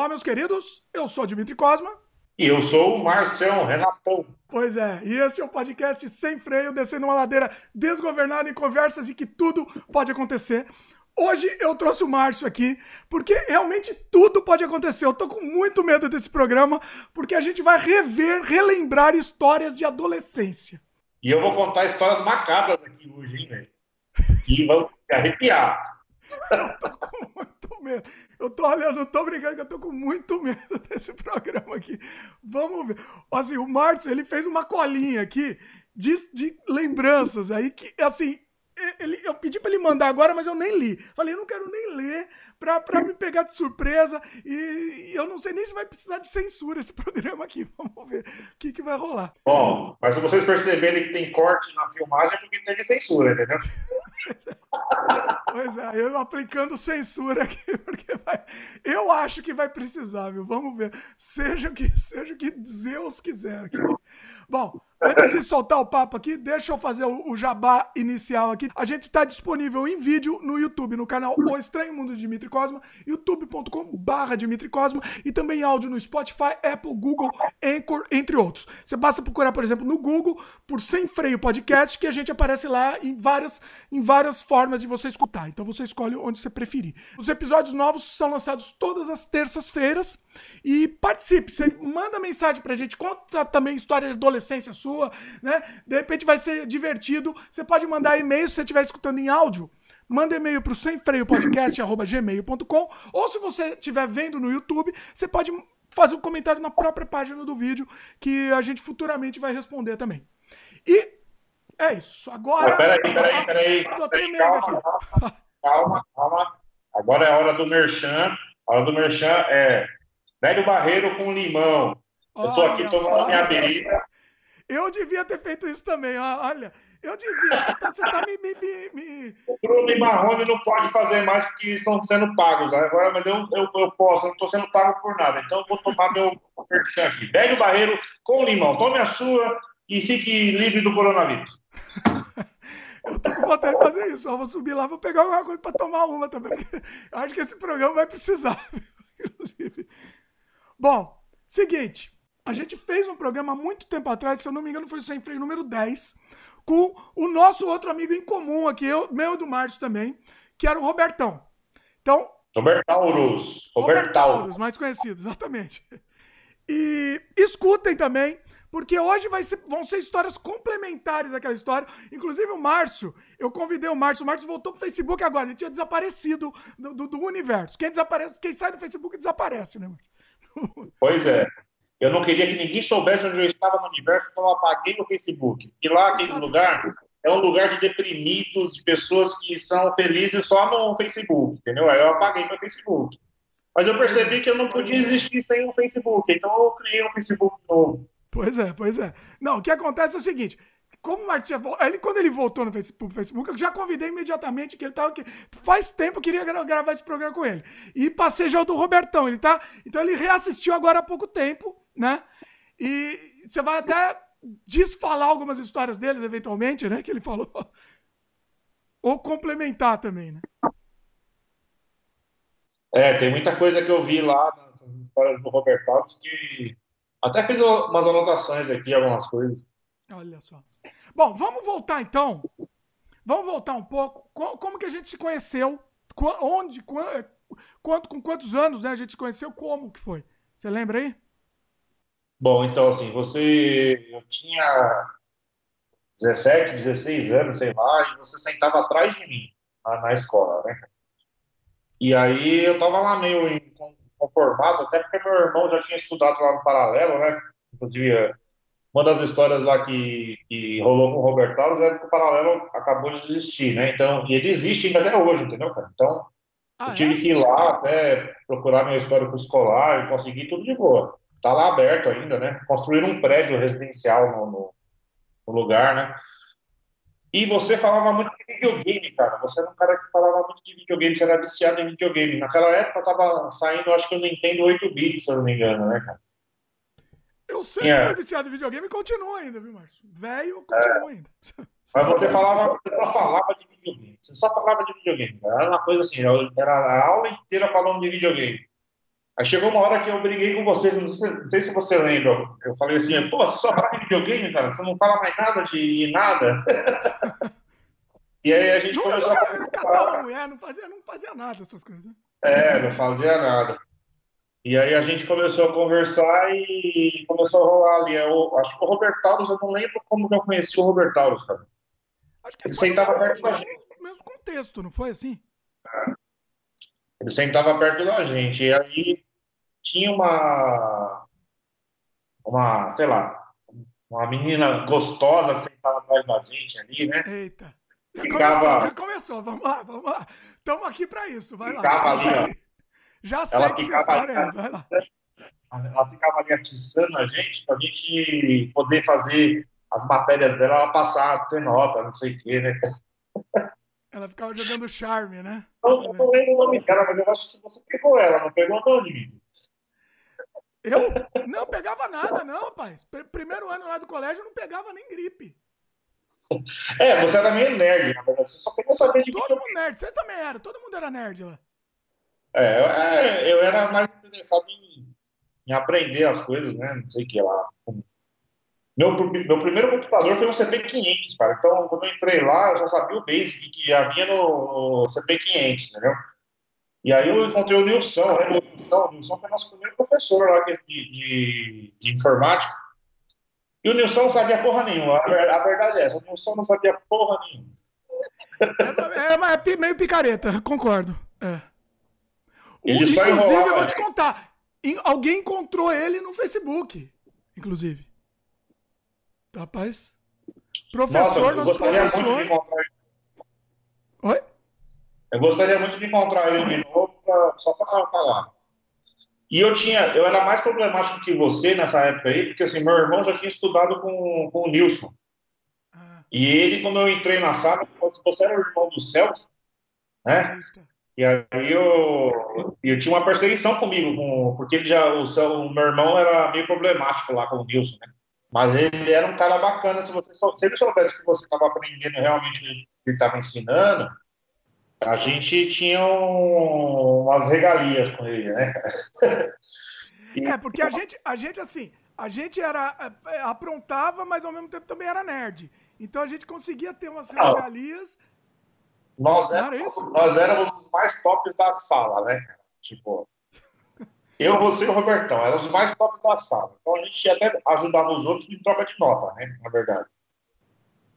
Olá, meus queridos. Eu sou Dimitri Cosma. E eu sou o Marcelo Renatão. Pois é, e esse é o podcast sem freio, descendo uma ladeira desgovernada em conversas e que tudo pode acontecer. Hoje eu trouxe o Márcio aqui, porque realmente tudo pode acontecer. Eu tô com muito medo desse programa, porque a gente vai rever, relembrar histórias de adolescência. E eu vou contar histórias macabras aqui hoje, hein, velho? E vão arrepiar. Eu tô com muito medo. Eu tô olhando, não tô brincando que eu tô com muito medo desse programa aqui. Vamos ver. Assim, o Márcio, ele fez uma colinha aqui de, de lembranças aí que, assim, ele, eu pedi para ele mandar agora, mas eu nem li. Falei, eu não quero nem ler para me pegar de surpresa. E, e, eu não sei nem se vai precisar de censura esse programa aqui. Vamos ver o que, que vai rolar. Bom, mas se vocês perceberem que tem corte na filmagem, é porque teve censura, entendeu? pois é, eu aplicando censura aqui, porque vai, eu acho que vai precisar, viu? Vamos ver. Seja o que, seja o que Zeus quiser. Bom, antes de soltar o papo aqui, deixa eu fazer o, jabá inicial aqui. A gente está disponível em vídeo no YouTube, no canal O Estranho Mundo de Dimitri Cosma, youtube.com barra Dimitri Cosma e também áudio no Spotify, Apple, Google, Anchor, entre outros. Você basta procurar, por exemplo, no Google por Sem Freio Podcast, que a gente aparece lá em várias, em várias formas de você escutar. Então você escolhe onde você preferir. Os episódios novos são lançados todas as terças-feiras e participe. Você manda mensagem pra gente, conta também história de adolescência sua, né? De repente vai ser divertido. Você pode mandar e-mail se você estiver escutando em áudio. Manda e-mail para o semfreiopodcast.gmail.com ou se você estiver vendo no YouTube, você pode fazer um comentário na própria página do vídeo que a gente futuramente vai responder também. E é isso. Agora. peraí, peraí, peraí. Tô peraí calma, calma, calma, calma. Agora é a hora do merchan. A hora do merchan é velho barreiro com limão. Eu tô aqui tomando minha bebida. Eu devia ter feito isso também. Olha, eu devia. Você tá, você tá me, me, me, O Bruno e Marrone não pode fazer mais porque estão sendo pagos agora, mas eu, eu, eu posso, eu não estou sendo pago por nada. Então eu vou tomar meu merchan aqui. Velho Barreiro com limão. Tome a sua e fique livre do coronavírus. Eu tô com vontade de fazer isso. Eu vou subir lá, vou pegar alguma coisa para tomar uma também. Eu acho que esse programa vai precisar. Inclusive. Bom, seguinte. A gente fez um programa há muito tempo atrás, se eu não me engano, foi o Sem Freio número 10, com o nosso outro amigo em comum aqui, eu, meu e do Márcio também, que era o Robertão. Então. Robertaurus. Robertaurus, mais conhecido, exatamente. E escutem também, porque hoje ser, vão ser histórias complementares daquela história. Inclusive o Márcio, eu convidei o Márcio, o Márcio voltou pro Facebook agora, ele tinha desaparecido do, do, do universo. Quem desaparece, quem sai do Facebook desaparece, né, Márcio? Pois é. Eu não queria que ninguém soubesse onde eu estava no universo, então eu apaguei o Facebook. E lá, aquele lugar, é um lugar de deprimidos, de pessoas que são felizes só no Facebook, entendeu? Aí eu apaguei meu Facebook. Mas eu percebi que eu não podia existir sem o Facebook, então eu criei um Facebook novo. Pois é, pois é. Não, o que acontece é o seguinte, como o ele, quando ele voltou no Facebook, eu já convidei imediatamente que ele tava aqui. Faz tempo eu queria gravar esse programa com ele. E passei já o do Robertão, ele tá. Então ele reassistiu agora há pouco tempo né? E você vai até desfalar algumas histórias deles, eventualmente, né? Que ele falou. Ou complementar também, né? É, tem muita coisa que eu vi lá nas histórias do Robert Alves que até fiz umas anotações aqui, algumas coisas. Olha só. Bom, vamos voltar então. Vamos voltar um pouco. Como que a gente se conheceu? Onde? Quanto, com quantos anos né, a gente se conheceu? Como que foi? Você lembra aí? Bom, então assim, você eu tinha 17, 16 anos, sei lá, e você sentava atrás de mim na, na escola, né? E aí eu tava lá meio conformado, até porque meu irmão já tinha estudado lá no paralelo, né? Inclusive, uma das histórias lá que, que rolou com o Roberto Carlos é que o paralelo acabou de existir, né? Então, e ele existe ainda até hoje, entendeu, cara? Então, ah, eu tive é? que ir lá até procurar meu histórico escolar e conseguir tudo de boa está lá aberto ainda, né? Construíram um prédio residencial no, no, no, lugar, né? E você falava muito de videogame, cara. Você era um cara que falava muito de videogame, você era viciado em videogame. Naquela época tava saindo, acho que o Nintendo 8 bits, se eu não me engano, né, cara? Eu sempre yeah. fui viciado em videogame e continuo ainda, viu, Márcio? Velho, continuo é. ainda. Mas você falava, você só falava de videogame. Você só falava de videogame. Era uma coisa assim, era a aula inteira falando de videogame. Aí chegou uma hora que eu briguei com vocês, não sei, não sei se você lembra. Eu falei assim, pô, você só fala de videogame, cara, você não fala mais nada de, de nada. e aí a gente Não, começou a não catava a mulher, não fazia, não fazia nada essas coisas. É, não fazia nada. E aí a gente começou a conversar e começou a rolar ali. Eu, acho que o Robert Taurus, eu não lembro como que eu conheci o Robert Taurus, cara. Acho que Ele sentava perto da gente. no mesmo contexto, não foi assim? Ele sentava perto da gente. E aí tinha uma, uma, sei lá, uma menina gostosa que sentava atrás da gente ali, né? Eita. Já Ficava- começou, já começou. Vamos lá, vamos lá. Estamos aqui para isso. Vai lá. Ficava ali, Já Ela segue essa ficava ali, aí. Vai lá. Ela ficava ali atiçando a gente pra gente poder fazer as matérias dela, ela passar, ter nota, não sei o quê, né? Ela ficava jogando charme, né? Eu eu não lembro o nome dela, mas eu acho que você pegou ela, não pegou não, Dimitri? Eu não pegava nada, não, rapaz. Pr- Primeiro ano lá do colégio eu não pegava nem gripe. É, você era meio nerd, na verdade. Você só queria saber de Todo mundo nerd. Você também era. Todo mundo era nerd lá. É, eu, é, eu era mais interessado em, em aprender as coisas, né? Não sei o que lá. Meu, meu primeiro computador foi um CP500, cara. Então, quando eu entrei lá, eu já sabia o basic que havia no, no CP500, entendeu? E aí eu encontrei o Nilson, né? O Nilson, o Nilson foi nosso primeiro professor lá de, de, de informática. E o Nilson não sabia porra nenhuma. A, ver- a verdade é essa, o Nilson não sabia porra nenhuma. É, é, mas é meio picareta, concordo. É. Ele inclusive, eu enrolava, vou te contar. Alguém encontrou ele no Facebook, inclusive. Rapaz. Nossa, Professor, eu nosso gostaria muito de professor. Oi? Eu gostaria muito de encontrar ele de novo, pra- só para falar. E eu tinha, eu era mais problemático que você nessa época aí, porque assim, meu irmão já tinha estudado com, com o Nilson. Ah, E ele, quando eu entrei na sala, falou assim, você era o irmão do Celso, né? eita. E aí eu, eu tinha uma perseguição comigo, com, porque ele já, o, Cel- o meu irmão era meio problemático lá com o Nilson, né? Mas ele era um cara bacana, se você se ele soubesse que você estava aprendendo realmente o que ele estava ensinando, a gente tinha um- umas regalias com ele, né? E- É, porque a gente, a gente assim, a gente era é, é, aprontava, mas ao mesmo tempo também era nerd. Então a gente conseguia ter umas Não. regalias. Nós era éramos, nós éramos os mais tops da sala, né? Tipo, eu, você e o Robertão, éramos os mais tops da sala. Então a gente até ajudava os outros em troca de nota, né? Na verdade.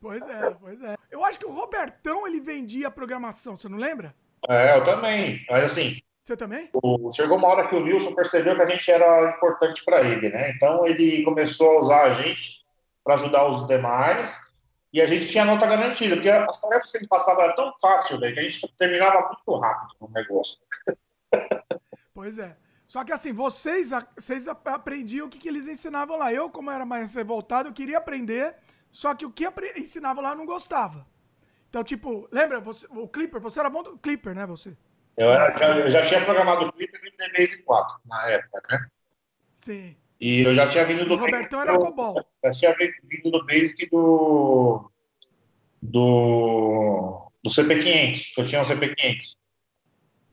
Pois é, pois é. Eu acho que o Robertão ele vendia programação, você não lembra? É, eu também. Mas assim, Você também? o- chegou uma hora que o Nilson percebeu que a gente era importante para ele, né? Então ele começou a usar a gente para ajudar os demais e a gente tinha nota garantida, porque as tarefas que ele passava eram tão fácil, velho, que a gente terminava muito rápido no negócio. Pois é. Só que assim, vocês, a- vocês a- aprendiam o que, que eles ensinavam lá. Eu, como era mais revoltado, eu queria aprender, só que o que ensinavam lá eu não gostava. Então, tipo, lembra, você, o Clipper, você era bom do Clipper, né, você? Eu, era- já, eu já tinha programado o clipe no InterBase 4 na época, né? Sim. E eu já tinha vindo O do Robertão Basic era COBOL. Já tinha vindo do Basic do do do CP500, que eu tinha um CP500.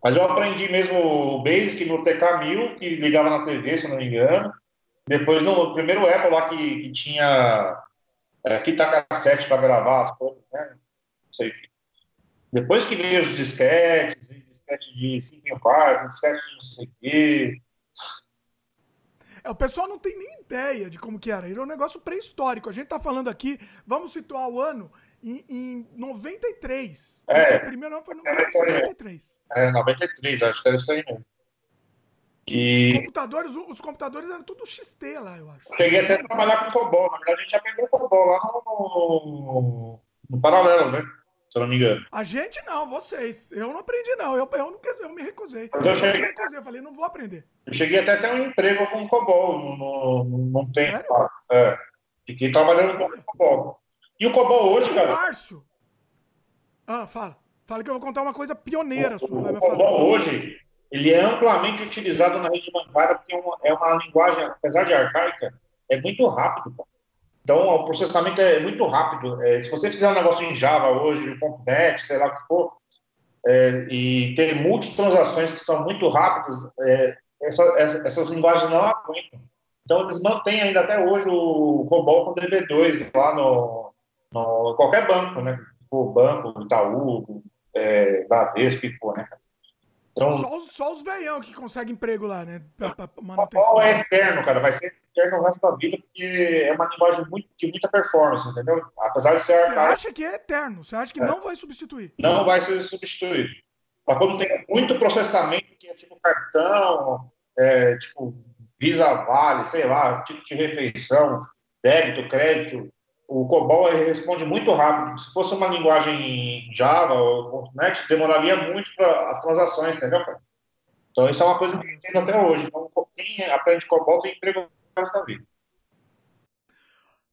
Mas eu aprendi mesmo o Basic no TK1000, que ligava na TV, se não me engano. Depois no primeiro Apple lá que, que tinha é, fita cassete para gravar as coisas, né? Não sei. Depois que veio os disquetes, disquete de 5 em 4, disquete de não sei o quê. É, o pessoal não tem nem ideia de como que era. Era um negócio pré-histórico. A gente tá falando aqui, vamos situar o ano em, em 93. É. O primeiro ano foi no é. 93. É, 93, acho que era isso aí mesmo. E Computadores, os computadores eram tudo XT lá, eu acho. cheguei até a trabalhar com COBOL. Na verdade, a gente aprendeu COBOL lá no, no paralelo, né? Se eu não me engano. A gente não, vocês. Eu não aprendi, não. Eu, eu, não eu me recusei. Mas eu me cheguei- recusei. Eu falei, não vou aprender. Eu cheguei até a ter um emprego com COBOL no, no, num tempo. Sério? É. Fiquei trabalhando com COBOL. E o COBOL hoje, O cara, Márcio. Ah, fala. Fala que eu vou contar uma coisa pioneira sua. o, Vai o me falar. COBOL hoje, ele é amplamente utilizado na rede bancária porque é uma, é uma linguagem, apesar de arcaica, é muito rápido. Então, o processamento é muito rápido. É, se você fizer um negócio em Java hoje, .NET, sei lá o que for, é, e ter multitransações que são muito rápidas, é, essa, essas linguagens não aguentam. Então, eles mantêm ainda até hoje o COBOL com DB2 lá no, no qualquer banco, né? For banco, Itaú, é, Bradesco, que for, né? Então, só os, só os veião que conseguem emprego lá, né? Pra, pra manutenção. O é eterno, cara. Vai ser eterno o resto da vida, porque é uma linguagem muito, de muita performance, entendeu? Apesar de ser. Você acha que é eterno? Você acha que é. não vai substituir? Não vai ser substituído. Mas quando tem muito processamento, que é tipo cartão, é, tipo Visa Vale, sei lá, tipo de refeição, débito, crédito, o COBOL responde muito rápido. Se fosse uma linguagem Java ou .NET, demoraria muito para as transações, entendeu, cara? Então, isso é uma coisa que eu entendo até hoje. Então, quem aprende COBOL tem emprego da vida.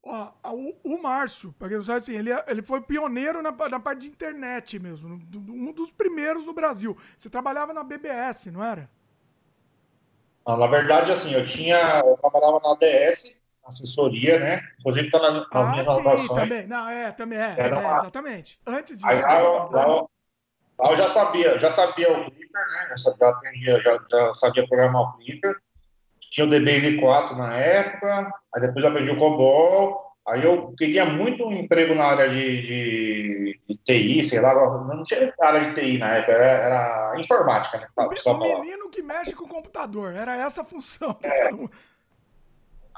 Ó, o, o Márcio, para quem não sabe, assim, ele, é, ele foi pioneiro na, na parte de internet mesmo, um dos primeiros no Brasil. Você trabalhava na BBS, não era? na verdade, assim, eu tinha, eu trabalhava na ADS, assessoria, né? Inclusive está na, nas ah, minhas sim, anotações. também. Não, é, também é, é uma... exatamente. Antes disso. Aí, lá, lá, lá, eu já sabia, já sabia o Clipper, né? Já, aprendia, já, já sabia programar o Clipper. Tinha o DBase 4 na época, aí depois eu aprendi o COBOL, aí eu queria muito um emprego na área de, de, de TI, sei lá, não tinha área de TI na época, era, era informática, né? O, o menino que mexe com o computador, era essa a função. É.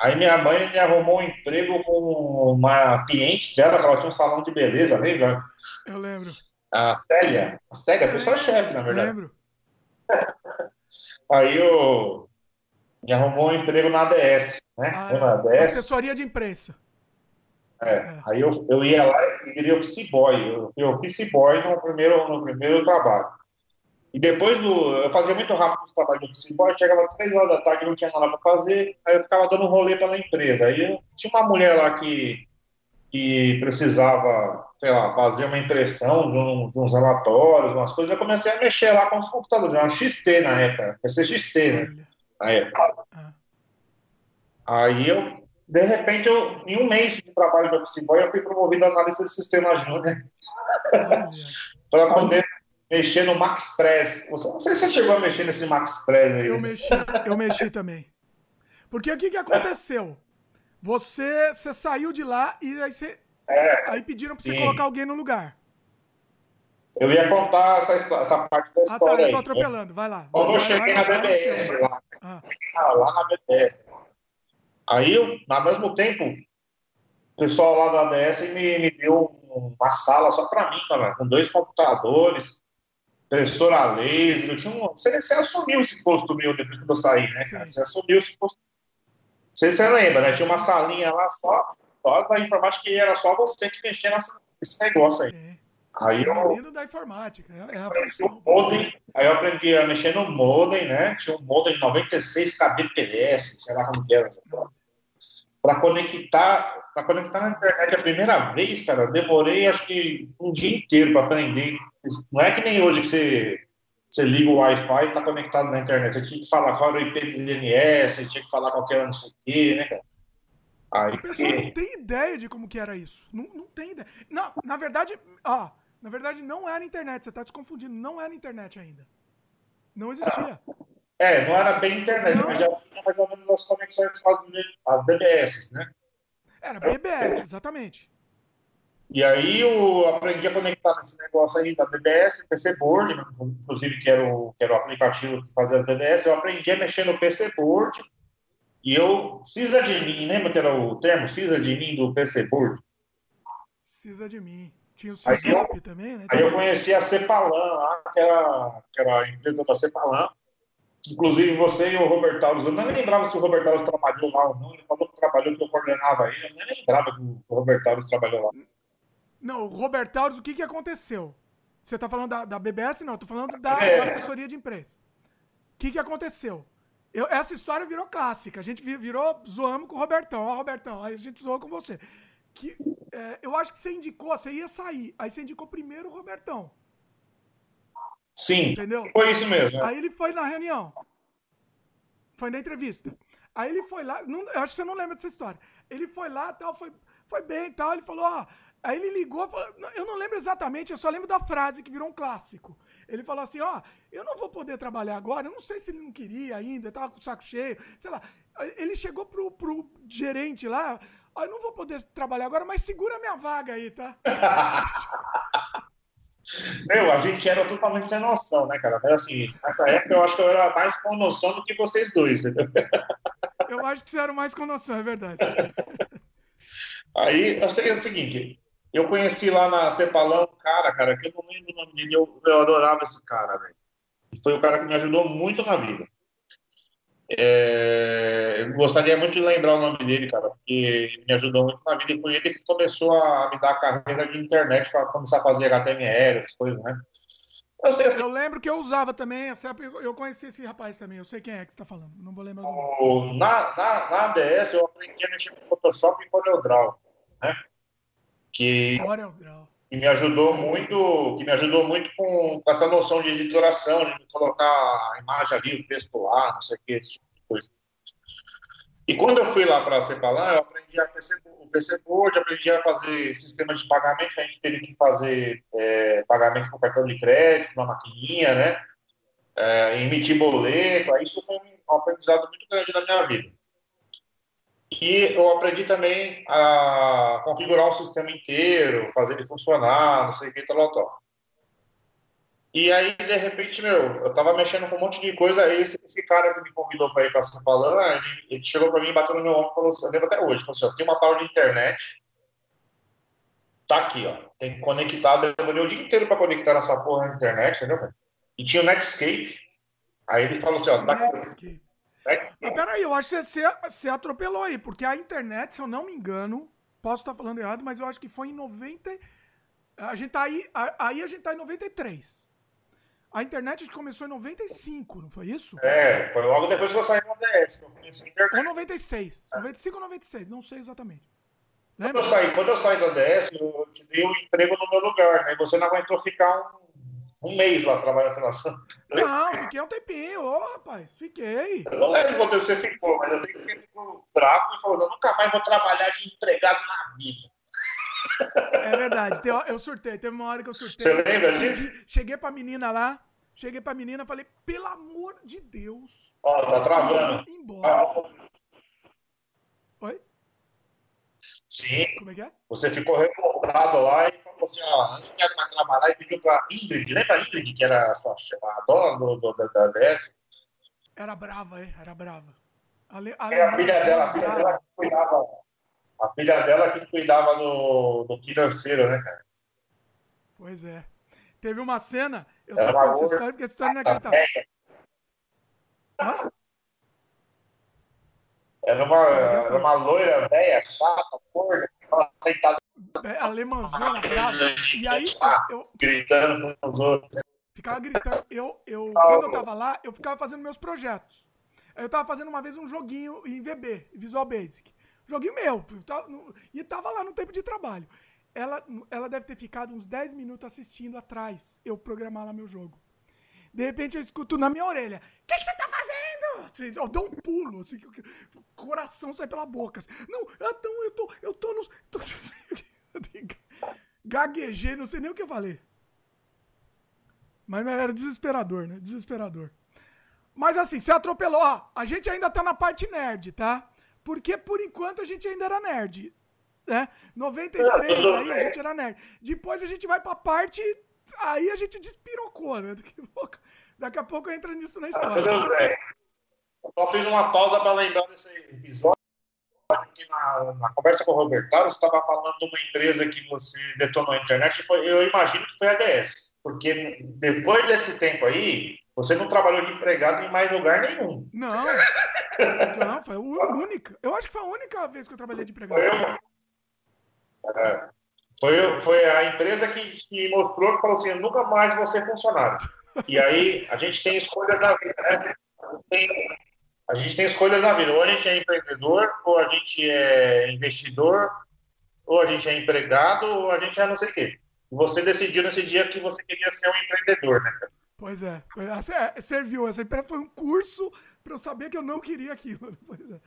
Aí minha mãe me arrumou um emprego com uma cliente dela, que ela tinha um salão de beleza, lembra? Eu lembro. A Célia. A Célia foi só chefe, na verdade. Eu lembro. Aí eu me arrumou um emprego na ADS, né? Ah, na ADS. Assessoria de imprensa. É. é. Aí eu, eu ia lá e queria office boy. Eu fui office boy no primeiro, no primeiro trabalho. E depois do. Eu fazia muito rápido os trabalhos do office chegava três horas da tarde, não tinha nada para fazer, aí eu ficava dando rolê pela empresa. Aí tinha uma mulher lá que, que precisava, sei lá, fazer uma impressão de, um, de uns relatórios, umas coisas. Eu comecei a mexer lá com os computadores, era um XT na época, vai ser XT, né? Na época. Ah. Aí eu, de repente, eu, em um mês de trabalho de office boy, eu fui promovido a analista de sistema júnior. para poder mexer no Max Press. Você, não sei se você chegou a mexer nesse Max Press aí. Eu mexi, eu mexi também. Porque o que, que aconteceu? Você, você saiu de lá e aí, você, é, aí pediram para você colocar alguém no lugar. Eu ia contar essa, essa parte da história. Ah, tá, eu tô atropelando, vai lá. Quando vai, eu cheguei vai, na BBS, vai, lá, ah. ah. lá na BBS. Aí, eu, ao mesmo tempo, o pessoal lá da ADS me, me deu uma sala só para mim, cara, com dois computadores, impressora laser, eu tinha um... você, você assumiu esse posto meu depois que eu saí, né, cara? Você assumiu esse posto. Não sei se você lembra, né? Tinha uma salinha lá só, só da informática que era só você que mexia nesse negócio aí. É. Aí eu. da informática, é, é a função. Modem, aí eu aprendi a mexer no modem, né? Tinha um modem 96 kbps, sei lá como que era. Para conectar para conectar na internet a primeira vez, cara, demorei acho que um dia inteiro para aprender. Não é que nem hoje que você, você liga o Wi-Fi e está conectado na internet. Você tinha que falar qual era o IP do DNS, tinha que falar qual era não sei o quê, né, cara? Aí, a pessoa não tem ideia de como que era isso. Não, não tem ideia. Não, na verdade, ó, na verdade não era internet, você está se confundindo, não era internet ainda. Não existia. É, não era bem internet, não. mas já tinha mais ou menos as conexões as BBS, né? Era BBS, exatamente. E aí eu aprendi a conectar nesse negócio aí da BBS, PC Board, né? inclusive que era, o, que era o aplicativo que fazia a BBS, eu aprendi a mexer no PC Board e eu, cisa de mim, lembra que era o termo cisa de mim do PC Board? Cisa de mim. Tinha o Cisop também, né? Aí eu conheci a Cepalan lá, que era, que era a empresa da Cepalan, Inclusive, você e o Roberto Alves, eu nem lembrava se o Roberto Alves trabalhou lá ou não. Ele falou que trabalhou, que eu coordenava ele. Eu nem lembrava que o Roberto Alves trabalhou lá. Não, o Roberto Alves, o que, que aconteceu? Você está falando da, da, BBS? Não, eu tô falando da, é. da, assessoria de imprensa. O que, que aconteceu? Eu, essa história virou clássica. A gente virou, zoamos com o Robertão. Ó, Robertão, aí a gente zoou com você. Que, é, eu acho que você indicou, você ia sair. Aí você indicou primeiro o Robertão. Sim. Entendeu? Foi isso mesmo. Aí ele foi na reunião. Foi na entrevista. Aí ele foi lá, não, eu acho que você não lembra dessa história. Ele foi lá, tal, foi, foi bem, tal. Ele falou, ó. Aí ele ligou, falou, eu não lembro exatamente, eu só lembro da frase que virou um clássico. Ele falou assim: ó, eu não vou poder trabalhar agora. Eu não sei se ele não queria ainda, tava com o saco cheio, sei lá. Ele chegou pro, pro gerente lá: ó, eu não vou poder trabalhar agora, mas segura minha vaga aí, tá? Meu, a gente era totalmente sem noção, né, cara? Mas assim, nessa época eu acho que eu era mais com noção do que vocês dois, entendeu? Eu acho que você era mais com noção, é verdade. Aí, eu sei é o seguinte, eu conheci lá na Cepalão um cara, cara, que eu não lembro o nome dele, eu, eu adorava esse cara, velho. Foi o cara que me ajudou muito na vida. É, eu gostaria muito de lembrar o nome dele, cara, porque ele me ajudou muito na vida. E foi ele que começou a me dar a carreira de internet para começar a fazer HTML, essas coisas, né? Eu, sei, assim, eu, lembro que eu usava também, eu conheci esse rapaz também, eu sei quem é que está falando, não vou lembrar. O, na, na, na ADS eu aprendi a mexer com Photoshop e CorelDRAW, né? Que, que me ajudou muito, que me ajudou muito com, com essa noção de editoração, de colocar a imagem ali, o texto lá, não sei o que, esse tipo de coisa. E quando eu fui lá para a Cepalã, eu aprendi a PC, o PC Board, aprendi a fazer sistemas de pagamento, a gente teve que fazer é, pagamento com cartão de crédito, na maquininha, né? É, emitir boleto, isso foi um aprendizado muito grande na minha vida. E eu aprendi também a configurar o sistema inteiro, fazer ele funcionar, não sei o que, tal, tal. E aí, de repente, meu, eu tava mexendo com um monte de coisa, aí esse, esse cara que me convidou para ir para São Paulo, ele, ele chegou para mim, bateu no meu ombro e falou assim, eu lembro até hoje, falou assim, ó, tem uma tal de internet, tá aqui, ó, tem que conectar, demorei o dia inteiro para conectar essa porra na internet, entendeu? E tinha o Netscape, aí ele falou assim, ó, tá aqui. Mas peraí, eu acho que você, você atropelou aí, porque a internet, se eu não me engano, posso estar falando errado, mas eu acho que foi em 90. A gente tá aí, aí a gente tá em 93. A internet começou em 95, não foi isso? É, foi logo depois que eu saí do ODS, que eu conheci a internet. Ou 96. É. 95 ou 96, não sei exatamente. Quando eu, saí, quando eu saí do ODS, eu te dei um emprego no meu lugar, né? Você não aguentou ficar um, um mês lá trabalhando assim, Não, fiquei um tempinho, ô rapaz, fiquei. Eu não lembro quando você ficou, mas eu sei que você ficou bravo e falou: eu nunca mais vou trabalhar de empregado na vida. É verdade. Eu surtei. Teve uma hora que eu surtei. Você lembra disso? Cheguei pra menina lá. Cheguei pra menina e falei, pelo amor de Deus. Ó, tá travando. Embora. Ah. Sim. Como é que é? Você ficou revoltado lá e falou assim, ó, não quero mais trabalhar e pediu pra Ingrid. Lembra a Ingrid, que era a, sua, a dona do, do, da, da DS? Era brava, é, era brava. A, a, é a filha dela, a filha dela que cuidava a filha dela que cuidava do, do financeiro, né, cara? Pois é. Teve uma cena, eu só conto essa história porque essa história não é acreditável. Hã? Era uma, era uma loira velha, chata, gorda, aceitada. Alemãzona, brava. E aí, eu, gritando com os outros. Ficava gritando. Eu, eu, quando eu tava lá, eu ficava fazendo meus projetos. Eu tava fazendo uma vez um joguinho em VB, Visual Basic. Joguinho meu. E tava lá no tempo de trabalho. Ela, ela deve ter ficado uns 10 minutos assistindo atrás eu programar lá meu jogo. De repente eu escuto na minha orelha: O que, que, você tá fazendo? Eu dou um pulo, assim, o coração sai pela boca. Assim. Não, então eu tô, eu tô no. Tô, gaguejei, não sei nem o que eu falei. Mas era desesperador, né? Desesperador. Mas assim, você atropelou. Ó, a gente ainda tá na parte nerd, tá? Porque por enquanto a gente ainda era nerd. Né? 93 aí a gente era nerd. Depois a gente vai pra parte. Aí a gente despirocou, né? Daqui a pouco, daqui a pouco entra nisso na história. Eu só fiz uma pausa para lembrar desse episódio. Na, na conversa com o Roberto, você estava falando de uma empresa que você detonou a internet. Eu imagino que foi a DS. Porque depois desse tempo aí, você não trabalhou de empregado em mais lugar nenhum. Não. Não, foi a única. Eu acho que foi a única vez que eu trabalhei de empregado. Foi, é, foi, foi a empresa que, que mostrou que falou assim: nunca mais vou ser funcionário. E aí a gente tem escolhas na vida, né? Tem, a gente tem escolhas na vida. Ou a gente é empreendedor, ou a gente é investidor, ou a gente é empregado, ou a gente é não sei o quê. Você decidiu nesse dia que você queria ser um empreendedor, né? Pois é, é, serviu. Essa empresa foi um curso para eu saber que eu não queria aquilo. Pois é.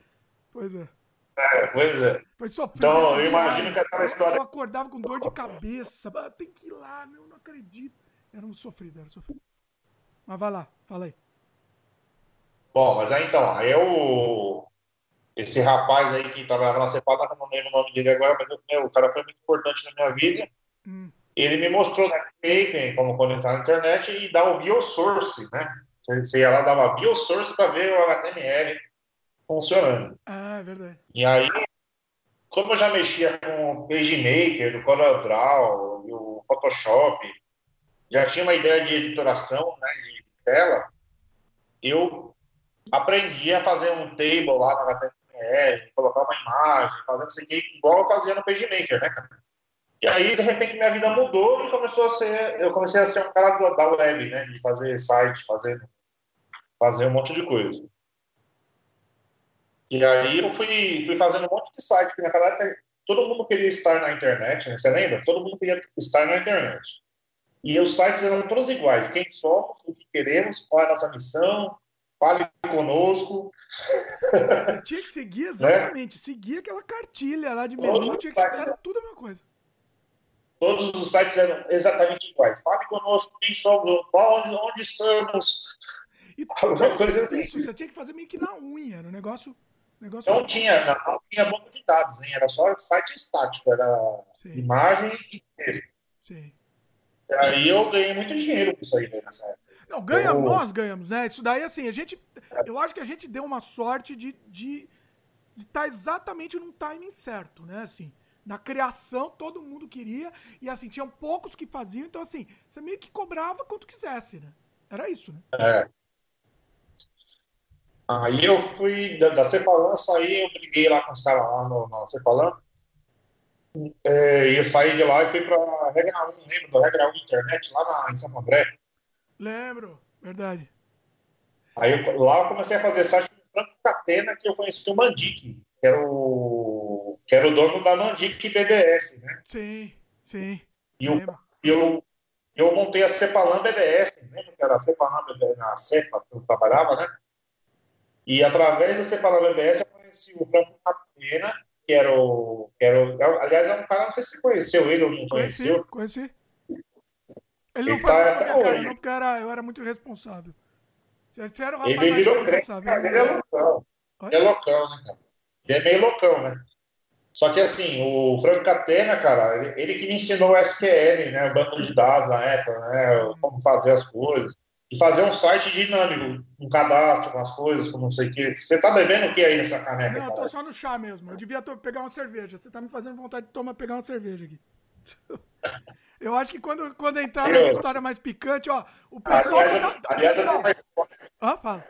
Pois é. É, pois é. Foi sofrido. Então, eu imagino que aquela história. Eu acordava com dor de cabeça. Tem que ir lá, meu, não acredito. Era um sofrido, era sofrido. Mas vai lá, fala aí. Bom, mas aí então, aí eu. Esse rapaz aí que trabalhava na Cepata, eu não lembro o nome dele agora, mas meu, o cara foi muito importante na minha vida. Hum. Ele me mostrou na Maker como conectar na internet e dar o biosource, né? Você ia lá, dava biosource para ver o HTML funcionando. Ah, é verdade. E aí, como eu já mexia com o PageMaker, o CorelDRAW, o Photoshop, já tinha uma ideia de editoração, né, de tela, eu aprendi a fazer um table lá na HTML, colocar uma imagem, fazer isso aqui, igual eu fazia no PageMaker, né, cara? E aí, de repente, minha vida mudou e começou a ser, eu comecei a ser um cara da web, né, de fazer site, fazer, fazer um monte de coisa. E aí eu fui, fui fazendo um monte de site, porque naquela época todo mundo queria estar na internet, né? Você lembra? Todo mundo queria estar na internet. E os sites eram todos iguais. Quem somos, o que queremos, qual é a nossa missão, fale conosco. Você tinha que seguir né? exatamente, né? seguir aquela cartilha lá de menu, tinha que era tudo a mesma coisa. Todos os sites eram exatamente iguais. Fale conosco, quem somos, onde, onde estamos. E tudo coisa assim. isso, você tinha que fazer meio que na unha, era um negócio. Negócio não, tinha, não, não, tinha banco de dados, hein? era só site estático, era Sim. imagem e texto. Sim. Aí eu ganhei muito dinheiro com isso aí né, nessa época. Não, ganhamos, eu... nós ganhamos, né? Isso daí, assim, a gente. Eu acho que a gente deu uma sorte de estar de, de tá exatamente num timing certo, né? Assim, na criação todo mundo queria, e assim, tinham poucos que faziam, então assim, você meio que cobrava quanto quisesse, né? Era isso, né? É. Aí eu fui da, da Cepalan, saí, eu briguei lá com os caras lá no, na Cepalan. É, e eu saí de lá e fui para Regra 1, lembro da Regra 1 Internet, lá na, em São André. Lembro, verdade. Aí eu, lá eu comecei a fazer site com Franco Catena, que eu conheci o Mandic, que era o, que era o dono da Mandic BBS, né? Sim, sim. E eu, eu, eu montei a Cepalan BBS, lembra que era a Cepalan BBS, na Cepa, que eu trabalhava, né? E através da Cepalan BBS eu conheci o Franco Catena, que era o. Que era o aliás, é um cara, não sei se você conheceu ele ou não conheceu. Conheci, conheci. Ele não ele foi tá até cara, hoje. não, porque era, eu era muito irresponsável. Você era um rapaz ele virou crente, cara, ele é loucão. Ele é loucão, né, cara? Ele é meio loucão, né? Só que assim, o Franco Catena, cara, ele, ele, que me ensinou o SQL, né? O banco de dados na época, né? Como fazer as coisas e fazer um site dinâmico, um cadastro com as coisas, com não sei o que. Você tá bebendo o que aí nessa caneca? Não, eu tô só no chá mesmo. Eu devia pegar uma cerveja. Você tá me fazendo vontade de tomar, pegar uma cerveja aqui. Eu acho que quando, quando entrar nessa história mais picante, ó, o pessoal. Aliás, tá, aliás eu tenho uma história. Ah, fala.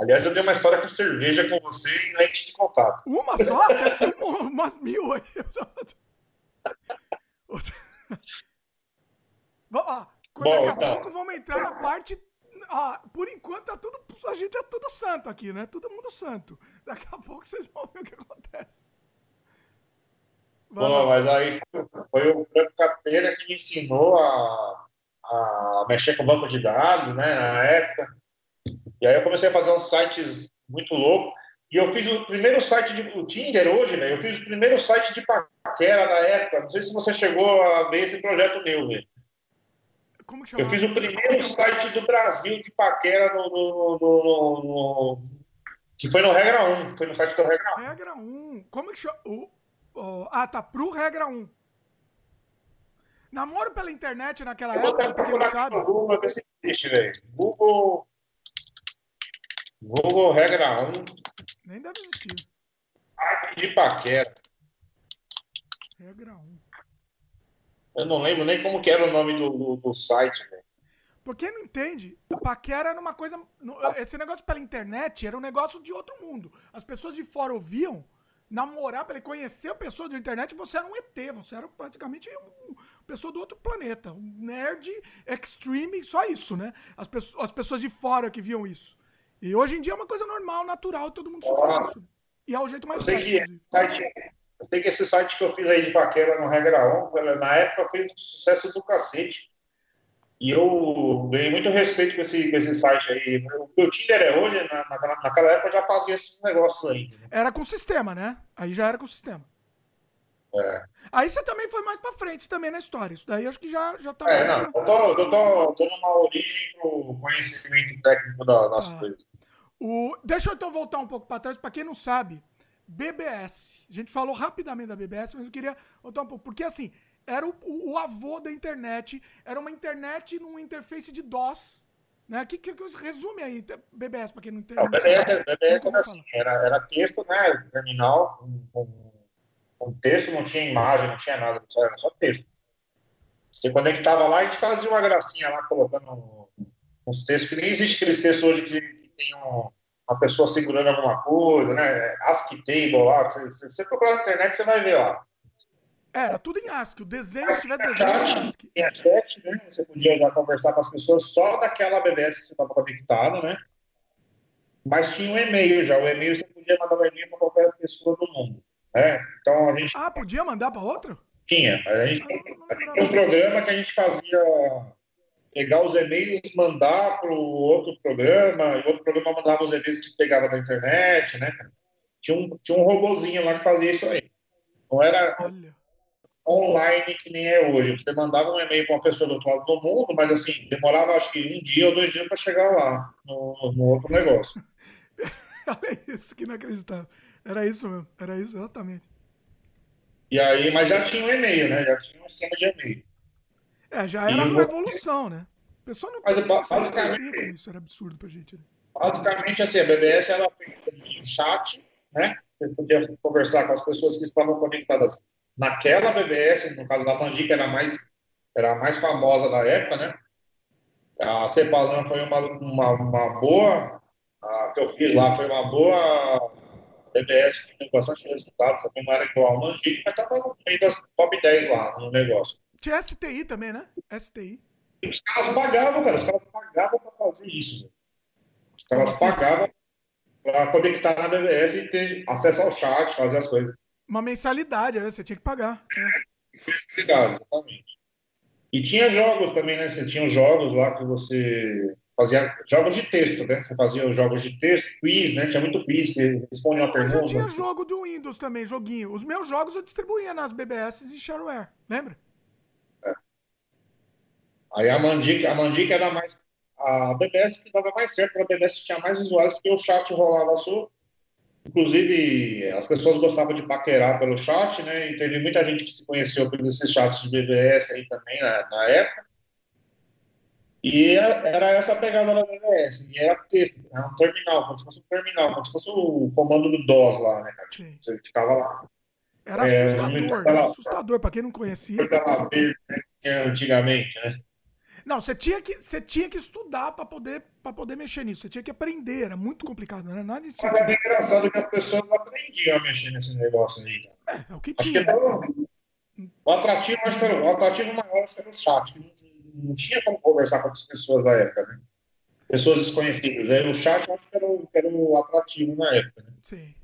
Aliás, eu tenho uma história com cerveja com você e lente de contato. Uma só? Tem umas mil aí. Vamos Bom, daqui a então. pouco vamos entrar na parte. Ah, por enquanto tá tudo. A gente é tudo santo aqui, né? Todo mundo santo. Daqui a pouco vocês vão ver o que acontece. Bom, mas aí foi o Franco Capeira que me ensinou a, a mexer com banco de dados, né? Na época. E aí eu comecei a fazer uns sites muito loucos. E eu fiz o primeiro site de o Tinder hoje, velho. Eu fiz o primeiro site de paquera na época. Não sei se você chegou a ver esse projeto meu, velho. Como que Eu fiz o primeiro site do Brasil de paquera no, no, no, no, que foi no Regra 1. Foi no site do Regra 1. Regra 1. Como que chama? O, o, ah, tá. Pro Regra 1. Namoro pela internet naquela Eu época, quem não sabe. Google, ver se existe, velho. Google. Google Regra 1. Nem deve existir. Site de paquera. Regra 1. Eu não lembro nem como que era o nome do, do, do site, velho. Por quem não entende, o paquera era uma coisa. Esse negócio pela internet era um negócio de outro mundo. As pessoas de fora ouviam namorar, para ele conhecer a pessoa da internet, você era um ET, você era praticamente uma pessoa do outro planeta. Um nerd extreme, só isso, né? As, pessoas, as pessoas de fora que viam isso. E hoje em dia é uma coisa normal, natural, todo mundo faz isso. E é o jeito mais fácil. Que site, eu sei que esse site que eu fiz aí de paquera no Regra 1, na época fez um sucesso do cacete. E eu ganhei muito respeito com esse, com esse site aí. O o Tinder é hoje, na, na, naquela época já fazia esses negócios aí. Era com sistema, né? Aí já era com sistema. É. Aí você também foi mais pra frente também na história. Isso daí acho que já, já tá. É, não, eu tô, eu tô, tô numa origem pro conhecimento técnico da- das Ah. coisas. O... Deixa eu então voltar um pouco para trás, para quem não sabe, BBS. A gente falou rapidamente da BBS, mas eu queria voltar um pouco, porque assim, era o, o- avô da internet, era uma internet num interface de DOS, né? Que, que, que resume aí, BBS, para quem não entende. Não, BBS, BBS era assim, era, era texto, né? Terminal, com, com, com texto, não tinha imagem, não tinha nada, só, era só texto. Você conectava lá e a gente fazia uma gracinha lá, colocando uns textos, que nem existe aqueles textos hoje que, que tem um- uma pessoa segurando alguma coisa, né? ASCII table lá, se se você procurar na internet, você vai ver lá. Era tudo em ASCII, o desenho, se tivesse desenho em ASCII. Chat, né? Você podia já conversar com as pessoas só daquela BBS que você estava conectado, né? Mas tinha um e-mail já. O e-mail você podia mandar um e-mail para qualquer pessoa do mundo. Né? Então a gente Ah, podia mandar para outro? tinha. A gente Ah, não um programa que a gente fazia pegar os e-mails, mandar para o outro programa, e o outro programa mandava os e-mails que pegava da internet, né? Tinha um, tinha um robozinho lá que fazia isso aí. Não era Olha. online que nem é hoje. Você mandava um e-mail para uma pessoa do outro lado do mundo, mas assim, demorava acho que um dia ou dois dias para chegar lá, no, no outro negócio. Olha isso, que inacreditável. Era isso mesmo, era isso exatamente. E aí, mas já tinha um e-mail, né? Já tinha um esquema de e-mail. É, já E era uma evolução, né? O pessoal não Mas, basicamente- isso era absurdo pra gente. Né? Basicamente, assim, a BBS era de chat, né? Você podia conversar com as pessoas que estavam conectadas naquela BBS, no caso da Mandi, que era a mais, era a mais famosa da época, né? A Cepalan foi uma, uma, uma boa, a que eu fiz lá foi uma boa BBS que tem bastante resultado, também não era igual a Mandi, mas estava no meio das top 10 lá no negócio. Tinha STI também, né? STI. Os caras pagavam, cara, os caras pagavam para fazer isso. velho. Os caras pagavam para conectar na BBS e ter acesso ao chat, fazer as coisas. Uma mensalidade, né? você tinha que pagar. É. Flexibilidade, exatamente. E tinha jogos também, né? Você tinha os jogos lá que você fazia jogos de texto, né? Você fazia os jogos de texto, quiz, né? Tinha muito quiz que responde uma Mas eu tinha pergunta. jogo do Windows também, joguinho. Os meus jogos eu distribuía nas BBS e shareware, lembra? Aí a Mandic, a Mandic era mais. A BBS que dava mais certo, a BBS tinha mais usuários porque o chat rolava só. Inclusive, as pessoas gostavam de paquerar pelo chat, né? E teve muita gente que se conheceu por esses chats de BBS aí também na, na época. E é- era essa a pegada da BBS. E era texto, era um terminal, como se fosse um terminal, como se fosse o comando do DOS lá, né? Sim. Você ficava lá. Era É, assustador, era assustador. Pra quem não conhecia. Tela verde, né, tinha antigamente, né? Não, você tinha que, você tinha que estudar pra poder, pra poder mexer nisso. Você tinha que aprender, era muito complicado, não era nada de Mas era engraçado que as pessoas não aprendiam a mexer nesse negócio aí, cara. É, é o que Acho que tinha. era o, atrativo, acho que era, o atrativo maior que era o chat, que não, não tinha como conversar com as pessoas da época, né? Pessoas desconhecidas. Aí o chat acho que era o, que era o atrativo na época, né? Sim.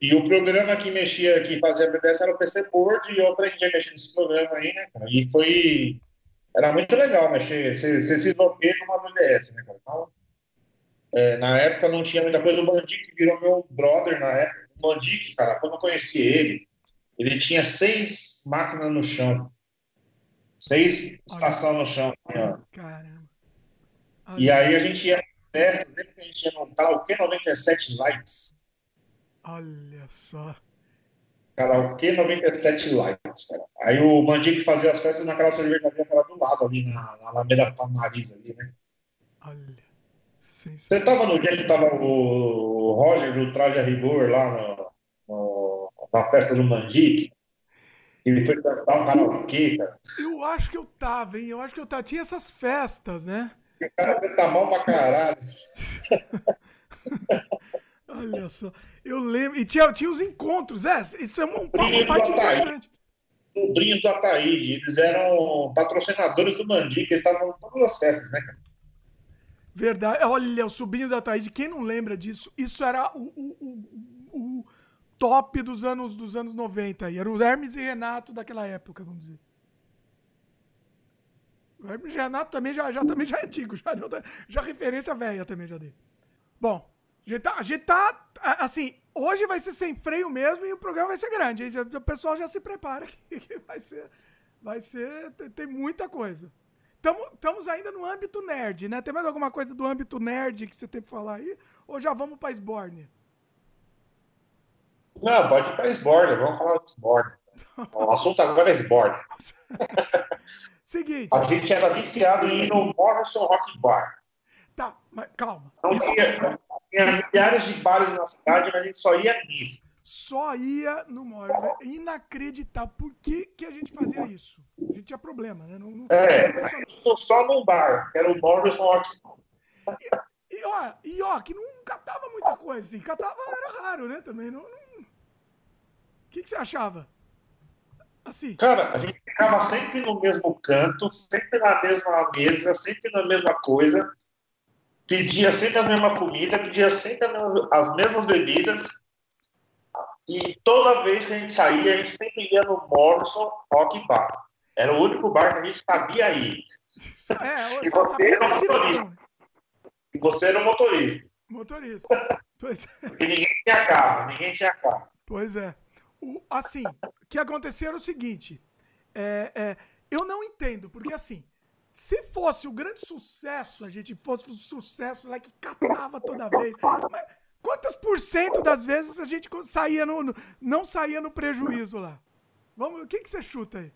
E o programa que mexia, que fazia BBS era o PC Board, e eu aprendi a mexer nesse programa aí, né, cara? E foi. Era muito legal mexer, você, você se desbloqueia numa BBS, né, cara? Então, é, na época não tinha muita coisa. O Mandic virou meu brother na época. O Mandic, cara, quando eu conheci ele, ele tinha seis máquinas no chão. Seis estações no chão. assim. Caramba. E aí a gente ia festa, sempre que a gente ia no karaokê 97 likes. Olha só. Karaokê 97 likes, cara. Aí o Mandic fazia as festas naquela cervejaria que era do lado ali, na, na Alameda Tamariz ali, né? Olha. Você tava no dia que tava o Roger do Traje a Rigor lá no, no- na festa do Mandic? Ele foi cantar um karaokê, cara. Eu acho que eu tava, hein? Eu acho que eu tava. Tinha essas festas, né? O cara canta mal pra caralho. Olha só. Eu lembro. E tinha, tinha os encontros, é. Isso é uma, uma parte do Ataíde. importante. Sobrinhos do Ataíde. Eles eram patrocinadores do Mandic. Eles estavam em todas as festas, né, cara? Verdade. Olha, o sobrinho da Thaís, quem não lembra disso? Isso era o, o, o, o top dos anos, dos anos 90 aí. Era o Hermes e Renato daquela época, vamos dizer. O Hermes e Renato também já, já, também já é antigo, já, já, já referência velha também já dei. Bom, a gente tá, a gente tá assim, hoje vai ser sem freio mesmo e o programa vai ser grande. O pessoal já se prepara que vai ser. Vai ser. Tem muita coisa. Estamos ainda no âmbito nerd, né? Tem mais alguma coisa do âmbito nerd que você tem para falar aí? Ou já vamos para Sborne? Não, pode ir para Sborne. Vamos falar de Sborne. O assunto agora é Sborne. Seguinte. A gente era viciado em ir no Morrison Rock Bar. Tá, mas calma. Não tinha, tinha milhares de bares na cidade, mas a gente só ia nisso. Só ia no Morrison. É inacreditável. Por que, que a gente fazia isso? A gente tinha problema, né? Não, não é, só... só num bar, que era o Rock Bar. E, e, ó, e ó, que não catava muita coisa, assim. Catava era raro, né? Também. Não, não... O que, que você achava? Assim. Cara, a gente ficava sempre no mesmo canto, sempre na mesma mesa, sempre na mesma coisa, pedia sempre a mesma comida, pedia sempre as mesmas bebidas, e toda vez que a gente saía, a gente sempre ia no Morrison Rock Bar. Era o único bar que a gente sabia ir. É, e você era o motorista. E você era o motorista. Motorista. Pois é. E ninguém tinha carro, ninguém tinha carro. Pois é. O, assim, o que aconteceu era o seguinte. É, é, eu não entendo, porque assim, se fosse o grande sucesso, a gente fosse o sucesso lá que catava toda vez. Mas quantas por cento das vezes a gente saía no, no não saía no prejuízo lá? Vamos, o que, que você chuta aí?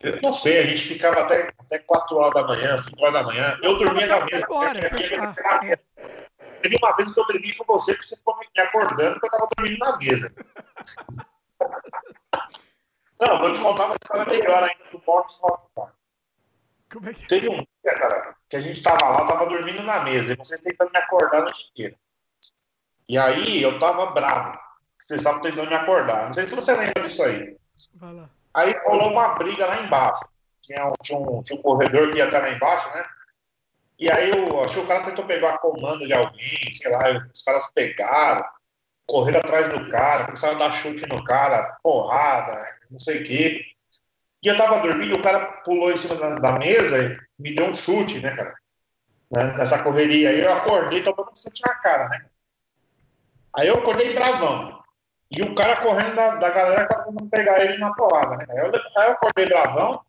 Eu não sei, a gente ficava até, até 4 horas da manhã, 5 horas da manhã. Eu dormia na mesa. Agora, Teve uma vez que eu dormi com você, que você ficou me acordando, porque eu tava dormindo na mesa. Não, vou te contar uma história melhor ainda do Box Rock Como é que Teve um dia, cara, que a gente tava lá, tava dormindo na mesa, e vocês tentando me acordar a noite inteira. E aí eu tava bravo, vocês estavam tentando me acordar. Não sei se você lembra disso aí. Vai lá. Aí rolou uma briga lá embaixo. Tinha um, tinha um, tinha um corredor que ia até lá embaixo, né? E aí eu acho que o cara tentou pegar a comando de alguém, sei lá, os caras pegaram correram atrás do cara, começaram a dar chute no cara, porrada, não sei o quê. E eu tava dormindo, o cara pulou em cima da, da mesa e me deu um chute, né, cara? Né, nessa correria aí, eu acordei tomando um chute na cara, né? Aí eu acordei bravão. E o cara correndo da, da galera tava tentando pegar ele na porrada, né? Aí eu, aí eu acordei bravão,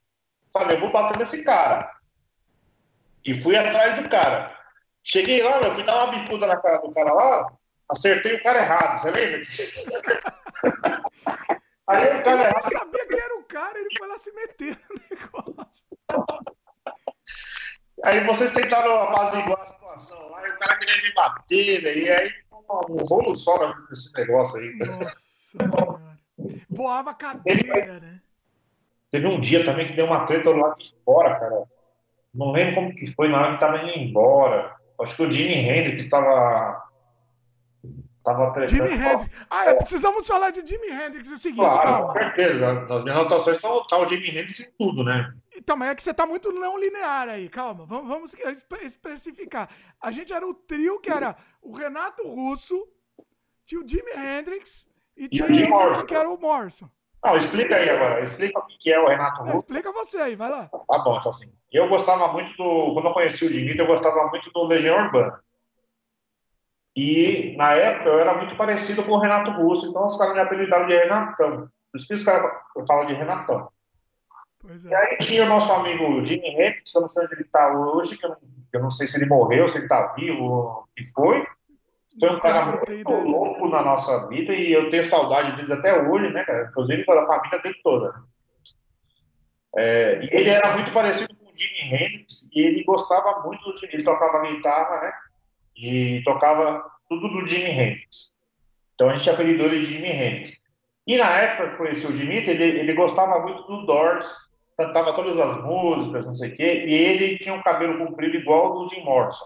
falei, eu vou bater nesse cara. E fui atrás do cara. Cheguei lá, meu, fui dar uma bicuda na cara do cara lá, acertei o cara errado, você lembra? Aí o cara. Eu sabia que era o cara, ele foi lá se meter no negócio. Aí vocês tentaram apaziguar a situação lá, e o cara queria me bater, né? e aí um rolo só nesse negócio aí. Nossa. Voava cadeira, né? Teve um dia também que deu uma treta lá de fora, cara. Não lembro como que foi, na hora que tava indo embora. Acho que o Jimi Hendrix estava Tava Jimi Hendrix. Ah, é, precisamos falar de Jimi Hendrix. É o seguinte, claro, calma. com certeza. Nas minhas anotações estão tá o Jimi Hendrix em tudo, né? Então, mas é que você tá muito não linear aí. Calma, vamos, vamos especificar. A gente era o trio que era o Renato Russo, tinha o Jimi Hendrix e, tinha o que era o Morrison. Não, explica aí agora. Explica o que é o Renato Russo. explica você aí, vai lá. Tá bom, então assim. Eu gostava muito do. Quando eu conheci o Jimi, eu gostava muito do Legião Urbana. E, na época, eu era muito parecido com o Renato Russo, então os caras me apelidaram de Renatão. Por isso que os caras falam de Renatão. É. E aí tinha o nosso amigo Jimmy Hendrix, que eu não sei onde ele está hoje, que eu, não, eu não, sei se ele morreu, se ele está vivo, o que foi. Foi um cara muito louco na nossa vida e eu tenho saudade deles até hoje, né, cara? Inclusive pela família dele toda. É, e ele era muito parecido com o Jimmy Hendrix e ele gostava muito do Jimmy, ele tocava guitarra, né? E tocava tudo do Jimi Hendrix. Então a gente apelidou ele de Jimi Hendrix. E na época que conheci o Jimi, ele, ele gostava muito do Doors, cantava todas as músicas, não sei o quê, e ele tinha um cabelo comprido igual ao do Jim Morrison.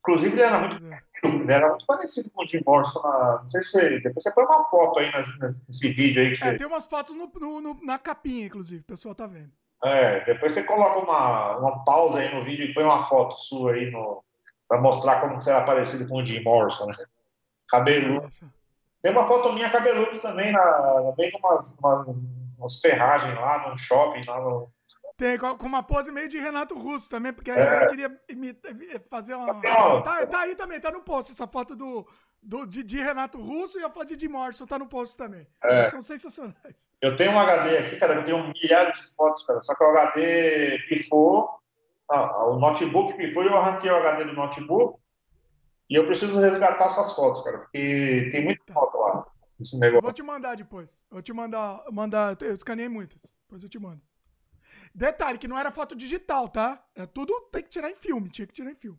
Inclusive, ele era muito, ele era muito parecido com o Jim Morrison. Na, não sei se você, depois você põe uma foto aí nesse vídeo aí. Que é, você... tem umas fotos no, no, no, na capinha, inclusive, o pessoal tá vendo. É, depois você coloca uma, uma pausa aí no vídeo e põe uma foto sua aí no, para mostrar como você era parecido com o Jim Morrison, né? Cabeludo. Tem uma foto minha cabeludo também, na, bem com umas, umas, umas ferragens lá no shopping, lá no, Tem, com uma pose meio de Renato Russo também, porque aí é. ele queria fazer uma. Tá, tá, aí também, tá no post essa foto do, do Didi Renato Russo e a foto de Didi Morrison tá no post também. É. São sensacionais. Eu tenho um HD aqui, cara, eu tenho um milhares de fotos, cara, só que o HD pifou, ah, o notebook pifou e eu arranquei o HD do notebook e eu preciso resgatar essas fotos, cara, porque tem muita foto lá. Esse negócio. Vou te mandar depois. Vou te mandar, mandar. Eu escaneei muitas. Depois eu te mando. Detalhe que não era foto digital, tá? É tudo tem que tirar em filme, tinha que tirar em filme.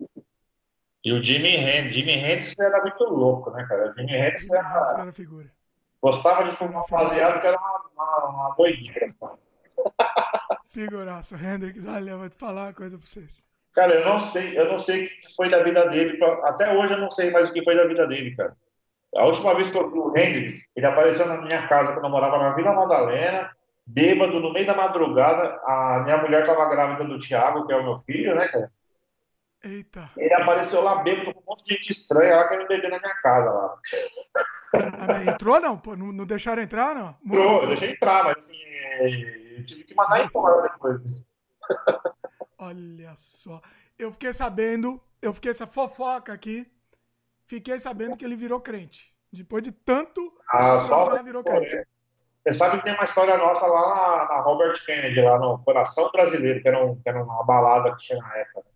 E o Jimmy Hendrix, Jimmy Hendrix era muito louco, né, cara? O Jimmy Hendrix era... era figura. Gostava de fumar um baseado que era uma, uma, uma doideira. Figuraço, Hendrix, olha, vou te falar uma coisa pra vocês. Cara, eu não sei, eu não sei o que foi da vida dele. Até hoje eu não sei mais o que foi da vida dele, cara. A última vez que eu vi o Hendrix, ele apareceu na minha casa quando eu morava na Vila Madalena, bêbado, no meio da madrugada. A minha mulher estava grávida do Thiago, que é o meu filho, né, cara? Eita. Ele apareceu lá bêbado com um monte de gente estranha lá querendo beber na minha casa lá. Ah, entrou não? não? Não deixaram entrar, não? Entrou, eu deixei entrar, mas assim, tive que mandar embora depois. Olha só. Eu fiquei sabendo, eu fiquei essa fofoca aqui, fiquei sabendo que ele virou crente. Depois de tanto, ah, só virou crente. Você sabe que tem uma história nossa lá na, na, Robert Kennedy, lá no Coração Brasileiro, que era, um, que era uma balada que tinha na época.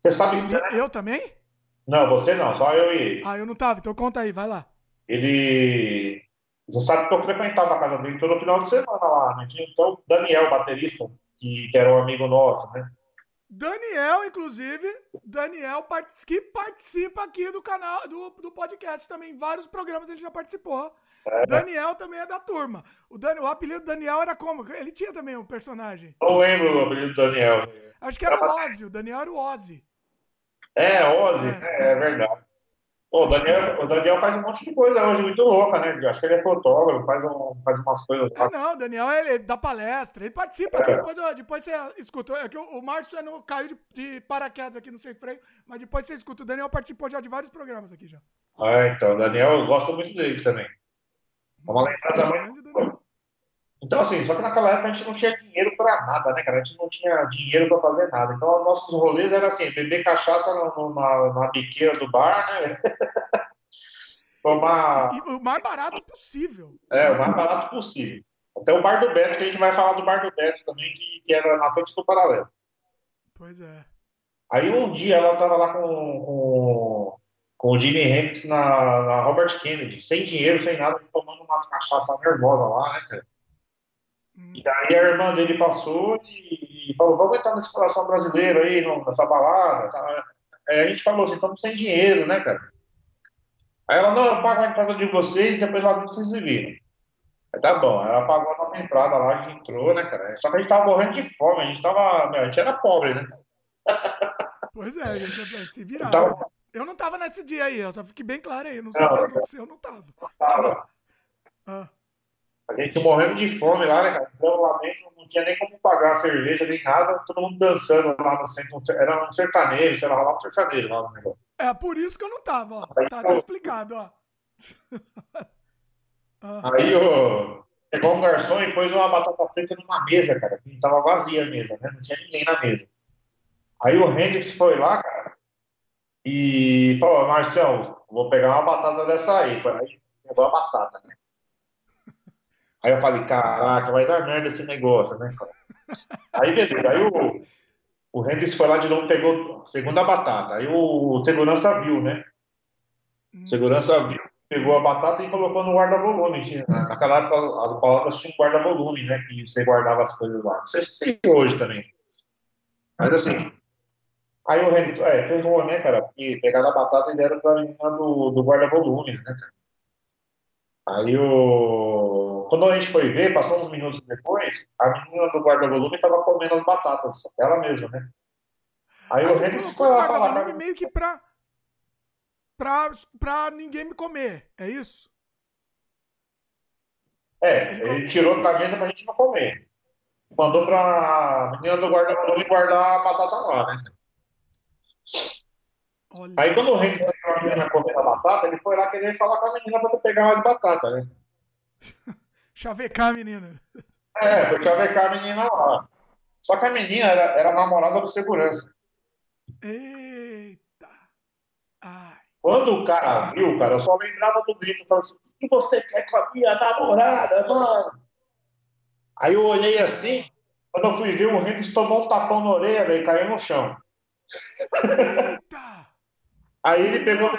Você sabe que. Eu também? Não, você não, só eu e ele. Ah, eu não tava, então conta aí, vai lá. Ele. Você sabe que eu frequentava a casa dele todo final de semana lá, né? Tinha então o Daniel, baterista, que, que era um amigo nosso, né? Daniel, inclusive, Daniel que participa aqui do canal, do, do podcast também. Vários programas ele já participou. É. Daniel também é da turma. O, Dan, o apelido do Daniel era como? Ele tinha também um personagem. Não lembro o apelido do Daniel. Acho que era o Ozzy. O Daniel era o Ozzy. É, Ozzy, é, é verdade. Pô, o, Daniel, o Daniel faz um monte de coisa hoje muito louca, né? Acho que ele é fotógrafo, faz, um, faz umas coisas. É, não, o Daniel ele, dá palestra, ele participa aqui, depois, depois você escuta. É que o, o Márcio não caiu de, de, paraquedas aqui no Sem Freio, mas depois você escuta. O Daniel participou já de vários programas aqui já. Ah, então, o Daniel, eu gosto muito dele também. Vamos lembrar também. Então, assim, só que naquela época a gente não tinha dinheiro para nada, né, cara? A gente não tinha dinheiro para fazer nada. Então, nossos rolês eram assim: beber cachaça na, na, na biqueira do bar, né? Tomar. E o mais barato possível. É, o mais barato possível. Até o Bar do Beto, que a gente vai falar do Bar do Beto também, que, que era na frente do Paralelo. Pois é. Aí um dia ela tava lá com, com, com o Jimi Hendrix na, na Robert Kennedy, sem dinheiro, sem nada, tomando umas cachaças nervosas lá, né, cara? E aí a irmã dele passou e, e falou, vamos entrar nesse coração brasileiro aí, nessa balada. Tá? Aí a gente falou assim, estamos sem dinheiro, né, cara? Aí ela, não, eu pago a entrada de vocês e depois lá vocês se viram. Aí tá bom, ela pagou a nossa entrada lá, a gente entrou, né, cara? Só que a gente tava morrendo de fome, a gente tava, a gente era pobre, né? Pois é, a gente se virava. Tava... Eu não tava nesse dia aí, eu só fiquei bem claro aí, não sei o que aconteceu, eu não tava. Não tava. Ah. A gente morrendo de fome lá, né, cara? Entramos lá dentro, não tinha nem como pagar a cerveja, nem nada, todo mundo dançando lá no centro. Era um sertanejo, sei lá, um sertanejo lá no negócio. É, por isso que eu não tava, ó. Aí, tá, tá explicado, ó. Aí, ó, pegou um garçom e pôs uma batata frita numa mesa, cara. Que tava vazia a mesa, né? Não tinha ninguém na mesa. Aí o Hendrix foi lá, cara, e falou, Marcelo, vou pegar uma batata dessa aí. Aí pegou a batata, né? Aí eu falei, caraca, vai dar merda esse negócio, né? Aí beleza, aí o, o Hendrix foi lá de novo, pegou a segunda batata. Aí o segurança viu, né? Hum. segurança viu, pegou a batata e colocou no guarda-volume. Naquela época as palavras tinham guarda-volume, né? Que você guardava as coisas lá. Não sei se tem hoje também. Mas assim. Aí o Hendrix, é, um né, cara? E pegaram a batata e deram pra menina do, do guarda-volumes, né, cara? Aí o. Quando a gente foi ver, passou uns minutos depois, a menina do guarda-volume estava comendo as batatas, ela mesma, né? Aí, Aí o Henrique foi lá falar. meio que pra, pra, pra ninguém me comer, é isso? É, ele, tirou da mesa pra gente não comer. Mandou pra menina do guarda-volume guardar a batata lá, né? Olha. Aí quando o Henrique viu a menina comendo a batata, ele foi lá querer falar com a menina pra pegar mais batata, né? chavecar a menina. É, foi chavecar a menina lá. Só que a menina era, era namorada do segurança. Eita! Ai. Quando o cara viu, cara, eu só lembrava do grito. Falava assim, o que você quer com a minha namorada, mano? Aí eu olhei assim, quando eu fui ver, o Hendrix tomou um tapão na orelha e caiu no chão. Eita! Aí ele pegou.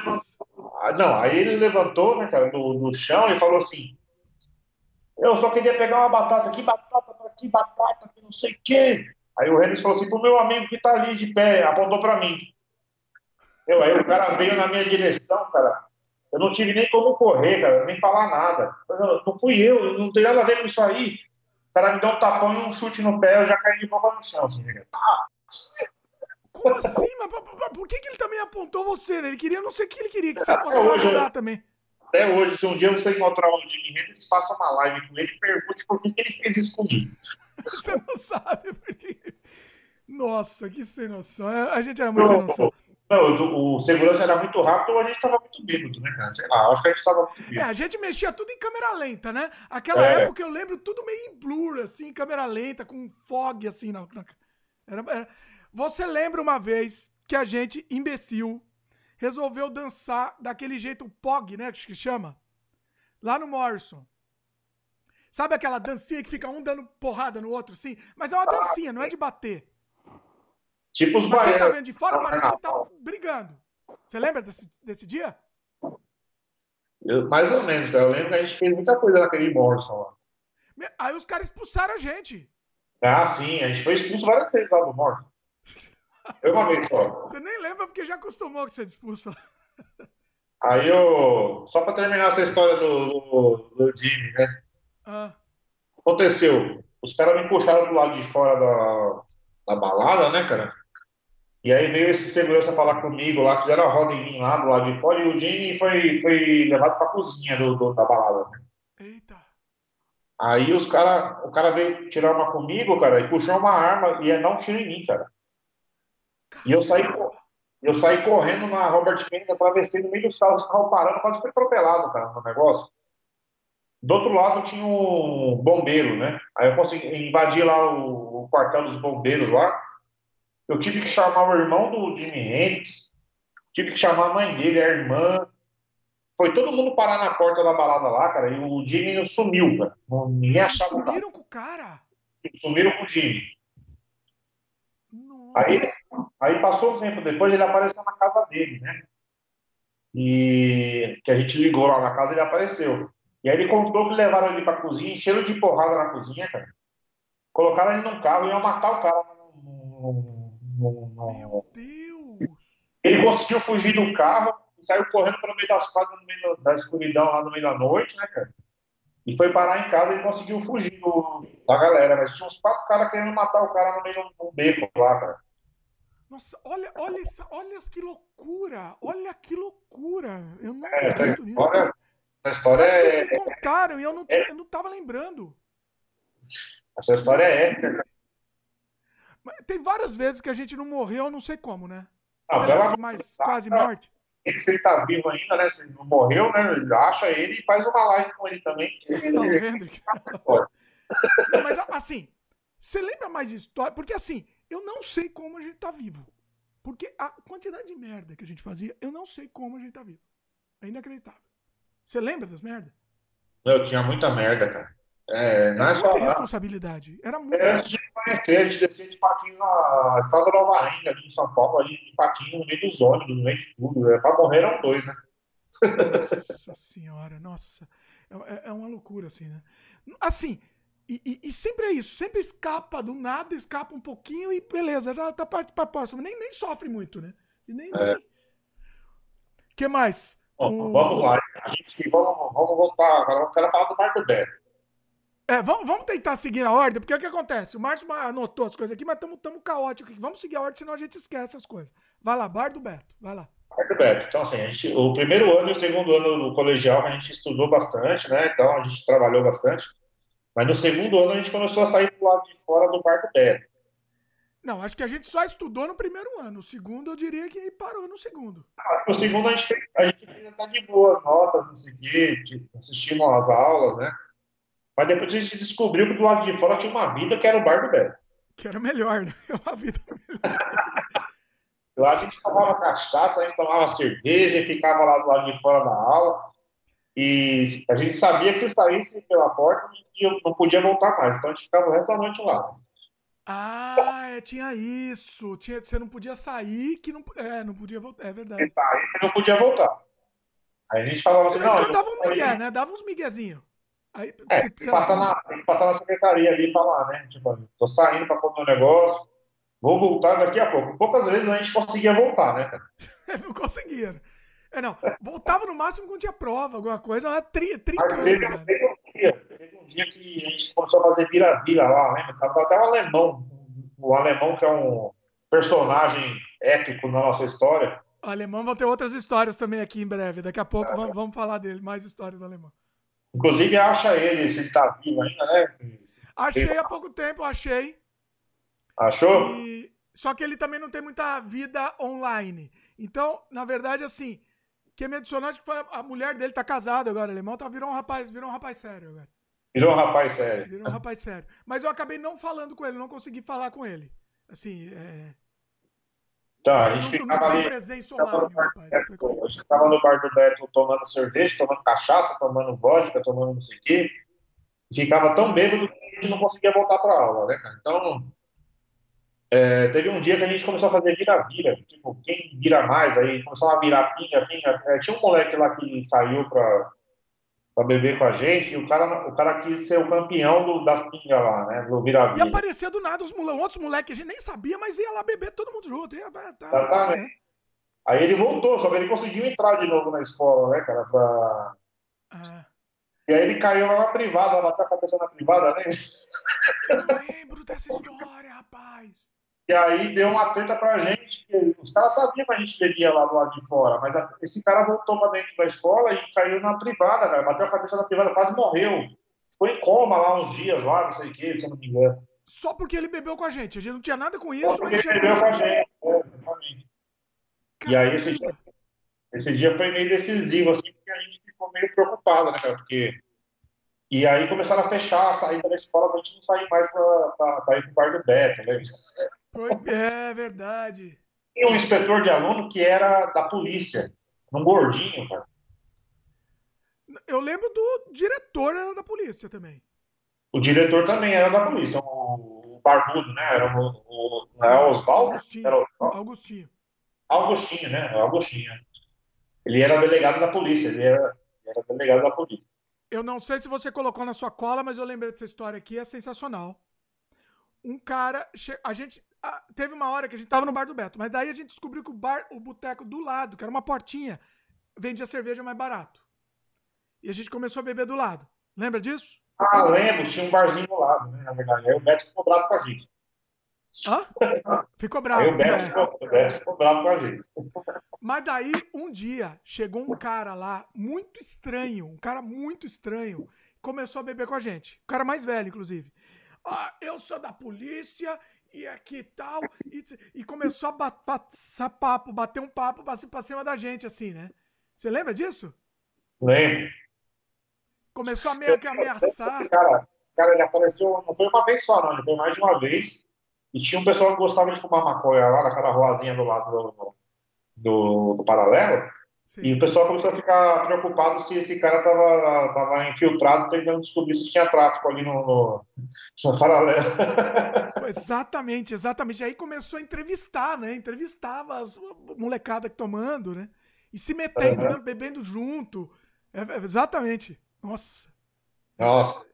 Ah, Não, aí ele levantou, né, cara, do, do chão e falou assim: Eu só queria pegar uma batata, que batata, que batata, que não sei o quê. Aí o Hendrix falou assim: Pro meu amigo que tá ali de pé, apontou pra mim. Eu, aí o cara veio na minha direção, cara. Eu não tive nem como correr, cara, nem falar nada. Eu, não fui eu, não tem nada a ver com isso aí. O cara me deu um tapão e um chute no pé, eu já caí de boca no chão. Assim, tá. Como assim? Mas por- que, que ele também apontou você, né? Ele queria, não sei o que ele queria, que você Até fosse ajudar também. Até hoje, se um dia você encontrar o Jimmy Hendrix, faça uma live com ele e pergunte por que, ele fez isso comigo. Você não sabe porque. Nossa, que sem noção. É, A gente era muito sem noção. Não, o, segurança era muito rápido ou a gente tava muito bêbado, né, cara? Sei lá, acho que a gente tava muito É, bêbado. a gente mexia tudo em câmera lenta, né? Aquela É. época eu lembro tudo meio em blur, assim, câmera lenta, com fog, assim. Na, na- era, era- Você lembra uma vez que a gente, imbecil, resolveu dançar daquele jeito POG, né? Que chama? Lá no Morrison. Sabe aquela dancinha que fica um dando porrada no outro, assim? Mas é uma dancinha, não é de bater. Tipo os tá baianos. vendo de fora, parece que tá brigando. Você lembra desse, desse dia? Eu- Mais ou menos, cara. Eu lembro que a gente fez muita coisa naquele Morrison lá. Aí os caras expulsaram a gente. Ah, sim, a gente foi expulso várias vezes lá do Morrison. Eu uma vez só. Você nem lembra porque já acostumou com ser expulso. Aí eu. Só pra terminar essa história do, do, do Jimmy, né? Ah, aconteceu? Os caras me puxaram do lado de fora da, da balada, né, cara? E aí veio esse segurança falar comigo lá, fizeram a roda em mim lá do lado de fora, e o Jimmy foi, foi levado pra cozinha do, do- da balada. né? eita. Aí os cara, o cara veio tirar uma comigo, cara, e puxou uma arma e ia dar um tiro em mim, cara. E eu saí, eu saí correndo na Robert Kennedy, atravessei no meio dos carros, os carros parando, quase fui atropelado, cara, no negócio. Do outro lado tinha um bombeiro, né? Aí eu consegui invadir lá o, o quartel dos bombeiros lá. Eu tive que chamar o irmão do Jimi Hendrix, tive que chamar a mãe dele, a irmã. Foi todo mundo parar na porta da balada lá, cara, e o Jimmy sumiu, cara. Ninguém achava sumiram com o cara. Sumiram com o Jimmy. Aí, aí passou um tempo depois, ele apareceu na casa dele, né? E que a gente ligou lá na casa, ele apareceu. E aí ele contou que levaram ele pra cozinha, encheram de porrada na cozinha, cara. Colocaram ele num carro e iam matar o cara. Meu Deus. Ele conseguiu fugir do carro e saiu correndo pelo meio das quadras, no meio da escuridão, lá no meio da noite, né, cara? E foi parar em casa e conseguiu fugir do- da galera. Mas tinha uns quatro caras querendo matar o cara no meio de um beco lá, cara. Nossa, olha, olha, essa, olha que loucura. Olha que loucura. Eu não É, essa história, essa história é, me contaram e eu não, tinha- eu não tava lembrando. essa história é épica, Tem várias vezes que a gente não morreu, eu não sei como, né? Ah, Deus, quase morte? Se ele tá vivo ainda, né? Se ele não morreu, né? Acha ele e faz uma live com ele também. Não, Hendrick. Não, mas assim, você lembra mais história? Porque assim, eu não sei como a gente tá vivo. Porque a quantidade de merda que a gente fazia, eu não sei como a gente tá vivo. É inacreditável. Você lembra das merdas? Eu tinha muita merda, cara. É, não é Era só muita lá. responsabilidade. Era muito. É, antes de conhecer, a gente descia de patinho na estrada da Nova Rainha, ali em São Paulo, ali de patinho no meio dos ônibus, no meio de tudo. É, pra morrer eram dois, né? Nossa senhora, nossa. É, é- é uma loucura, assim, né? Assim, e, e- e sempre é isso. Sempre escapa do nada, escapa um pouquinho e beleza, já tá parte pra próxima. Nem, nem sofre muito, né? E nem. É. nem... que mais? Bom, O- vamos lá. A gente, vamos, vamos voltar. Agora eu quero falar do Beto. É, vamos, vamos tentar seguir a ordem, porque o que acontece? O Márcio anotou as coisas aqui, mas estamos caóticos aqui. Vamos seguir a ordem, senão a gente esquece as coisas. Vai lá, Bar do Beto, vai lá. Bar do Beto. Então, assim, a gente, o primeiro ano e o segundo ano do colegial a gente estudou bastante, né? Então a gente trabalhou bastante. Mas no segundo ano a gente começou a sair do lado de fora do Bar do Beto. Não, acho que a gente só estudou no primeiro ano. O segundo, eu diria que parou no segundo. No segundo a gente fez, a gente fez até de boas notas, não sei o quê, assistimos às aulas, né? Mas depois a gente descobriu que do lado de fora tinha uma vida que era o Bar do Beto. Que era melhor, né? Uma vida melhor. Lá a gente tomava cachaça, a gente tomava cerveja e ficava lá do lado de fora da aula. E a gente sabia que se saísse pela porta, a gente não podia voltar mais. Então a gente ficava o resto da noite lá. Ah, é, tinha isso. Tinha, você não podia sair, que não, é, não podia voltar. É verdade. Aí não podia voltar. Aí a gente falava assim, não. dava um migué, né? Dava uns miguezinhos. Aí, é, tem que, passar na, tem que passar na secretaria ali e falar, né? Tipo, tô saindo para comer um negócio, vou voltar daqui a pouco. Poucas vezes a gente conseguia voltar, né, cara? não conseguia. É, não. Voltava no máximo quando tinha prova, alguma coisa, mas tri, tri Mas teve, né? teve, um dia, teve um dia que a gente começou a fazer vira-vira lá, lembra? Tava até o alemão, o alemão que é um personagem épico na nossa história. O alemão vão ter outras histórias também aqui em breve. Daqui a pouco é. vamos, vamos falar dele, mais histórias do alemão. Inclusive, acha ele, se ele tá vivo ainda, né? Achei há pouco tempo, achei. Achou? E... Só que ele também não tem muita vida online. Então, na verdade, assim, quem me adicionou acho que foi a mulher dele, tá casado agora, alemão, tá, virou um rapaz, virou um rapaz sério agora. Virou um rapaz sério. Virou um rapaz sério. Mas eu acabei não falando com ele, não consegui falar com ele. Assim, é... Tá, a gente ficava ali. Presença online, rapaz, a gente ficava no bar do Beto tomando cerveja, tomando cachaça, tomando vodka, tomando não sei o quê. Ficava tão bêbado que a gente não conseguia voltar para aula, né, cara? Então, é, teve um dia que a gente começou a fazer vira-vira, tipo, quem vira mais, aí começou a virar pinga, pinga. É, tinha um moleque lá que saiu para pra beber com a gente, e o cara, o cara quis ser o campeão do, das pingas lá, né? Do vira-vira. E aparecia do nada os mole... outros moleques que a gente nem sabia, mas ia lá beber todo mundo junto. Ia, tá, Exatamente. Aí ele voltou, só que ele conseguiu entrar de novo na escola, né, cara? Pra... Ah. E aí ele caiu lá na privada, bateu a cabeça na privada, né? Eu lembro dessa história, rapaz. E aí deu uma treta pra gente, os caras sabiam que a gente bebia lá do lado de fora, mas a, esse cara voltou pra dentro da escola e caiu na privada, cara, bateu a cabeça na privada, quase morreu. Ficou em coma lá uns dias lá, não sei o que, se eu não me engano. Só porque ele bebeu com a gente, a gente não tinha nada com isso. Só porque ele bebeu com a gente, é, exatamente. E aí esse dia, esse dia foi meio decisivo, assim, porque a gente ficou meio preocupado, né, cara, porque... E aí começaram a fechar a saída da escola pra gente não sair mais pra, pra, pra ir pro bar do Beto, né? É verdade. Tinha um inspetor de aluno que era da polícia, um gordinho, cara. Eu lembro do diretor era da polícia também. O diretor também era da polícia, o, barbudo, né? Era o, o, não era Oswaldo? Augustinho. Era Augustinho. Augustinho, né? Augustinho. Ele era delegado da polícia, ele era, ele era delegado da polícia. Eu não sei se você colocou na sua cola, mas eu lembrei dessa história aqui, é sensacional. Um cara, a gente, teve uma hora que a gente tava no bar do Beto, mas daí a gente descobriu que o bar, o boteco do lado, que era uma portinha, vendia cerveja mais barato. E a gente começou a beber do lado. Lembra disso? Ah, lembro, tinha um barzinho do lado, né? Na verdade. Aí o Beto ficou bravo com a gente. Hã? Ficou bravo. Aí o Beto, né? ficou, o Beto ficou bravo com a gente. Mas daí, um dia, chegou um cara lá, muito estranho, um cara muito estranho, começou a beber com a gente. O cara mais velho, inclusive. Ah, eu sou da polícia e aqui tal, e, e começou a passar papo, bater um papo pra, cima da gente, assim, né? Você lembra disso? Lembro. Começou a meio que ameaçar. Cara, cara, ele apareceu, não foi uma vez só, não, ele foi mais de uma vez. E tinha um pessoal que gostava de fumar maconha lá naquela ruazinha do lado do, do, do paralelo. Sim. E o pessoal começou a ficar preocupado se esse cara tava, tava infiltrado, tentando descobrir se tinha tráfico ali no, no, no paralelo. exatamente, exatamente. Aí começou a entrevistar, né? Entrevistava a molecada tomando, né? E se metendo, uhum. né? bebendo junto. É, é, exatamente. Nossa. Nossa.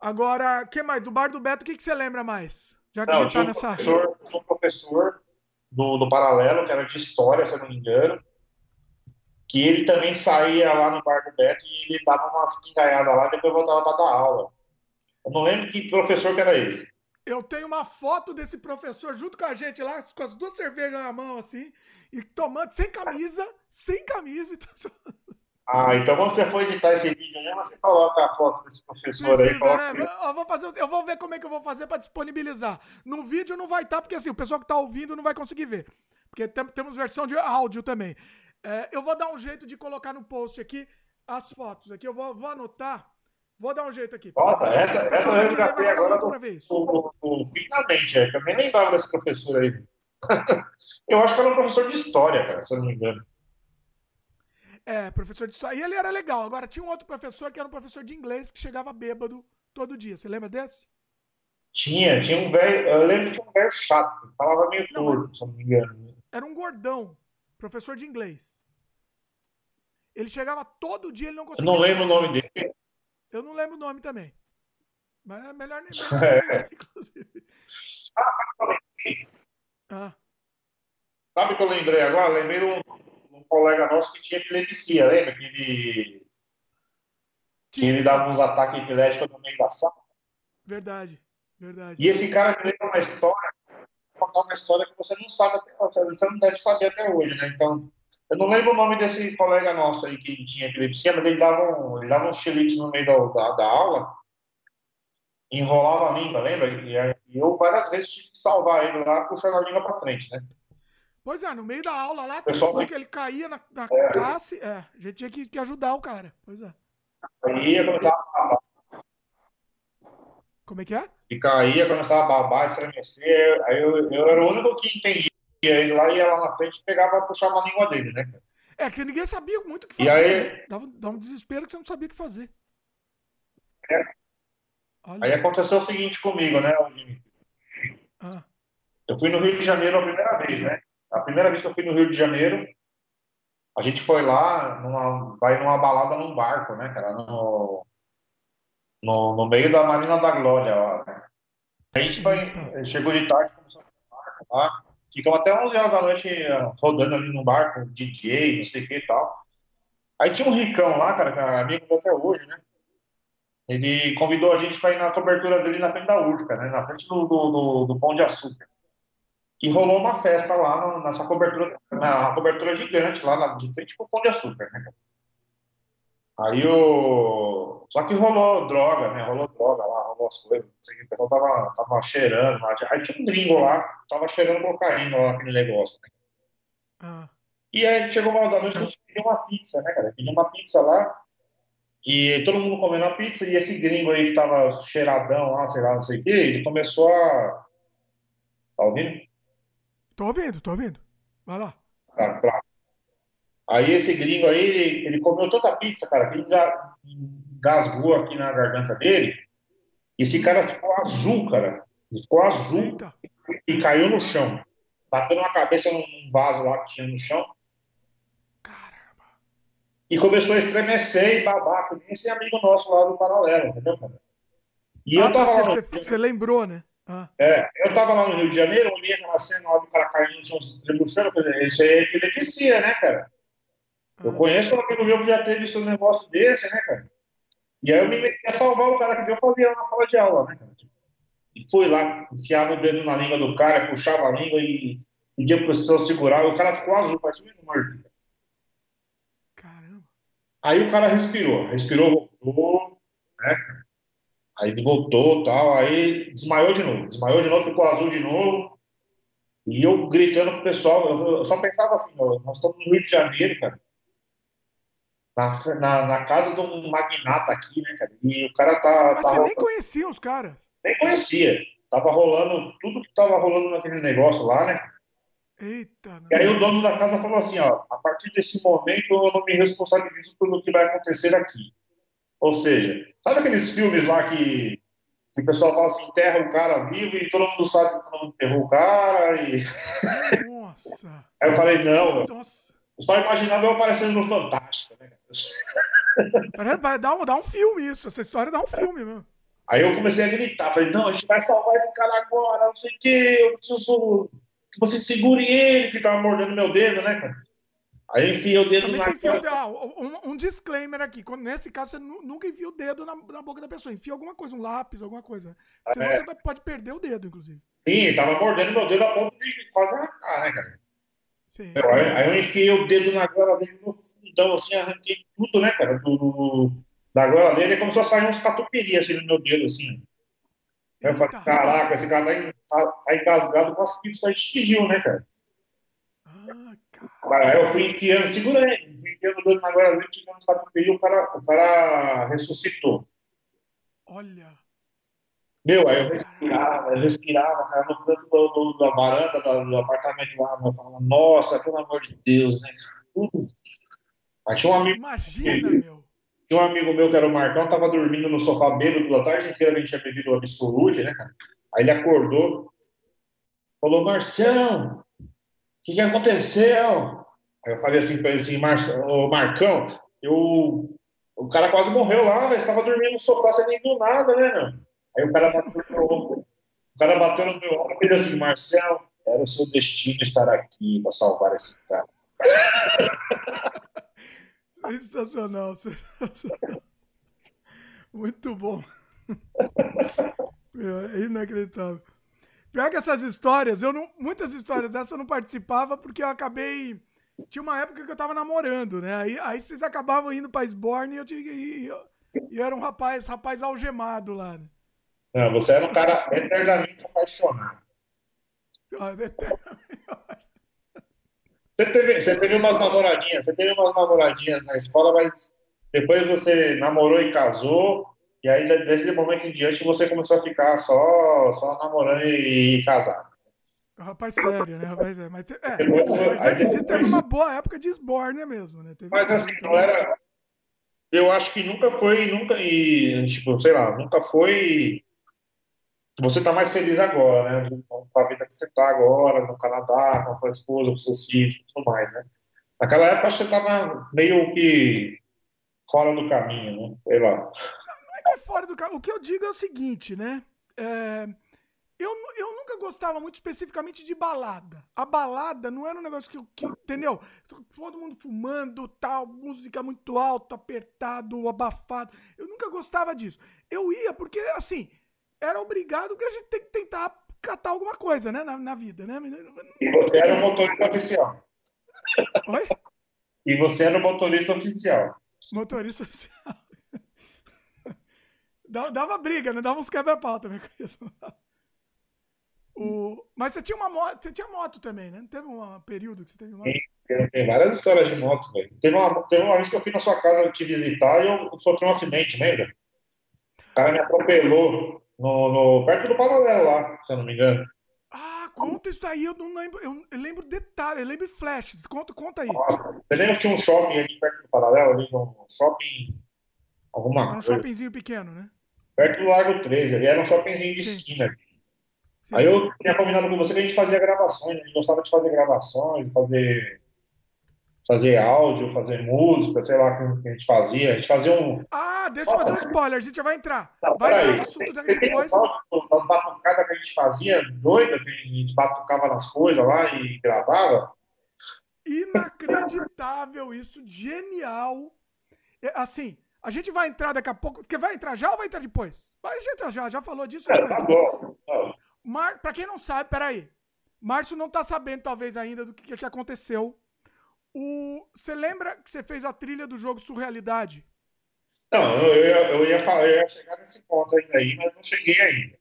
Agora, que mais? Do bar do Beto, o que, que você lembra mais? Já que Não, gente tá um nessa. Professor, um professor do, do paralelo, que era de história, se eu não me engano que ele também saía lá no bar do Beto e ele dava umas pingaiadas lá depois voltava para dar aula. Eu não lembro que professor que era esse. Eu tenho uma foto desse professor junto com a gente lá, com as duas cervejas na mão, assim, e tomando sem camisa, sem camisa. Ah, então quando você for editar esse vídeo aí, você coloca a foto desse professor Precisa, aí. Coloca... Né? Eu, vou fazer, eu vou ver como é que eu vou fazer para disponibilizar. No vídeo não vai estar, tá, porque assim, o pessoal que está ouvindo não vai conseguir ver. Porque tem, temos versão de áudio também. É, eu vou dar um jeito de colocar no post aqui as fotos. Aqui eu vou, vou anotar. Vou dar um jeito aqui. Nossa, essa, essa eu resgatei agora do, do, do, finalmente. É, eu nem lembrava desse professor aí. eu acho que era um professor de história, cara, se eu não me engano. É, professor de história. E ele era legal. Agora, tinha um outro professor que era um professor de inglês que chegava bêbado todo dia. Você lembra desse? Tinha, tinha um velho. Eu lembro que tinha um velho chato. Falava meio torto, se eu não me engano. Era um gordão, professor de inglês. Ele chegava todo dia, ele não conseguia. Eu não lembro o nome dele. Eu não lembro o nome também. Mas é melhor nem lembrar, inclusive. Ah. Sabe o que eu lembrei agora? Lembrei de um, um, colega nosso que tinha epilepsia, lembra? Que ele, que ele dava uns ataques epiléticos no meio da sala. Verdade, verdade. E esse cara me lembra uma história, contar uma história que você não sabe até você não deve saber até hoje, né? Então, eu não lembro o nome desse colega nosso aí que tinha epilepsia, mas ele dava um, ele dava um xilite no meio da, da, da aula, enrolava a língua, lembra? E, e eu várias vezes tive que salvar ele lá, puxando a língua para frente, né? Pois é, no meio da aula lá, Pessoal, que ele caía na, na é, classe, é, a gente tinha que, que, ajudar o cara. Pois é. Aí começava a babar. Como é que é? E caía, começava a babar, estremecer. Aí eu, eu era o único que entendia ele lá, ia lá na frente e pegava, puxava a língua dele, né? É, que ninguém sabia muito o que fazer. E aí... Né? Dava, dava um desespero que você não sabia o que fazer. É. Aí aconteceu o seguinte comigo, né, ah. Eu fui no Rio de Janeiro a primeira vez, né? A primeira vez que eu fui no Rio de Janeiro, a gente foi lá, numa, vai numa balada num barco, né, cara? No, no, no meio da Marina da Glória lá, né? A gente foi, chegou de tarde, começou a barco lá. Ficamos até 11 horas da noite eh, rodando ali no barco, DJ, não sei o que e tal. Aí tinha um ricão lá, cara, que é amigo até hoje, né? Ele convidou a gente para ir na cobertura dele na frente da Urca, né? Na frente do, do, do, do Pão de Açúcar. E rolou uma festa lá nessa cobertura, na cobertura gigante, lá de frente pro Pão de Açúcar, né? Aí o. Só que rolou droga, né? Rolou droga lá, rolou as coisas. Não sei o que, o pessoal tava, tava cheirando. Lá. Aí tinha um gringo lá, tava cheirando cocaína lá naquele negócio. Né? Ah. E aí chegou uma da noite a gente pediu uma pizza, né, cara? Pediu uma pizza lá. E todo mundo comendo a pizza. E esse gringo aí que tava cheiradão lá, sei lá, não sei o que, ele começou a. Tá ouvindo? Tô ouvindo, tô ouvindo. Vai lá. Tá, tá. Aí esse gringo aí, ele, ele comeu tanta pizza, cara, que engasgou aqui na garganta dele. Esse cara ficou azul, cara. Ele ficou azul Eita. e caiu no chão. Bateu uma cabeça num vaso lá que tinha no chão. Caramba. E começou a estremecer e babar, com esse amigo nosso lá do paralelo, entendeu, cara? E ah, eu tava tá, você, no... você lembrou, né? Ah. É, eu tava lá no Rio de Janeiro, olhei aquela cena lá do cara caindo no chão, se eu falei, isso aí é epilepsia, né, cara? Eu conheço um amigo meu que já teve esse negócio desse, né, cara? E aí eu me meti a salvar o cara que deu fazia na sala de aula, né, cara? E fui lá, enfiava o dedo na língua do cara, puxava a língua e pedia pro pessoal segurar. E o cara ficou azul, mas meio morto. Caramba. Aí o cara respirou, respirou, voltou, né? Aí ele voltou tal, aí desmaiou de novo, desmaiou de novo, ficou azul de novo. E eu gritando pro pessoal, eu só pensava assim, nós estamos no Rio de Janeiro, cara na, na, na, casa de um magnata aqui, né, cara? E o cara tá. Mas tá você nem conhecia os caras? Nem conhecia. Tava rolando tudo que tava rolando naquele negócio lá, né? Eita, e aí o dono da casa falou assim, ó, a partir desse momento eu não me responsabilizo pelo que vai acontecer aqui. Ou seja, sabe aqueles filmes lá que, que o pessoal fala assim, enterra o cara vivo e todo mundo sabe que todo mundo enterrou o cara e... Nossa! aí eu falei, não, Nossa. Eu só imaginava eu aparecendo no Fantástico, né? Vai dar um, dar um filme isso, essa história dá um filme mesmo. Aí eu comecei a gritar, falei, não, a gente vai salvar esse cara agora, não sei o quê, eu preciso que você segure ele, que tava mordendo meu dedo, né, cara? Aí eu enfiei o dedo Também na enfia, ah, um, um, disclaimer aqui, nesse caso você nunca enfia o dedo na, na, boca da pessoa, enfia alguma coisa, um lápis, alguma coisa. Senão é. você pode perder o dedo, inclusive. Sim, tava mordendo meu dedo a ponto de quase arrancar, né, cara? Sim. Aí, aí eu enfiei o dedo na goela dele no fundão, assim, arranquei tudo, né, cara, do, do da goela dele, e começou a sair uns catupiry, assim, no meu dedo, assim. Aí eu falei, caraca, esse cara tá, tá, tá engasgado com as pizzas que a gente pediu, né, cara? Ah, cara. Aí eu fui enfiando, segura aí, fui enfiando o dedo na goela dele, tirando os catupiry, o cara, o cara ressuscitou. Olha. Meu, aí eu respirava, eu respirava, cara, no canto do, da varanda do, do apartamento lá, eu falava, nossa, pelo amor de Deus, né, cara? Aí tinha um amigo. Imagina, que, meu. Tinha um amigo meu que era o Marcão, tava dormindo no sofá bêbado a tarde inteira, a gente tinha bebido o absolute, né, cara? Aí ele acordou, falou, Marcão, o que, que aconteceu? Aí eu falei assim pra ele assim, Mar... Ô, Marcão, eu. O cara quase morreu lá, velho. Estava dormindo no sofá sem nem do nada, né, meu? Aí o cara bateu no meu ombro. O cara bateu no meu ombro e fez assim, Marcelo, era o seu destino estar aqui para salvar esse cara. Sensacional, sensacional. Muito bom. É inacreditável. Pior que essas histórias, eu não, muitas histórias dessas eu não participava porque eu acabei tinha uma época que eu tava namorando, né? Aí, aí vocês acabavam indo pra Sborne e eu, tinha, e, eu, eu era um rapaz, rapaz algemado lá, né? Não, você era um cara eternamente apaixonado. Ah, você teve, você teve umas namoradinhas, você teve umas namoradinhas na escola, mas depois você namorou e casou, e aí desse momento em diante você começou a ficar só, só namorando e, e casado. Rapaz sério, né? Rapaz sério. Mas, é, mas antes disso teve uma boa época de esbórnia mesmo, né? Teve mas assim, não era. Eu acho que nunca foi, nunca, e, tipo, sei lá, nunca foi. Você tá mais feliz agora, né? Com a vida que você tá agora, no Canadá, com a sua esposa, com filhos e tudo mais, né? Naquela época você tava meio que fora do caminho, né? Sei lá. Não, não é que é fora do caminho. O que eu digo é o seguinte, né? É eu, eu nunca gostava muito especificamente de balada. A balada não era um negócio que, que entendeu? Todo mundo fumando, tal, música muito alta, apertado, abafado. Eu nunca gostava disso. Eu ia porque, assim, era obrigado porque a gente tem que tentar catar alguma coisa, né, na, na vida, né? E você era o motorista oficial. Oi? E você era o motorista oficial. Motorista oficial. Dava briga, né? Dava uns quebra-pau também com isso. O... Mas você tinha uma moto, você tinha moto também, né? Não teve um período que você teve moto? Tem, tem várias histórias de moto, velho. Teve uma, teve uma vez que eu fui na sua casa te visitar e eu sofri um acidente, lembra? O cara me atropelou no, no, perto do paralelo lá, se eu não me engano. Ah, conta isso daí, eu não lembro, eu, lembro detalhes, eu lembro flashes, conta, conta aí. Nossa, você lembra que tinha um shopping ali perto do paralelo, ali, um shopping, alguma um coisa? Um shoppingzinho pequeno, né? Perto do Largo 13, ali era um shoppingzinho de Sim. esquina. Sim. Aí eu tinha combinado com você que a gente fazia gravações, a gente gostava de fazer gravações, fazer, fazer áudio, fazer música, sei lá o que a gente fazia. A gente fazia um. Ah, deixa eu fazer um spoiler, a gente já vai entrar. Não, vai entrar no assunto depois. Das batucadas que a gente fazia, doida, que a gente batucava nas coisas lá e gravava. Inacreditável isso, genial. É, assim, a gente vai entrar daqui a pouco. Porque vai entrar já ou vai entrar depois? Vai entrar já, já falou disso. É, tá bom. Tá. Mar... Para quem não sabe, peraí. Márcio não tá sabendo, talvez, ainda do que, que aconteceu. O... Você lembra que você fez a trilha do jogo Surrealidade? Não, eu, eu, eu, ia, falar, eu ia chegar nesse ponto aí, mas não cheguei ainda.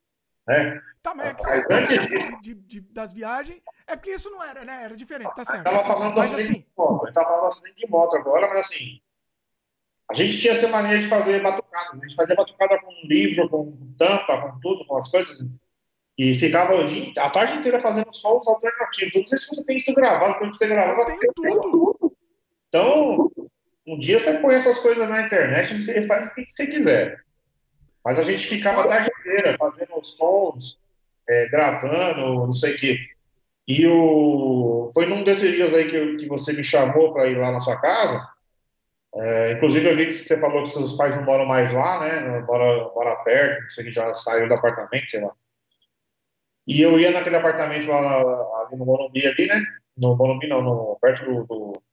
Né? Tá, mas é que você antes de, de, das viagens. É porque isso não era, né? Era diferente, tá certo. Eu tava falando do acidente assim... de moto. Eu tava falando do acidente de moto agora, mas assim. A gente tinha essa maneira de fazer batucada. A gente fazia batucada com livro, com tampa, com tudo, com as coisas. E ficava a tarde inteira fazendo sons alternativos. Eu não sei se você tem isso gravado, quando você gravava. Tem tudo. Então, um dia você põe essas coisas na internet e faz o que você quiser. Mas a gente ficava a tarde inteira fazendo sons, é, gravando, não sei o quê. E o... foi num desses dias aí que, que você me chamou para ir lá na sua casa. É, inclusive, eu vi que você falou que seus pais não moram mais lá, né? Mora, mora perto, não sei que já saiu do apartamento, sei lá. E eu ia naquele apartamento lá ali no Morumbi, ali, né? No Morumbi, não, no, perto do, do,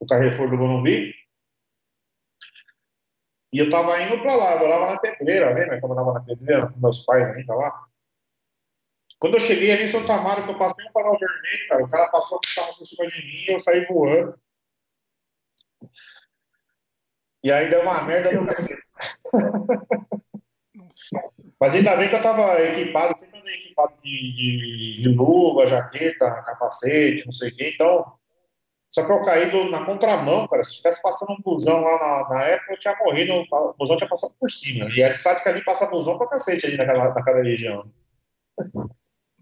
do Carrefour do Morumbi. E eu tava indo pra lá, eu morava na pedreira, lembra? Quando eu morava na pedreira, com meus pais ainda lá. Quando eu cheguei ali em Santa Amaro, que eu passei um farol vermelho, cara, o cara passou o carro por cima de mim e eu saí voando. E aí deu uma merda no cacete. Mas ainda bem que eu estava equipado, sempre andei equipado de, de, de, luva, jaqueta, capacete, não sei o quê. Então, Só que eu caí do, na contramão, cara. Se tivesse passando um busão lá na, na época, eu tinha morrido, o busão tinha passado por cima. E a estática ali passa busão pra cacete ali naquela, naquela região.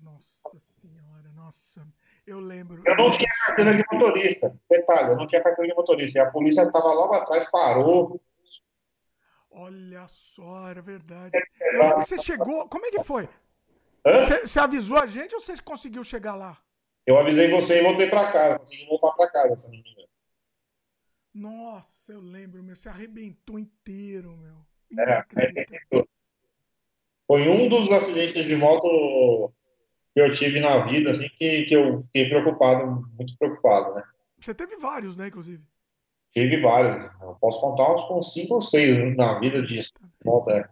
Nossa senhora, nossa. Eu lembro. Eu não tinha carteira de motorista. Detalhe, eu não tinha carteira de motorista. E a polícia estava logo atrás, parou. Olha só, era verdade. Eu, você chegou. Como é que foi? Você, você avisou a gente ou você conseguiu chegar lá? Eu avisei você e voltei para casa. Consegui voltar para casa, se não me engano. Nossa, eu lembro, meu. Você arrebentou inteiro, meu. É, Foi um dos acidentes de moto que eu tive na vida, assim, que, que eu fiquei preocupado, muito preocupado, né? Você teve vários, né, inclusive? Tive vários. Eu posso contar uns com cinco ou seis na vida disso. Moto, é.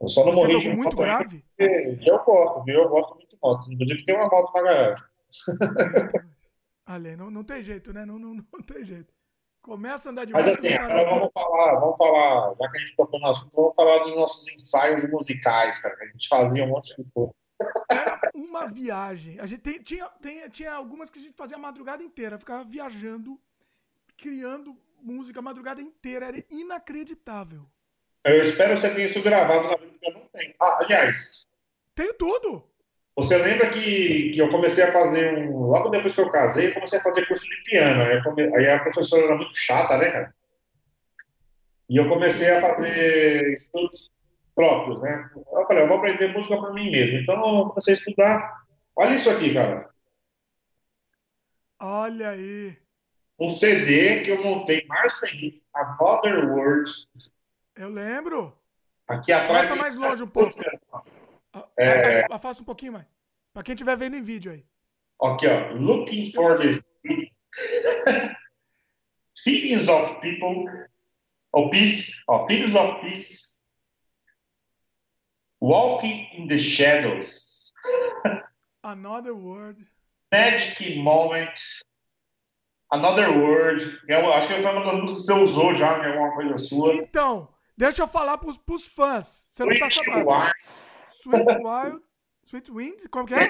Eu só não morri de moto. muito grave? Eu gosto, viu? Eu gosto moto. Inclusive tem uma moto na garagem. Ali, não, não tem jeito, né? Não, não, não tem jeito. Começa a andar de moto. Mas assim, agora vamos falar, vamos falar, já que a gente tocou no assunto, vamos falar dos nossos ensaios musicais, cara. A gente fazia um monte de coisa. Era uma viagem. A gente tem, tinha, tem, tinha algumas que a gente fazia a madrugada inteira, ficava viajando, criando música a madrugada inteira. Era inacreditável. Eu espero que você tenha isso gravado na vida, porque eu não tenho. Ah, aliás. Tenho tudo. Você lembra que, que eu comecei a fazer um. Logo depois que eu casei, eu comecei a fazer curso de piano. Aí, come... aí a professora era muito chata, né, cara? E eu comecei a fazer estudos próprios, né? Eu falei, eu vou aprender música para mim mesmo. Então eu comecei a estudar. Olha isso aqui, cara. Olha aí. Um CD que eu montei, Marcia Henrique, Another World. Eu lembro. Aqui atrás. Passa mais longe um pouco. É... Afasta um pouquinho mais. Para quem estiver vendo em vídeo aí. Aqui, ó. Looking for the feelings of people. Of peace. Oh, feelings of peace. Walking in the shadows. Another word. Magic moment. Another word. Eu acho que foi uma das músicas que você usou já em alguma coisa sua. Então, deixa eu falar pros, pros fãs. Você não tá sabendo. Sweet Wild, Sweet Winds, como que é? é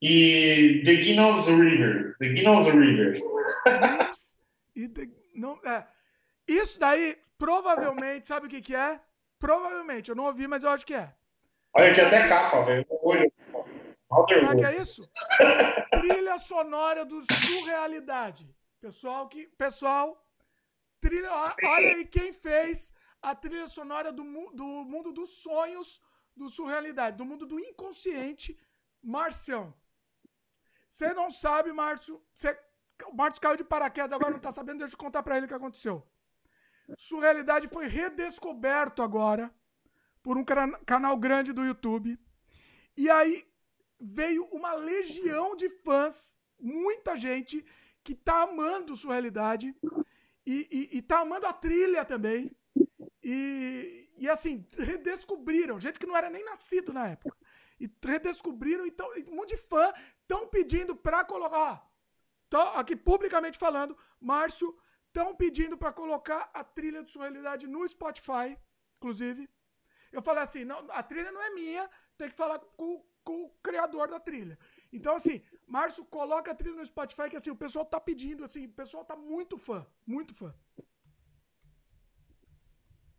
e The Guinness River. The Guinness River. e the, não, é. Isso daí, provavelmente, sabe o que, que é? Provavelmente, eu não ouvi, mas eu acho que é. Olha, tinha até capa, velho. Sabe o que é isso? trilha sonora do Surrealidade. Pessoal, que, pessoal, trilha, olha aí quem fez a trilha sonora do, do mundo dos sonhos, do surrealidade, do mundo do inconsciente, Marcião. Você não sabe, Márcio. Você, o Márcio caiu de paraquedas, agora não está sabendo, deixa eu contar para ele o que aconteceu. Surrealidade foi redescoberto agora por um canal grande do YouTube. E aí veio uma legião de fãs, muita gente que tá amando Surrealidade e, e, e tá amando a trilha também. E, e assim, redescobriram, gente que não era nem nascido na época. E redescobriram, então, um monte de fã estão pedindo para colocar. Tô aqui publicamente falando, Márcio, estão pedindo para colocar a trilha de sua realidade no Spotify, inclusive. Eu falei assim, não, a trilha não é minha, tem que falar com, com o criador da trilha. Então, assim, Márcio, coloca a trilha no Spotify, que assim, o pessoal tá pedindo, assim, o pessoal tá muito fã, muito fã.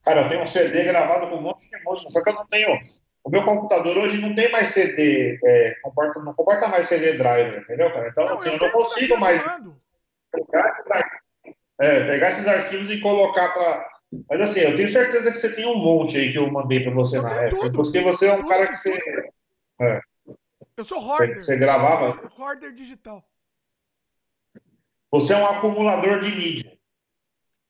Cara, eu tenho um CD gravado com um monte de música, só que eu não tenho. O meu computador hoje não tem mais CD, é, comporta, não comporta mais CD driver, entendeu, cara? Então, não, assim, eu, eu não consigo mais pegar, é, pegar esses arquivos e colocar para. Mas assim, eu tenho certeza que você tem um monte aí que eu mandei para você eu na época. Tudo, porque você é um tudo, cara que você. É, eu sou hoarder. Você, você gravava? Hoarder digital. Você é um acumulador de mídia.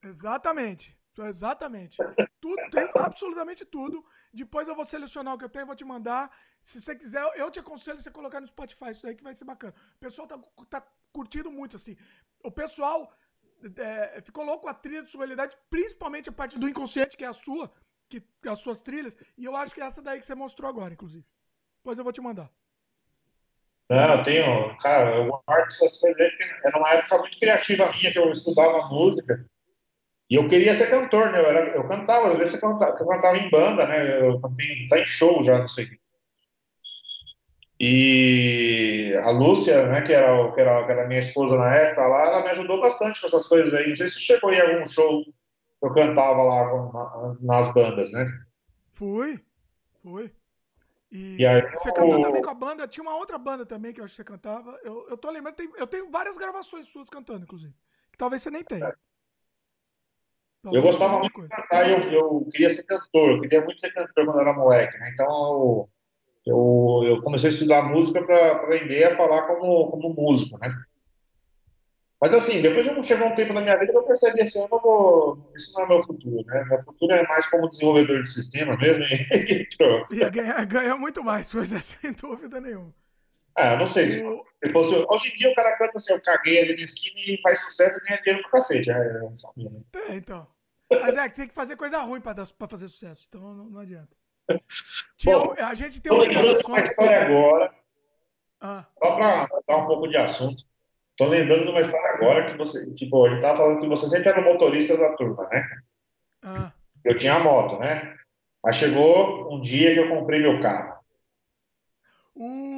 Exatamente. Exatamente. Tudo, tem absolutamente tudo. Depois eu vou selecionar o que eu tenho vou te mandar. Se você quiser, eu te aconselho você colocar no Spotify isso daí que vai ser bacana. O pessoal tá, tá curtindo muito, assim. O pessoal é, ficou louco a trilha de sua realidade, principalmente a parte do inconsciente, que é a sua, que as suas trilhas. E eu acho que é essa daí que você mostrou agora, inclusive. Depois eu vou te mandar. Não, eu tenho, cara, eu guardo essas coisas era uma época muito criativa minha, que eu estudava música. E eu queria ser cantor, né? Eu, era, eu cantava, às vezes eu cantava, eu cantava em banda, né? Eu cantei tá em show já, não sei. E a Lúcia, né, que era, que, era, que era minha esposa na época lá, ela me ajudou bastante com essas coisas aí. Não sei se chegou em algum show que eu cantava lá nas bandas, né? Fui, fui. E, E aí você eu- cantou também com a banda? Tinha uma outra banda também que eu acho que você cantava. Eu, eu tô lembrando, eu tenho várias gravações suas cantando, inclusive. Que talvez você nem tenha. Eu gostava muito de cantar, eu, eu queria ser cantor, eu queria muito ser cantor quando eu era moleque, né? Então eu, eu, eu comecei a estudar música para aprender a falar como, como músico, né? Mas assim, depois eu chegou um tempo na minha vida que eu percebi assim, eu não vou, isso não é meu futuro, né? Meu futuro é mais como desenvolvedor de sistema mesmo e pronto. Ganhar, ganhar muito mais, pois é, sem dúvida nenhuma. Ah, eu não sei se, se fosse, hoje em dia o cara canta assim, eu caguei ali na esquina e faz sucesso e ganha dinheiro pro cacete, é, eu não sabia, né? É, então. Mas é que tem que fazer coisa ruim pra, dar- pra fazer sucesso, então não, não adianta. Tinha- Bom, a gente tem Tô umas lembrando de uma história agora, Ah, Só para dar um pouco de assunto, tô lembrando de uma história agora que você, tipo, gente tava falando que você sempre era o motorista da turma, né? ah. Eu tinha a moto, né? Mas chegou um dia que eu comprei meu carro, Uh, o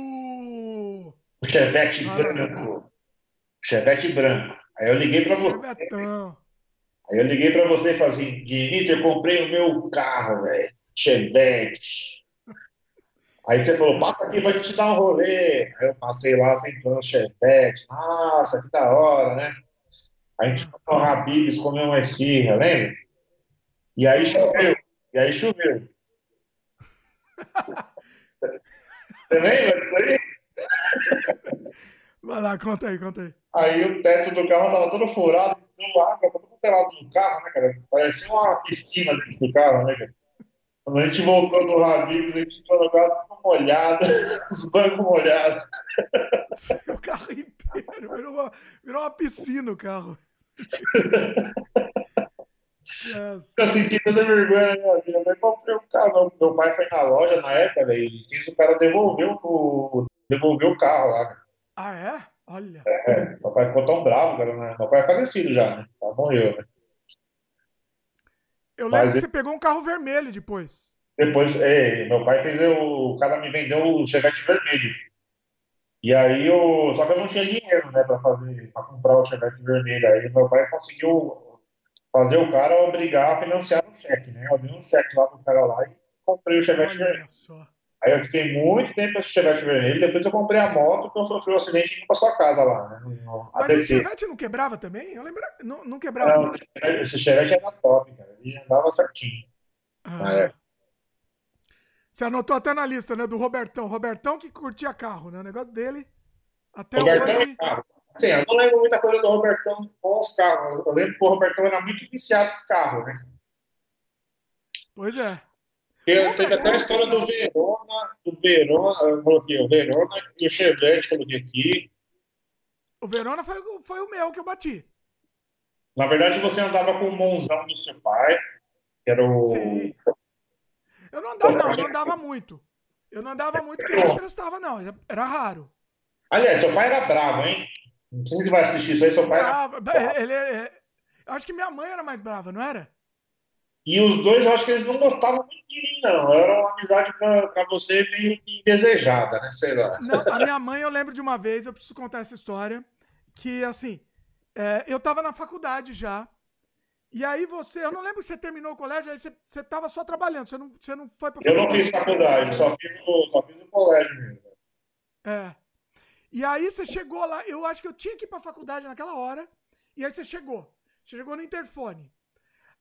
Chevette Ah. branco, Chevette branco. Aí eu liguei para você, Chevetão. aí eu liguei para você e falei assim, Dieter, eu comprei o meu carro, velho, Chevette. Aí você falou, passa aqui, vai te dar um rolê. Aí eu passei lá, sentando no Chevette. Nossa, que da hora, né? A gente foi no Habib's, comeu uma esfirra, lembra? E aí choveu. E aí choveu. Você lembra disso aí? Vai lá, conta aí, conta aí. Aí o teto do carro tava todo furado, entrou água pra todo lado do carro, né, cara? Parecia uma piscina dentro do carro, né, cara? Quando a gente voltou no Habib's, a gente entrou no carro tudo molhado, os bancos molhados. O carro inteiro virou uma, virou uma piscina o carro. Yes. Eu senti tanta vergonha na minha vida. Mas comprei o carro. Meu, meu pai foi na loja na época, velho, e fez o cara devolver o, devolver o carro lá. cara. Ah, é? Olha. É, meu pai ficou tão bravo, cara. Né? Meu pai é falecido já, né? Já morreu, né? Eu lembro Mas que ele- você pegou um carro vermelho depois. Depois, é, meu pai fez o, o cara me vendeu o Chevette vermelho. E aí eu, só que eu não tinha dinheiro, né, para fazer, para comprar o Chevette vermelho. Aí meu pai conseguiu fazer o cara obrigar a financiar um cheque, né? Eu dei um cheque lá pro cara lá e comprei o Chevette vermelho. Olha só. Aí eu fiquei muito tempo com esse Chevette vermelho. Depois eu comprei a moto que eu sofri um acidente e indo pra sua casa lá, né? no Mas o ADT. Chevette não quebrava também? Eu lembro. Não, não quebrava. Não, esse Chevette era top, cara. Ele andava certinho. Ah. é. Você anotou até na lista, né? Do Robertão. Robertão que curtia carro, né? O negócio dele. Até Robertão hoje. é carro. Assim, eu não lembro muita coisa do Robertão com os carros. Eu lembro que o Robertão era muito viciado em carro, né? Pois é. Porque teve até a história do Verona, do Verona, eu coloquei o Verona e o Chevette, coloquei aqui. O Verona foi, o- foi o meu que eu bati. Na verdade, você andava com o Monzão do seu pai, que era o. Sim. Eu não andava, não, eu não andava muito. Eu não andava muito porque ele não prestava, não. Era raro. Aliás, seu pai era bravo, hein? Não sei se ele vai assistir isso aí, seu pai era. Brava. Ele, ele- eu acho que minha mãe era mais brava, não era? E os dois, eu acho que eles não gostavam muito de mim, não. Era uma amizade pra, pra você meio indesejada, né? Sei lá. Não, a minha mãe, eu lembro de uma vez, eu preciso contar essa história, que assim, é, eu tava na faculdade já, e aí você, eu não lembro se você terminou o colégio, aí você, você tava só trabalhando, você não, você não foi pra Eu não fiz faculdade, só fiz o, só fiz o colégio mesmo. É. E aí você chegou lá, eu acho que eu tinha que ir pra faculdade naquela hora, e aí você chegou. Você chegou no interfone.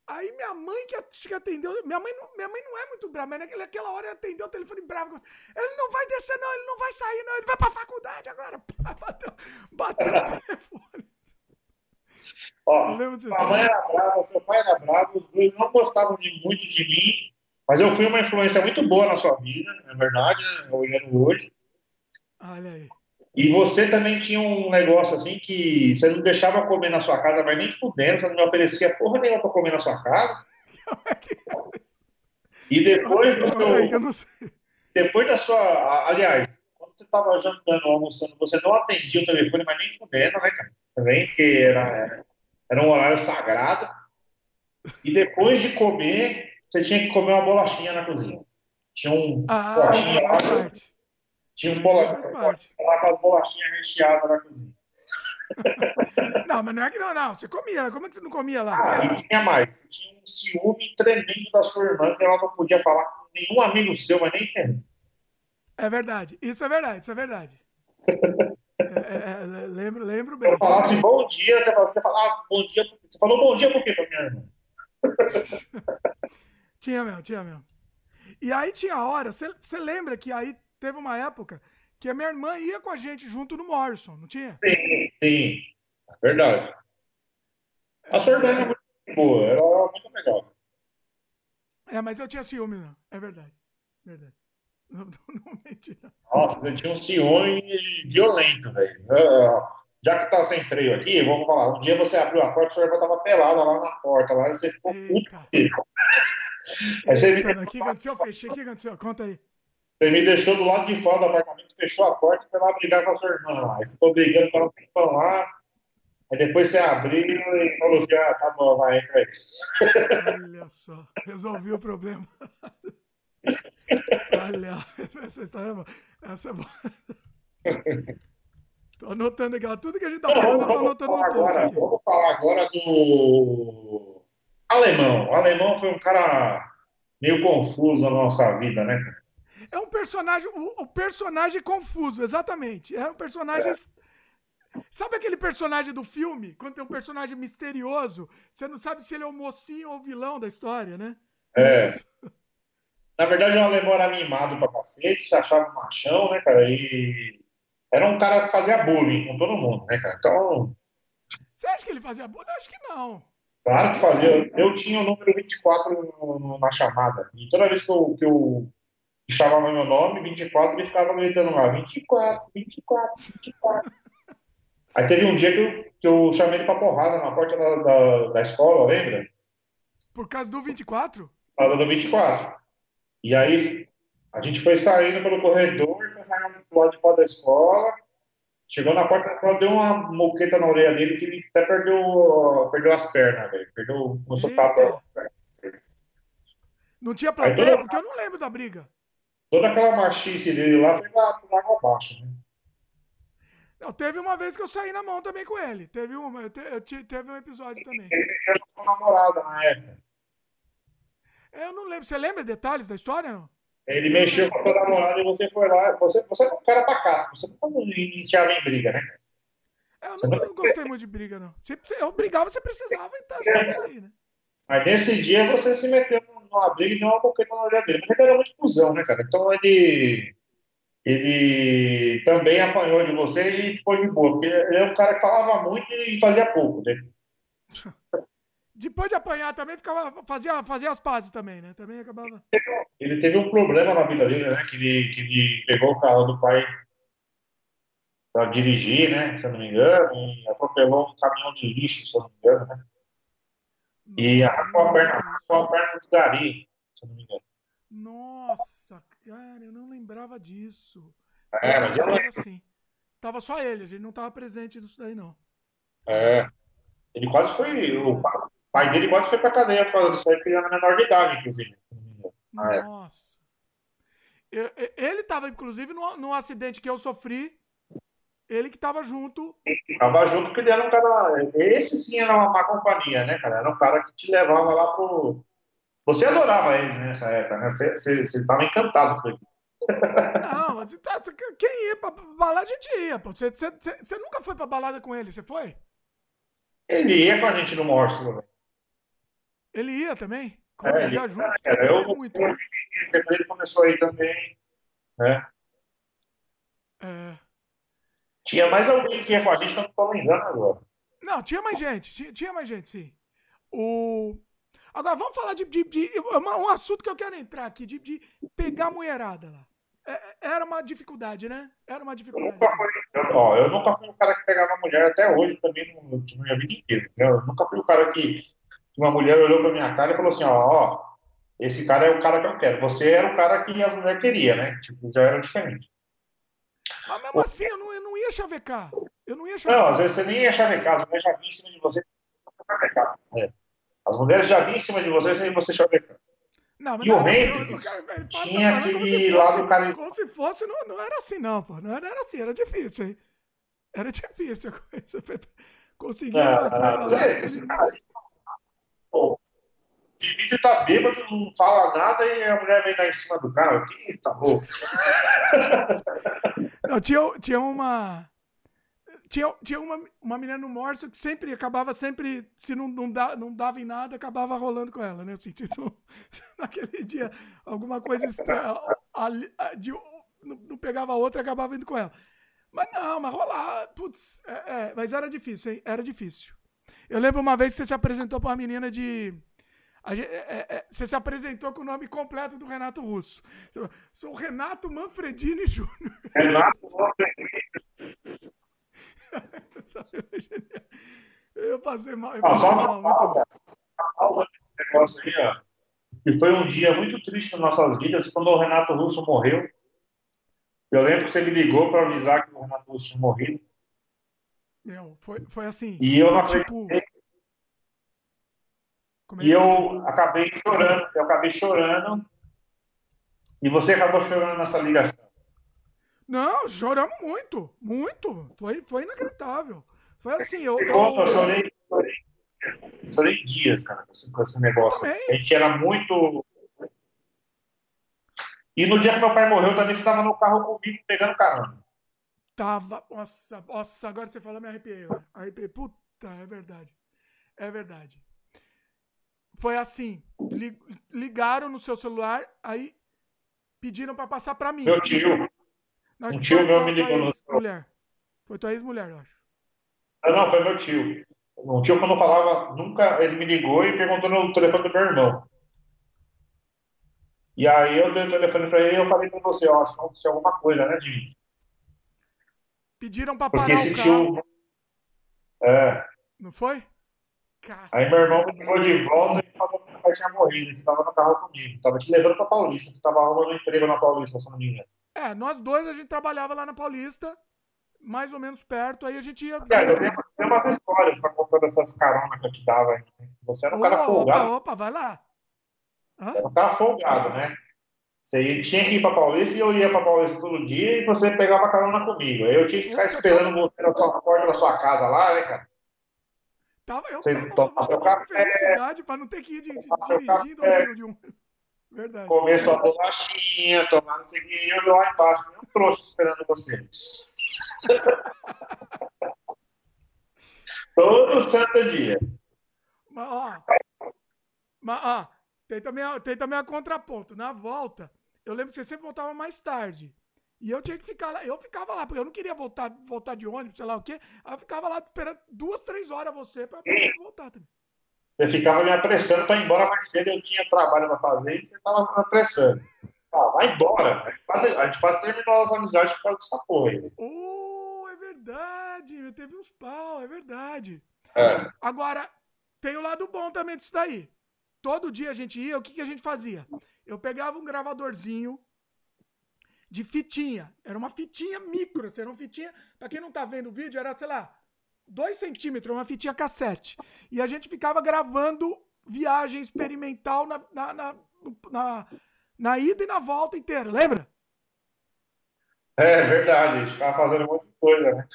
Aí minha mãe que, atendeu, minha mãe, não, minha mãe não é muito brava, mas naquela, naquela hora ela atendeu o telefone bravo. Ele não vai descer não, ele não vai sair não, ele vai pra faculdade agora. Pá, Bateu, bateu o telefone. Ó, sua mãe era brava, seu pai era bravo, os dois não gostavam de, muito de mim, mas eu fui uma influência muito boa na sua vida, na verdade, né, olhando hoje. Olha aí. E você também tinha um negócio assim que você não deixava comer na sua casa, mas nem fudendo, você não me oferecia porra nenhuma pra comer na sua casa. E depois do seu, depois da sua. Aliás, quando você estava jantando, almoçando, você não atendia o telefone, mas nem fudendo, né, cara? Também, porque era, era um horário sagrado. E depois de comer, você tinha que comer uma bolachinha na cozinha. Tinha um Ah, potinho lá. Tinha um polar com as bolachinhas recheadas na cozinha. Não, mas não é que não, não. Você comia, como é que tu não comia lá? Ah, e tinha mais. Tinha um ciúme tremendo da sua irmã que ela não podia falar com nenhum amigo seu, mas nem ferro. É verdade, isso é verdade, isso é verdade. é, é, é, lembro, lembro bem. Eu falasse bom dia, você falava ah, bom dia, você falou bom dia por quê pra minha irmã? tinha mesmo, tinha mesmo. E aí tinha hora, você lembra que aí teve uma época que a minha irmã ia com a gente junto no Morrison, não tinha? Sim, sim. É verdade. A irmã era muito boa, era muito legal. É, mas eu tinha ciúme, não. É verdade. Verdade. Não, não, mentira. Nossa, você tinha um ciúme violento, velho. Já que tá sem freio aqui, vamos falar. Um dia você abriu a porta, a sua irmã tava pelada lá na porta, lá, e você ficou puto. Aí você Eita. O que aconteceu? Fechei, o que aconteceu? Conta aí. Você me deixou do lado de fora do apartamento, fechou a porta e foi lá brigar com a sua irmã lá. Aí ficou brigando para um tempão lá. Aí depois você abriu e falou assim: ah, tá bom, vai, entra aí. Olha só, resolvi o problema. Olha, essa história é essa é boa. Tô anotando aqui, tudo que a gente tá falando, eu tô anotando no post agora, Vamos falar agora do Alemão. O Alemão foi um cara meio confuso na nossa vida, né? É um personagem, o, o personagem confuso, exatamente. É um personagem. É. Sabe aquele personagem do filme? Quando tem um personagem misterioso, você não sabe se ele é o mocinho ou o vilão da história, né? É. Na verdade, o alemão era mimado pra cacete, se achava um machão, né, cara? E era um cara que fazia bullying com todo mundo, né, cara? Então. Você acha que ele fazia bullying? Eu acho que não. Claro que fazia. Eu tinha o número 24 no, no, na chamada. E toda vez que eu, que eu chamava meu nome, 24, ele ficava gritando lá, 24, 24, 24. Aí teve um dia que eu, que eu chamei ele pra porrada na porta da, da, da escola, lembra? Por causa do 24? Por causa do 24. E aí a gente foi saindo pelo corredor, foi saindo do lado de fora da escola, chegou na porta da escola, deu uma moqueta na orelha dele que ele até perdeu, perdeu as pernas, velho. Perdeu, começou a ficar... Não tinha plateia? Porque eu não lembro da briga toda aquela machice dele lá foi lá água abaixo, né? Não, teve uma vez que eu saí na mão também com ele. Teve uma, eu, te, eu te, teve um episódio também. Ele mexeu com sua namorada na época. Eu não lembro. Você lembra detalhes da história, não? Ele mexeu com a sua namorada e você foi lá. Você, você é um cara pacato. Você não iniciava em briga, né? É, eu não, não, gostei muito de briga, não. Eu brigava, você precisava, então estamos aí, né? Mas nesse dia você se meteu numa briga e deu uma boqueta na orelha dele. Mas ele era muito cuzão, né, cara? Então ele. Ele também apanhou de você e ficou de boa, porque ele é um cara que falava muito e fazia pouco, né? Depois de apanhar também ficava, fazia, fazia as pazes também, né? Também acabava. Ele teve um problema na vida dele, né? Que ele, que ele pegou o carro do pai para dirigir, né? Se eu não me engano, e atropelou um caminhão de lixo, se eu não me engano, né? E arrancou a perna, arrancou a perna do Gari, se não me engano. Nossa, cara, eu não lembrava disso. É, mas eu lembro. Assim. Tava só ele, a gente não tava presente nisso daí, não. É. Ele quase foi. O pai dele quase foi pra cadeia por causa disso aí, porque ele era menor de idade, inclusive. Nossa. Ele tava, inclusive, no, no acidente que eu sofri ele que estava junto. Tava junto porque ele era um cara. Esse sim era uma má companhia, né, cara? Era um cara que te levava lá pro. Você adorava ele nessa época, né? Você, você, você tava encantado com ele. Não, mas tá, quem ia pra balada, a gente ia, pô. Você, você, você nunca foi pra balada com ele, você foi? Ele ia com a gente no Morso, Ele ia também? Como é, ele, ia junto? Era, eu, muito. Depois ele começou aí também, né? É. Tinha mais alguém que ia com a gente, não estou lembrando agora. Não, tinha mais gente, tinha, tinha, mais gente, sim. O... Agora, vamos falar de, de, de, um assunto que eu quero entrar aqui, de, de pegar a mulherada lá. É, é era uma dificuldade, né? Era uma dificuldade. Eu nunca fui, eu, ó, eu nunca fui um cara que pegava mulher até hoje, também no, na minha vida inteira. Eu nunca fui o cara que uma mulher olhou pra minha cara e falou assim, ó, ó, esse cara é o cara que eu quero. Você era o cara que as mulheres queriam, né? Tipo, já era diferente. Mas mesmo assim, eu não, eu não ia chavecar. Eu não ia chavecar. Não, às vezes você nem ia chavecar, as mulheres já vinham em cima de você. É. As mulheres já vinham em cima de você sem você chavecar. Não, mas e o Hendrix tinha que ir lá do cara. Como se fosse, não, não era assim, não, pô. Não era, era assim, era difícil, hein? Era difícil a coisa. Conseguir uma coisa lá. Dimitri tá bêbado, não fala nada e a mulher vem dar em cima do cara. Que tá louco? Não, tinha, tinha uma. Tinha, tinha uma, uma menina no Morso que sempre acabava sempre, se não, não, dá, não dava em nada, acabava rolando com ela, né? Assim, tipo, naquele dia, alguma coisa estranha, de, não, não pegava outra, acabava indo com ela. Mas não, mas rolar, putz, é, é, mas era difícil, hein? Era difícil. Eu lembro uma vez que você se apresentou para uma menina de Gente, é, é, é, você se apresentou com o nome completo do Renato Russo. Sou Renato Manfredini Júnior. Renato Manfredini. eu passei mal. Eu ah, passei ah, mal, muito negócio aí, ó. E foi um dia muito triste nas nossas vidas quando o Renato Russo morreu. Eu lembro que você me ligou para avisar que o Renato Russo tinha morrido. Meu, foi, foi assim. E eu não tipo... E eu acabei chorando, eu acabei chorando. E você acabou chorando nessa ligação. Não, choramos muito, muito. Foi, foi inacreditável. Foi assim, eu. Eu, eu chorei, chorei, chorei dias, cara, com esse, negócio. A gente era muito. E no dia que meu pai morreu, também estava no carro comigo, pegando carona. Tava. Nossa, nossa, agora você falou, me arrepiei. Arrepiei. Puta, é verdade. É verdade foi assim: ligaram no seu celular, aí pediram para passar para mim. Meu tio. Um tio meu me ligou no mulher. Foi tua ex-mulher, eu acho. Não, não, foi meu tio. Um tio que eu não falava, nunca, ele me ligou e perguntou no telefone do meu irmão. E aí eu dei o telefone para ele e eu falei para você, ó, acho que aconteceu alguma coisa, né, Jimmy? Pediram para parar Porque esse o carro. Tio... É. Não foi? Aí meu irmão me ligou de volta e falou que meu pai tinha morrido. Ele estava no carro comigo. Estava te levando para Paulista. Você estava arrumando um emprego na Paulista, se não me engano. É, nós dois a gente trabalhava lá na Paulista, mais ou menos perto. Aí a gente ia. É, eu tenho, tenho umas histórias para contar dessas caronas que eu te dava. Você era um opa, cara folgado. Opa, opa, vai lá. Hã? Era um cara folgado, né? Você tinha que ir para Paulista e eu ia para Paulista todo dia e você pegava carona comigo. Aí eu tinha que ficar eu esperando você na sua porta da sua casa lá, né, cara? Tava, eu Vocês tava uma felicidade para não ter que ir de, de, dirigindo de um. Verdade. Comer sua bolachinha, tomar não sei o que, eu lá embaixo, um trouxa esperando você. Todo santo dia. Mas, ó, mas, ó tem, também, tem também a contraponto. Na volta, eu lembro que você sempre voltava mais tarde. E eu tinha que ficar lá, eu ficava lá, porque eu não queria voltar, voltar de ônibus, sei lá o quê. Aí eu ficava lá esperando duas, três horas você pra voltar também. Você ficava me apressando para ir embora mais cedo, eu tinha trabalho para fazer e você tava me apressando. Ah, vai embora. A gente quase terminou as amizades por causa dessa porra aí. Oh, é verdade. Teve uns pau, é verdade. É. Agora, tem o lado bom também disso daí. Todo dia a gente ia, o que, que a gente fazia? Eu pegava um gravadorzinho de fitinha. Era uma fitinha micro, assim, era uma fitinha, para quem não tá vendo o vídeo, era, sei lá, 2 centímetros, uma fitinha cassete. E a gente ficava gravando viagem experimental na, na, na, na, na ida e na volta inteira, lembra? É verdade, a gente ficava fazendo um monte de coisa, né?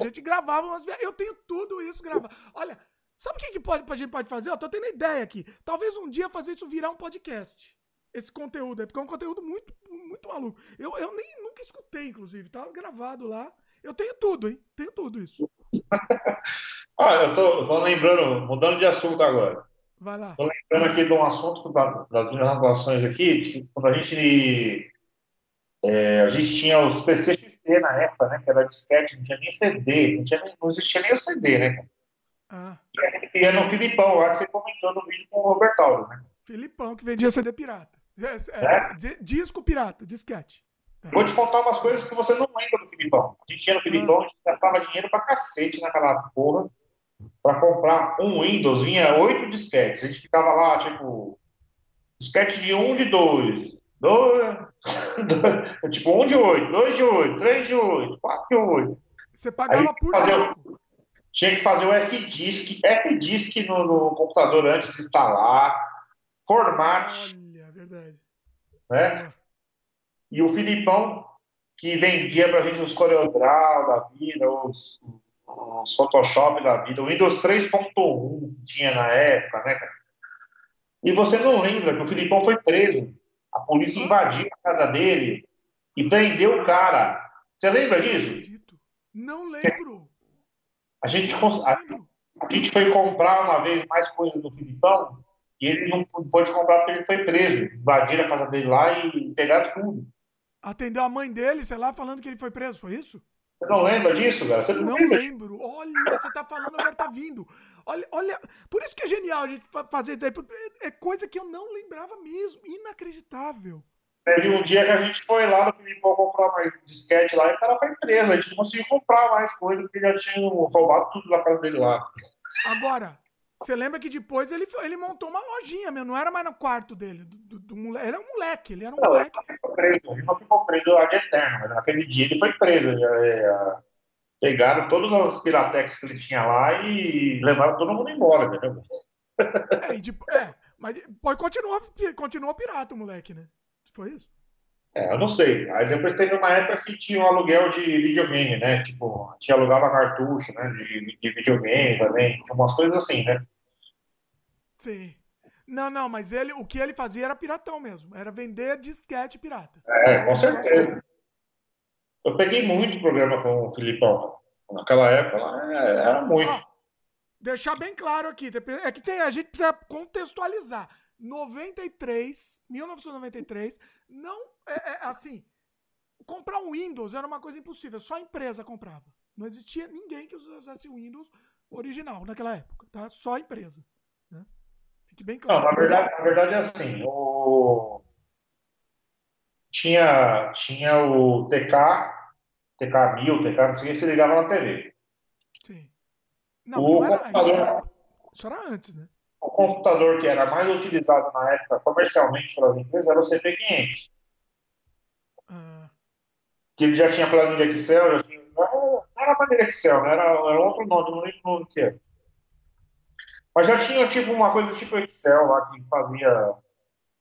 a gente gravava umas viagens. Eu tenho tudo isso gravado. Olha, sabe o que, que pode, a gente pode fazer? Eu tô tendo ideia aqui. Talvez um dia fazer isso virar um podcast esse conteúdo, é porque é um conteúdo muito, muito maluco. Eu, eu nem nunca escutei, inclusive, tá gravado lá. Eu tenho tudo, hein? Tenho tudo isso. ah, eu tô, tô lembrando, mudando de assunto agora. Vai lá. Tô lembrando aqui de um assunto das minhas relações aqui, que quando a gente. É, a gente tinha os PCXT na época, né? Que era disquete, não tinha nem CD, não, tinha, não existia nem o CD, né? Ah. E ia no Filipão lá que você comentou no vídeo com o Robertaldo, né? Filipão que vendia CD pirata. É, é, disco pirata, disquete. Vou te contar umas coisas que você não lembra do Filipão. A gente tinha no Filipão, a gente gastava dinheiro pra cacete naquela porra pra comprar um Windows, vinha oito disquetes. A gente ficava lá, tipo, disquete de um de dois, dois, dois tipo, um de oito, dois de oito, três de oito, quatro de oito. Você pagava por disco. Tinha que fazer o F-Disk, F-Disk no, no computador antes de instalar, formate. Né? E o Filipão, que vendia pra gente os CorelDRAW da vida, os, os Photoshop da vida, o Windows 3.1 que tinha na época, né, cara? E você não lembra que o Filipão foi preso. A polícia invadiu a casa dele e prendeu o cara. Você lembra disso? Não lembro. A gente, a, a gente foi comprar uma vez mais coisas do Filipão e ele não pôde comprar porque ele foi preso. Invadiram a casa dele lá e pegaram tudo. Atendeu a mãe dele, sei lá, falando que ele foi preso, foi isso? Você não lembra disso, cara? Você não, não lembra? lembro. Olha, você tá falando, agora tá vindo. Olha, olha, por isso que é genial a gente fazer isso aí. É coisa que eu não lembrava mesmo. Inacreditável. Teve um dia que a gente foi lá no Filipão comprar mais disquete lá e o cara foi preso. A gente não conseguiu comprar mais coisa porque já tinham roubado tudo da casa dele lá. Agora, você lembra que depois ele, ele montou uma lojinha mesmo, não era mais no quarto dele. Do, do, do. Ele era um moleque, ele era um não, moleque. Ele ficou preso, ele ficou preso de eterno, mas naquele dia ele foi preso. É, pegaram todas as piratex que ele tinha lá e levaram todo mundo embora, entendeu? É, tipo, é mas pode continuar, continua pirata o moleque, né? Foi isso? É, eu não sei. Aí depois teve uma época que tinha um aluguel de videogame, né? Tipo, tinha alugava cartucho, né? De, de videogame também, umas coisas assim, né? Sim. Não, não, mas ele, o que ele fazia era piratão mesmo. Era vender disquete pirata. É, com certeza. Eu peguei muito programa com o Filipão. Naquela época, é, era muito. Deixar bem claro aqui. É que tem, a gente precisa contextualizar. 93, 1993, não é, é, assim. Comprar um Windows era uma coisa impossível, só a empresa comprava. Não existia ninguém que usasse o Windows original naquela época, tá? Só a empresa. Né? Fique bem claro. Não, na verdade, na verdade é assim. O... Tinha, tinha o TK, TK1000, TK, não sei o que, se ligava na TV. Sim. Não, o não era, computador... isso era antes, né? o computador que era mais utilizado na época comercialmente pelas empresas era o CP500. Ah. Que ele já tinha planilha Excel, já tinha, não era planilha Excel, né? era, era outro nome, não lembro o nome que era. Mas já tinha tipo uma coisa tipo Excel lá que fazia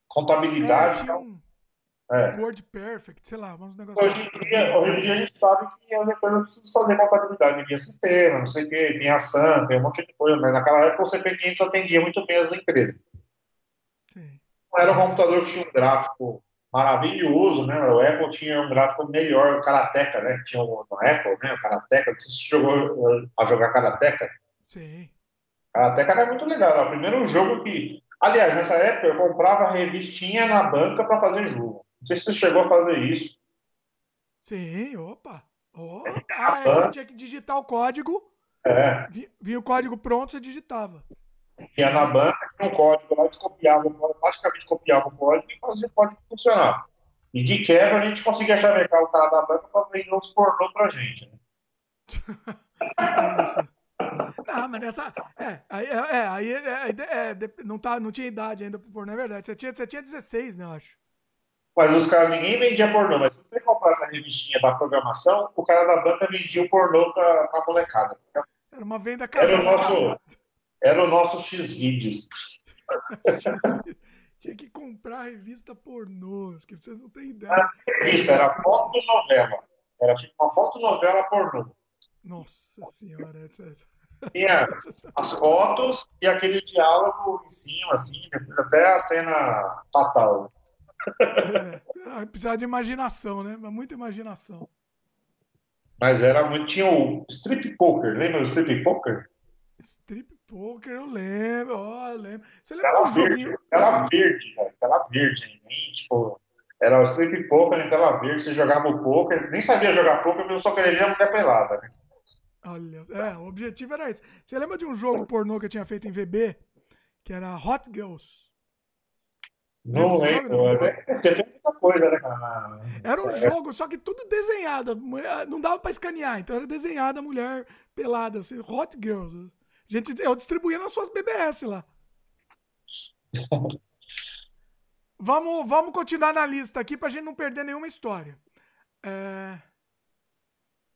contabilidade. É, um... É. Word Perfect, sei lá, uns negócios. Hoje em, dia, hoje em dia a gente sabe que as empresas precisam fazer contabilidade via sistema, não sei o que, tem ação, tem um monte de coisa, mas naquela época o CP500 atendia muito bem as empresas. Sim. Não era um computador que tinha um gráfico maravilhoso, né? O Apple tinha um gráfico melhor, o Karateka, né? Tinha o, no Apple, né? O Karateka, não sei se você jogou a jogar Karateka. Sim. Karateka era muito legal, era o primeiro jogo que... Aliás, nessa época eu comprava revistinha na banca para fazer jogo. Não sei se você chegou a fazer isso. Sim, opa. opa. Ah, é, você tinha que digitar o código. É. Vinha o código pronto, você digitava. Ia na banca, tinha um código lá, copiava, praticamente copiava o código e fazia o código funcionar. E de quebra a gente conseguia chavecar o cara da banca para vender uns pornô pra gente. Né? Ah, mas nessa. É, aí, é, é aí é, é, não, tá, não tinha idade ainda pro pornô, é verdade. Você tinha, você tinha 16, né, eu acho. Mas os caras, ninguém vendia pornô. Mas se você comprasse a revistinha da programação, o cara da banca vendia o pornô pra, pra molecada. Era uma venda casada. Era o nosso, era o nosso X-Vídeos. Tinha que comprar a revista pornô, que vocês não têm ideia. Era revista, era foto novela. Era tipo uma foto novela pornô. Nossa senhora, essa, essa... Tinha as fotos e aquele diálogo em cima, assim, depois até a cena fatal. É, precisava de imaginação, né? Muita imaginação. Mas era muito. Tinha o Strip Poker, lembra do Strip Poker? Strip Poker, eu lembro, ó, oh, lembro. Você lembra tela do verde, joguinho? Tela verde, tela verde. Tipo, era o Strip Poker em tela verde, você jogava o poker, nem sabia jogar poker, eu só queria mulher pelada, né? Olha, é, o objetivo era esse. Você lembra de um jogo pornô que eu tinha feito em VB? Que era Hot Girls? Não lembro. Você fez muita coisa, né, Era um jogo, só que tudo desenhado. Não dava pra escanear, então era desenhada a mulher pelada, assim, Hot Girls. Gente, eu distribuía nas suas BBS lá. vamos, vamos continuar na lista aqui pra gente não perder nenhuma história. É...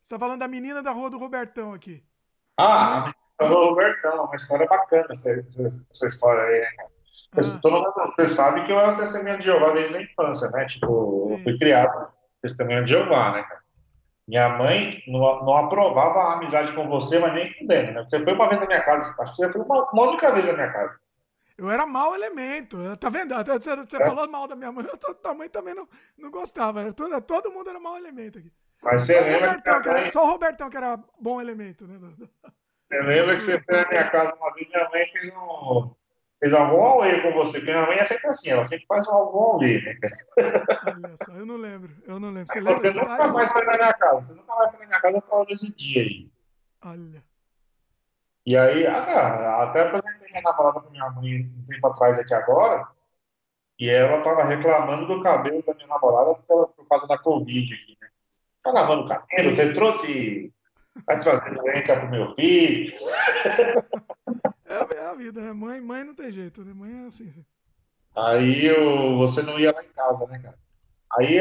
Você tá falando da menina da rua do Robertão aqui. Ah, a menina da rua do Robertão, uma história bacana essa, essa história aí, né? Ah. Todo mundo, você sabe que eu era testemunha de Jeová desde a infância, né? Tipo, Sim. eu fui criado testemunha de Jeová, né, cara? Minha mãe não, não, aprovava a amizade com você, mas nem fudendo, né? Você foi uma vez na minha casa, acho que você foi uma, uma única vez na minha casa. Eu era mau elemento, tá vendo? Você, você é. falou mal da minha mãe, a tua mãe também não, não gostava. Todo, todo mundo era mau elemento aqui. Mas você só lembra Robertão, que, era, Só o Robertão que era bom elemento, né? Você lembra que você foi na minha casa uma vez, minha mãe fez um, fez algum auê com você, porque minha mãe é sempre assim, ela sempre faz um algum auê, né? Olha só, eu não lembro, eu não lembro. Você, lembra você nunca mais foi na minha casa, você nunca mais foi na minha casa por causa desse dia aí. Olha. E aí, até apresentei minha namorada com minha mãe um tempo atrás aqui agora, e ela tava reclamando do cabelo da minha namorada por causa da Covid aqui, né? Tá lavando o cabelo? Você trouxe. Vai trazer doença pro meu filho? É, é, a vida, né? Mãe, mãe não tem jeito, né? Mãe é assim. Aí eu, você não ia lá em casa, né, cara? Aí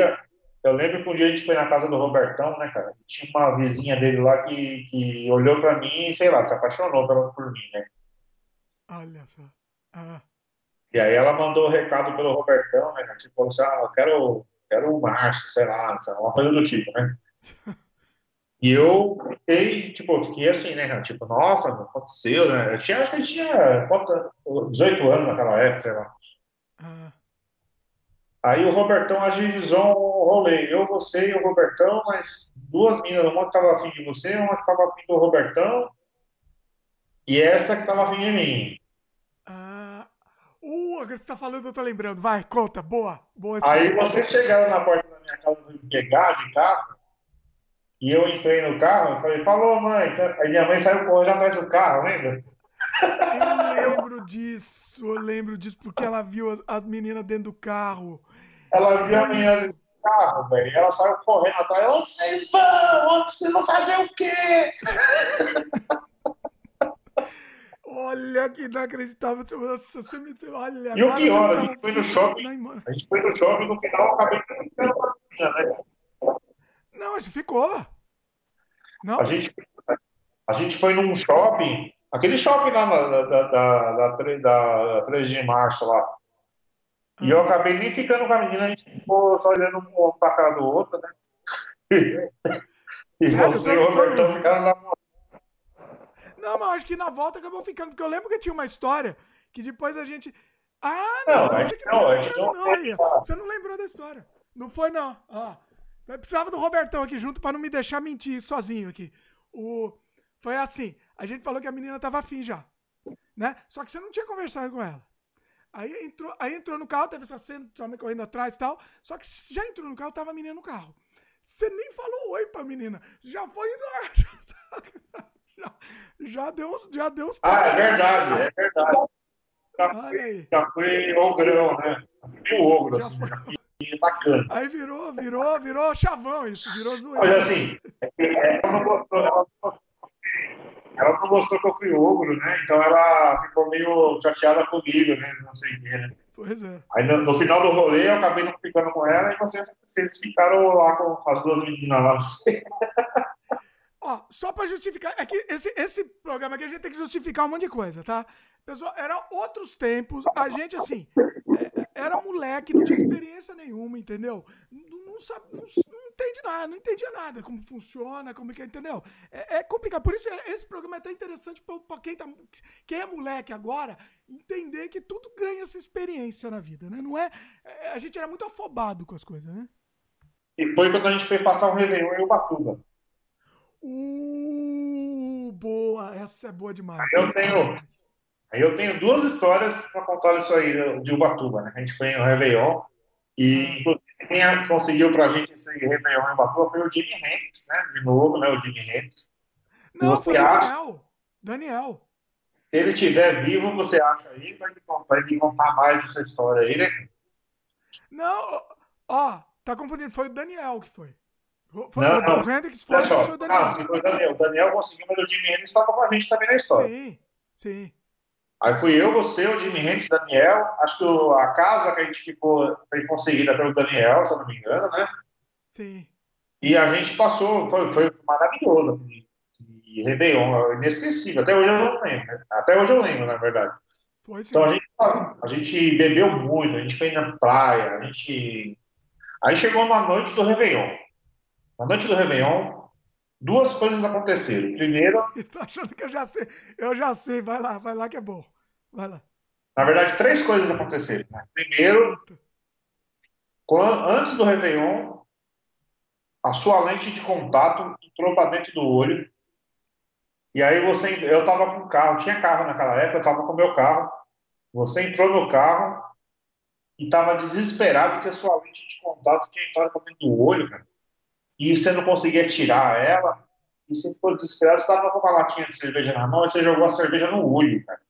eu lembro que um dia a gente foi na casa do Robertão, né, cara? Tinha uma vizinha dele lá que, que olhou pra mim e, sei lá, se apaixonou por mim, né? Olha só. Ah. E aí ela mandou o um recado pelo Robertão, né? Tipo, falou assim, ah, eu quero, quero o Márcio, sei lá, uma coisa do tipo, né? E eu fiquei, tipo, fiquei assim, né, cara? Tipo, nossa, aconteceu, né? Eu tinha, acho que eu tinha 18 anos naquela época, sei lá. Ah. Aí o Robertão agilizou um rolê. Eu, você e o Robertão, mas duas meninas, uma que tava afim de você, uma que tava afim do Robertão, e essa que tava afim de mim. Uh, agora você tá falando, eu tô lembrando. Vai, conta, boa. boa Aí você chegaram na porta da minha casa me pegar de carro, e eu entrei no carro e falei, falou, mãe. Aí minha mãe saiu correndo atrás do carro, lembra? Eu lembro disso, eu lembro disso, porque ela viu as, as meninas dentro do carro. Ela viu a menina dentro do carro, velho. Ela saiu correndo atrás. Onde vocês vão? Onde vocês vão fazer o quê? Olha que inacreditável. Nossa, você me. Olha, e o pior, a gente foi no shopping. A gente foi no shopping no final acabei ficando com a né? Não, mas ficou. Não? A gente, a gente foi num shopping, aquele shopping lá da, da, da, da, da 3 de março lá. E eu acabei nem ficando com a menina, a gente ficou só olhando um pra cara do outro, né? e Sério? você e o Robertão ficaram lá. Não, mas acho que na volta acabou ficando, porque eu lembro que tinha uma história que depois a gente. Ah, não, não, você, não, não, não, não, você não lembrou da história. Não foi, não. Ah, eu precisava do Robertão aqui junto para não me deixar mentir sozinho aqui. O... Foi assim, a gente falou que a menina tava afim já, né? Só que você não tinha conversado com ela. Aí entrou, aí entrou no carro, teve essa cena, sua mãe correndo atrás e tal. Só que já entrou no carro, tava a menina no carro. Você nem falou oi pra menina. Você já foi indo lá. Já, já, deu uns. Já deu uns ah, é verdade, é verdade. Já foi, já foi ogrão, né? Foi o ogro, já assim. Foi bacana. Aí virou, virou, virou chavão isso, virou zoeira. Mas assim, ela não gostou, ela não, ela não gostou que eu fui ogro, né? Então ela ficou meio chateada comigo, né? Não sei o que, né? Pois é. Aí no, no, final do rolê eu acabei não ficando com ela e vocês, vocês ficaram lá com as duas meninas lá. Ó, só para justificar, é que esse, esse programa aqui a gente tem que justificar um monte de coisa, tá? Pessoal, eram outros tempos, a gente assim, era moleque, não tinha experiência nenhuma, entendeu? Não, não sabe, não, não, entende nada, não entendia nada como funciona, como que é, entendeu? É, é complicado. Por isso esse programa é tão interessante para quem, tá, quem é moleque agora entender que tudo ganha essa experiência na vida, né? Não é, é, a gente era muito afobado com as coisas, né? E foi quando a gente fez passar um Réveillon em Ubatuba. Uh, boa, essa é boa demais. Eu tenho, Aí eu tenho duas histórias para contar isso aí de Ubatuba, né? A gente foi no Réveillon e quem conseguiu para a gente esse Réveillon em Ubatuba foi o Jimi Hendrix, né? De novo, né? O Jimi Hendrix. Não, foi o Daniel. Daniel. Se ele estiver vivo, você acha aí, vai me contar, me contar mais dessa história aí, né? Não, ó, tá confundindo, foi o Daniel que foi. Foi não, o não. Hendrix foi, o Daniel. Ah, sim, foi o Daniel. O Daniel conseguiu, mas o Jimi Hendrix estava com a gente também na história. Sim, sim. Aí fui eu, você, o Jimmy Hendrix, Daniel. Acho que a casa que a gente ficou foi conseguida pelo Daniel, se eu não me engano, né? Sim. E a gente passou, foi, foi maravilhoso. E Réveillon, inesquecível. Até hoje eu não lembro. Né? Até hoje eu lembro, na verdade. Foi sim. Então a gente, a gente bebeu muito, a gente foi na praia, a gente. Aí chegou uma noite do Réveillon. Na noite do Réveillon, duas coisas aconteceram. Primeiro, Tô achando que eu já sei. Eu já sei. Vai lá, vai lá que é bom. Vai lá. na verdade, três coisas aconteceram. né? Primeiro, quan- antes do Réveillon, a sua lente de contato entrou para dentro do olho. E aí você, eu tava com carro, tinha carro naquela época, eu tava com o meu carro. Você entrou no carro e tava desesperado que a sua lente de contato tinha entrado para dentro do olho, cara. E você não conseguia tirar ela. E você ficou desesperado, você tava com uma latinha de cerveja na mão e você jogou a cerveja no olho, cara.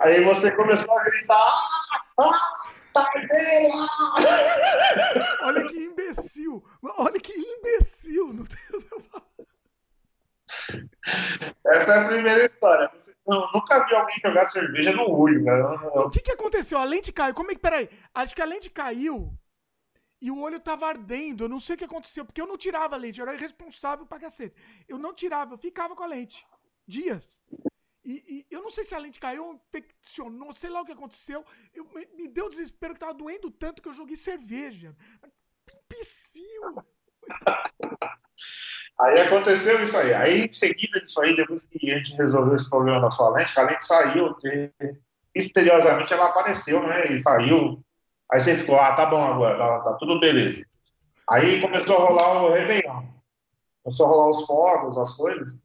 Aí você começou a gritar, ah, tardeira! Olha que imbecil. Olha que imbecil. Não tem... Essa é a primeira história. Eu nunca vi alguém jogar cerveja no olho, cara. O que que aconteceu? A lente caiu. Como é que. Peraí. Acho que a lente caiu e o olho tava ardendo. Eu não sei o que aconteceu, porque eu não tirava a lente. Eu era irresponsável pra cacete. Eu não tirava, eu ficava com a lente. Dias. E, e eu não sei se a lente caiu, infeccionou, sei lá o que aconteceu. Eu, me, me deu desespero que tava doendo tanto que eu joguei cerveja. Imbecil! Aí aconteceu isso aí. Aí, em seguida disso aí, depois que a gente resolveu esse problema da sua lente, a lente saiu, misteriosamente ela apareceu, né? E saiu. Aí você ficou, ah, tá bom agora, tá, tá tudo beleza. Aí começou a rolar o Réveillon. Começou a rolar os fogos, as coisas.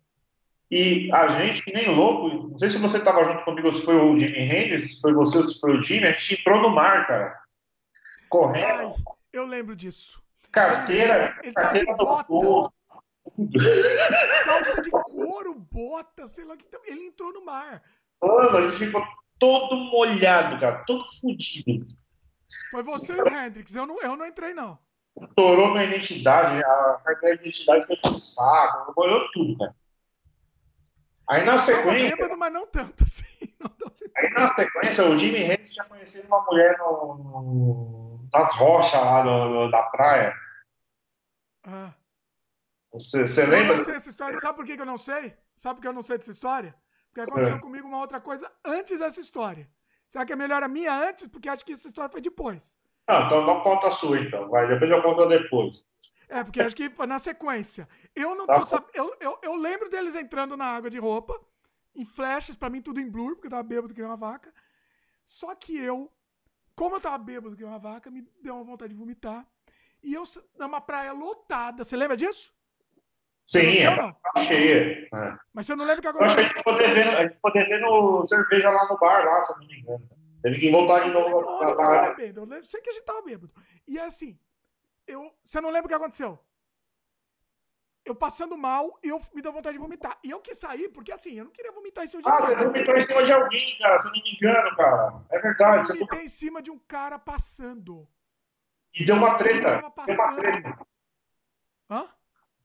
E a gente, que nem louco, não sei se você estava junto comigo, se foi o Jimi Hendrix, se foi você ou se foi o Jimmy, a gente entrou no mar, cara. Correndo, Ai, eu lembro disso. carteira, Ele tá de carteira no bota. bolso. Calça de couro, bota, sei lá o que. Ele entrou no mar. Mano, a gente ficou todo molhado, cara, todo fudido. Foi você e o Hendrix. Eu não, eu não entrei, não. Estourou minha identidade, a carteira de identidade foi pro saco, molhou tudo, cara. Aí na sequência, bêbado, mas não tanto assim. Não aí na sequência, o Jimmy Hendrix tinha conhecido uma mulher no, no- nas rochas lá do- do- da praia. Ah. Você, você Eu lembra? não sei essa história. Sabe por que que eu não sei? Sabe por que eu não sei dessa história? Porque aconteceu É. comigo uma outra coisa antes dessa história. Será que é melhor a minha antes? Porque acho que essa história foi depois. Não, então não conta a sua, então. Vai, depois eu conto depois. É, porque acho que foi na sequência. Eu não Tá tô sabendo. Eu, eu, eu lembro deles entrando na água de roupa, em flashes, pra mim tudo em blur, porque eu tava bêbado que nem uma vaca. Só que eu, como eu tava bêbado que nem uma vaca, me deu uma vontade de vomitar. E eu, numa praia lotada, você lembra disso? Sim, é tá cheia. É. Mas você não lembra o que Eu acho que a gente ficou devendo, a gente ficou devendo cerveja lá no bar, lá, se eu não me engano. Teve que voltar de novo onde na eu. Eu sei que a gente tava bêbado. E é assim, eu, você não lembra o que aconteceu? Eu passando mal e eu me deu vontade de vomitar. E eu quis sair, porque assim, eu não queria vomitar em cima de Ah, você ninguém. vomitou em cima de alguém, cara, se eu não me engano, cara. É verdade. Eu Você vomitei em cima de um cara passando. E deu uma treta. Deu uma treta.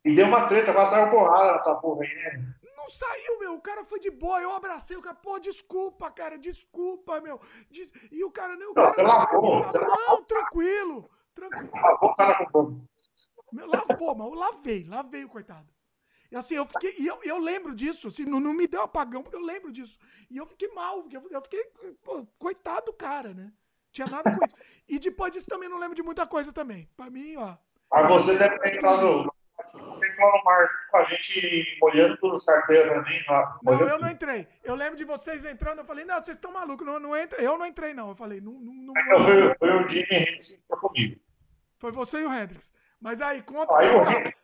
E deu uma treta, quase saiu porrada nessa porra aí, né? Não saiu, meu. O cara foi de boa. Eu abracei o cara. Pô, desculpa, cara. Desculpa, meu. Des- E o cara, não, o Não, cara tava lavou, você lavou. Não, tranquilo. Tranquilo. Lavou o cara com fogo. Meu, Lavou, mas eu lavei, lavei o coitado. E assim, eu fiquei. E eu, eu lembro disso, assim, não, não me deu apagão, porque eu lembro disso. E eu fiquei mal, porque eu, eu fiquei. Pô, coitado do cara, né? Tinha nada com isso. E depois disso também não lembro de muita coisa também. Pra mim, ó. Mas você deve ter entrado. Você entrou no mar junto com a gente, molhando todas as carteiras também. Lá, Não, eu não entrei. Eu lembro de vocês entrando, eu falei, não, vocês estão malucos, não, não entra. Eu não entrei, não. Eu falei, não, não, não Então foi, foi o Jimmy Hendrix que entrou comigo. Foi você e o Hendrix. Mas aí, conta. Aí agora,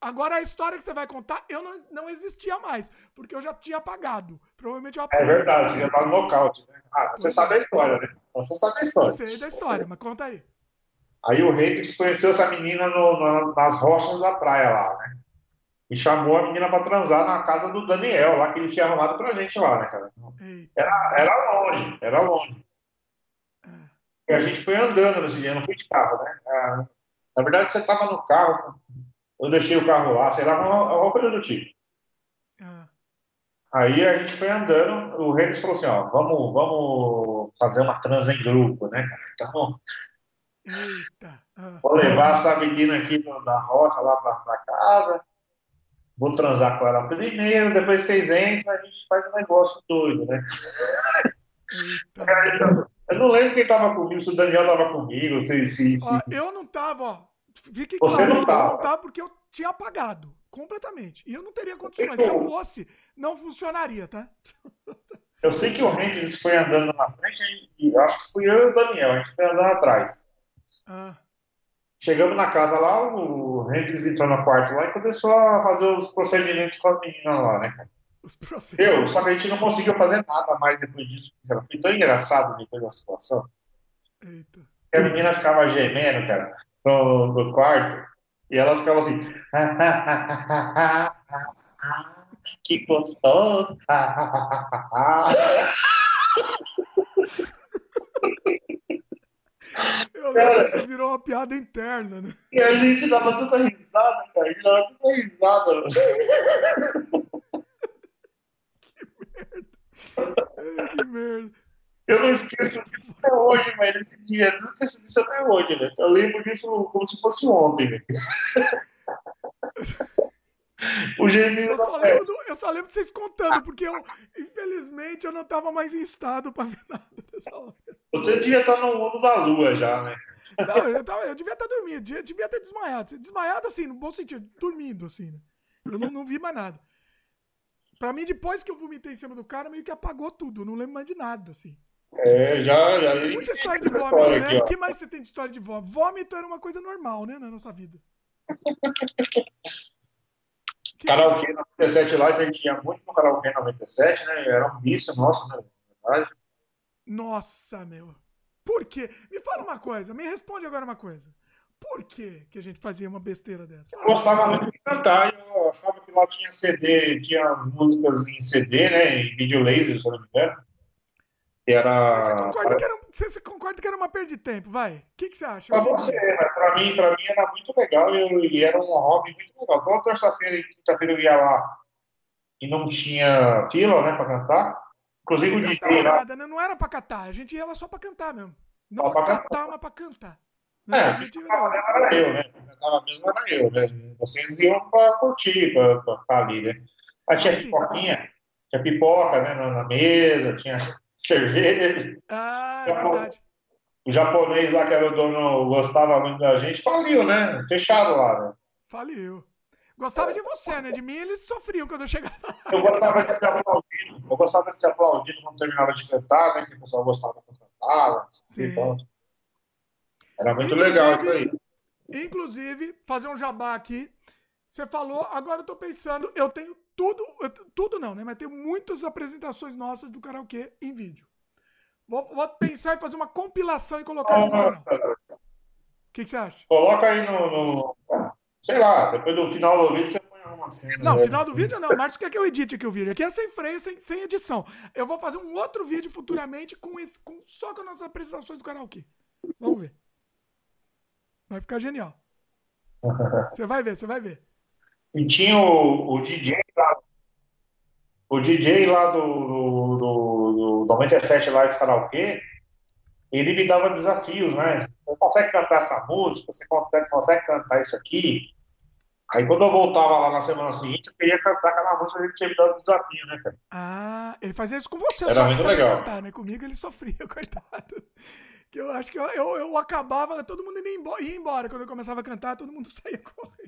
agora a história que você vai contar, eu não, não existia mais, porque eu já tinha apagado. Provavelmente eu É apaguei. verdade, você já tá no nocaute, né? Ah, você sabe a história, né? Você sabe a história. Sei da história, mas conta aí. Aí o Hendrix conheceu essa menina no- na- nas rochas da praia lá, né? E chamou a menina pra transar na casa do Daniel, lá que ele tinha arrumado pra gente lá, né, cara? Era, era longe, era longe. E a gente foi andando nesse dia, não fui de carro, né? Ah, na verdade, você tava no carro, eu deixei o carro lá, sei lá, alguma coisa do tipo. Ah, Aí a gente foi andando, o Hendrix falou assim, ó, vamos, vamos fazer uma trans em grupo, né, cara? Então, Eita. Ah, vou levar essa menina aqui da rocha lá pra, pra casa. vou transar com ela primeiro, depois vocês entram, a gente faz um negócio doido, né? Eita. Eu não lembro quem tava comigo, se o Daniel tava comigo, se, se, se... Ó, eu não tava, ó. Fique Você claro, não tava. eu não tava porque eu tinha apagado completamente. E eu não teria condições. Se eu fosse, não funcionaria, tá? Eu sei que o Hendrix foi andando na frente e acho que fui eu e o Daniel, a gente foi andando atrás. Ah, Chegamos na casa lá, o Hendrix entrou no quarto lá e começou a fazer os procedimentos com as meninas lá, né, cara? Eu, só que a gente não conseguiu fazer nada mais depois disso, cara. Foi tão engraçado depois da situação. Eita. que a menina ficava gemendo, cara, no, no quarto, e ela ficava assim, que gostoso. Que isso virou uma piada interna, né? E a gente dava tanta risada, cara, a gente dava tanta risada. Ai, que merda. Eu não esqueço disso até hoje, velho, esse dia, eu não esqueço disso até hoje, velho. Eu lembro disso como se fosse ontem, velho. O Eu só, lembro eu só lembro de vocês contando, porque eu, infelizmente, eu não tava mais em estado pra ver nada dessa hora. Você devia estar no mundo da lua já, né? Não, eu, tava- eu devia estar dormindo, devia, devia ter desmaiado. Desmaiado assim, no bom sentido, dormindo assim, né? Eu não, não vi mais nada. Pra mim, depois que eu vomitei em cima do cara, meio que apagou tudo. Eu não lembro mais de nada, assim. É, já, já. Muita história de vômito, história né? O que mais você tem de história de vômito? Vômito era uma coisa normal, né, na nossa vida. Que- Karaokê 97 lá, a gente ia muito no Karaokê 97, né? Era um vício nosso, né? Na verdade. Nossa, meu. Por quê? Me fala uma coisa, me responde agora uma coisa. Por que que a gente fazia uma besteira dessa? Eu gostava muito de cantar, eu achava que lá tinha CD, tinha as músicas em CD, né? Em vídeo laser, se eu não me engano. Mas Você era. concorda, que era, você, você concorda que era uma perda de tempo, vai? O que, que você acha? Pra você, né? Pra mim, pra mim era muito legal e, era um hobby muito legal. Toda terça-feira e quinta-feira eu ia lá e não tinha fila, né, pra cantar. Inclusive o Não DJ lá. nada, né? Não era pra cantar, a gente ia lá só pra cantar mesmo. Não Só pra pra cantar, mas pra cantar. É, a gente cantava mesmo era eu, né? Cantava mesmo era eu, né? Vocês iam pra curtir, pra, pra ficar ali, né? Aí tinha Sim. pipoquinha, tinha pipoca, né, na, na mesa, tinha cerveja. Ah, é verdade. O japonês lá, que era o dono, gostava muito da gente, faliu, né? Fecharam lá, né? Faliu. Gostava de você, né? De mim eles sofriam quando eu chegava. Eu gostava de ser aplaudido, eu gostava de ser aplaudido quando terminava de cantar, né? Que o pessoal gostava quando cantava. Sim. Então, era muito Inclusive- legal isso aí. Inclusive, fazer um jabá aqui. Você falou, agora eu tô pensando, eu tenho tudo, eu tudo não, né? Mas tenho muitas apresentações nossas do karaokê em vídeo. Vou, vou pensar em fazer uma compilação e colocar aqui no canal. O que, que você acha? Coloca aí no, no- Sei lá, depois do final do vídeo você põe uma cena. Não, né? final do vídeo não. Márcio quer que eu edite aqui o vídeo. Aqui é sem freio, sem, sem edição. Eu vou fazer um outro vídeo futuramente com esse, com, só com as nossas apresentações do karaokê. Vamos ver. Vai ficar genial. Você vai ver, você vai ver. E tinha o, o DJ lá. O DJ lá do, do, do, do 97 lá de karaokê, ele me dava desafios, né? Você consegue cantar essa música? Você consegue, consegue cantar isso aqui? Aí quando eu voltava lá na semana seguinte, eu queria cantar aquela música, ele tinha me dado desafio, né, cara? Ah, ele fazia isso com você, Era só que muito legal. cantar, né? Comigo ele sofria, coitado. Que eu acho que eu, eu, eu acabava, todo mundo ia embora, ia embora. Quando eu começava a cantar, todo mundo saía correndo.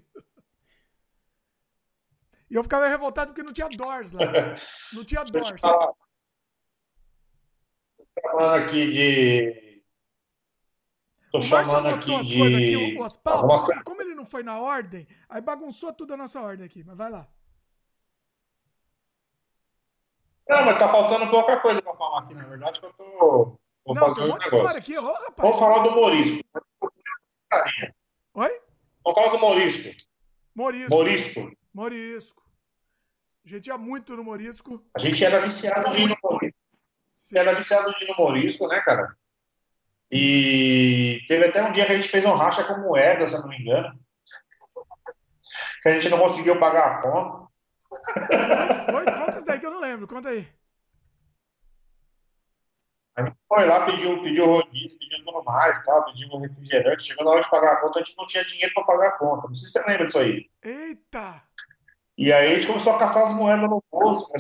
E eu ficava revoltado porque não tinha doors lá. Não tinha doors. falar. Falando aqui de. Tô chamando aqui aqui, de. o- as pautas, como ele não foi na ordem, aí bagunçou tudo a nossa ordem aqui. Mas vai lá. Não, mas tá faltando pouca coisa pra falar aqui, na verdade, que eu tô. Vou não, fazer tem um negócio. aqui. Vamos falar do humorístico. Oi? Vamos falar do humorístico. Morisco. Humorístico. Morisco. A gente ia muito no Morisco. A gente era viciado de ir no. Sim. Era viciado de ir no humorístico, né, cara? E teve até um dia que a gente fez um racha com moeda, se eu não me engano. Que a gente não conseguiu pagar a conta. Foi? Conta isso daí que eu não lembro. Conta aí. A gente foi lá, pediu, pediu rodízio, pediu tudo mais, tal, pediu um refrigerante. Chegou na hora de pagar a conta, a gente não tinha dinheiro para pagar a conta. Não sei se você lembra disso aí. Eita! E aí a gente começou a caçar as moedas no bolso.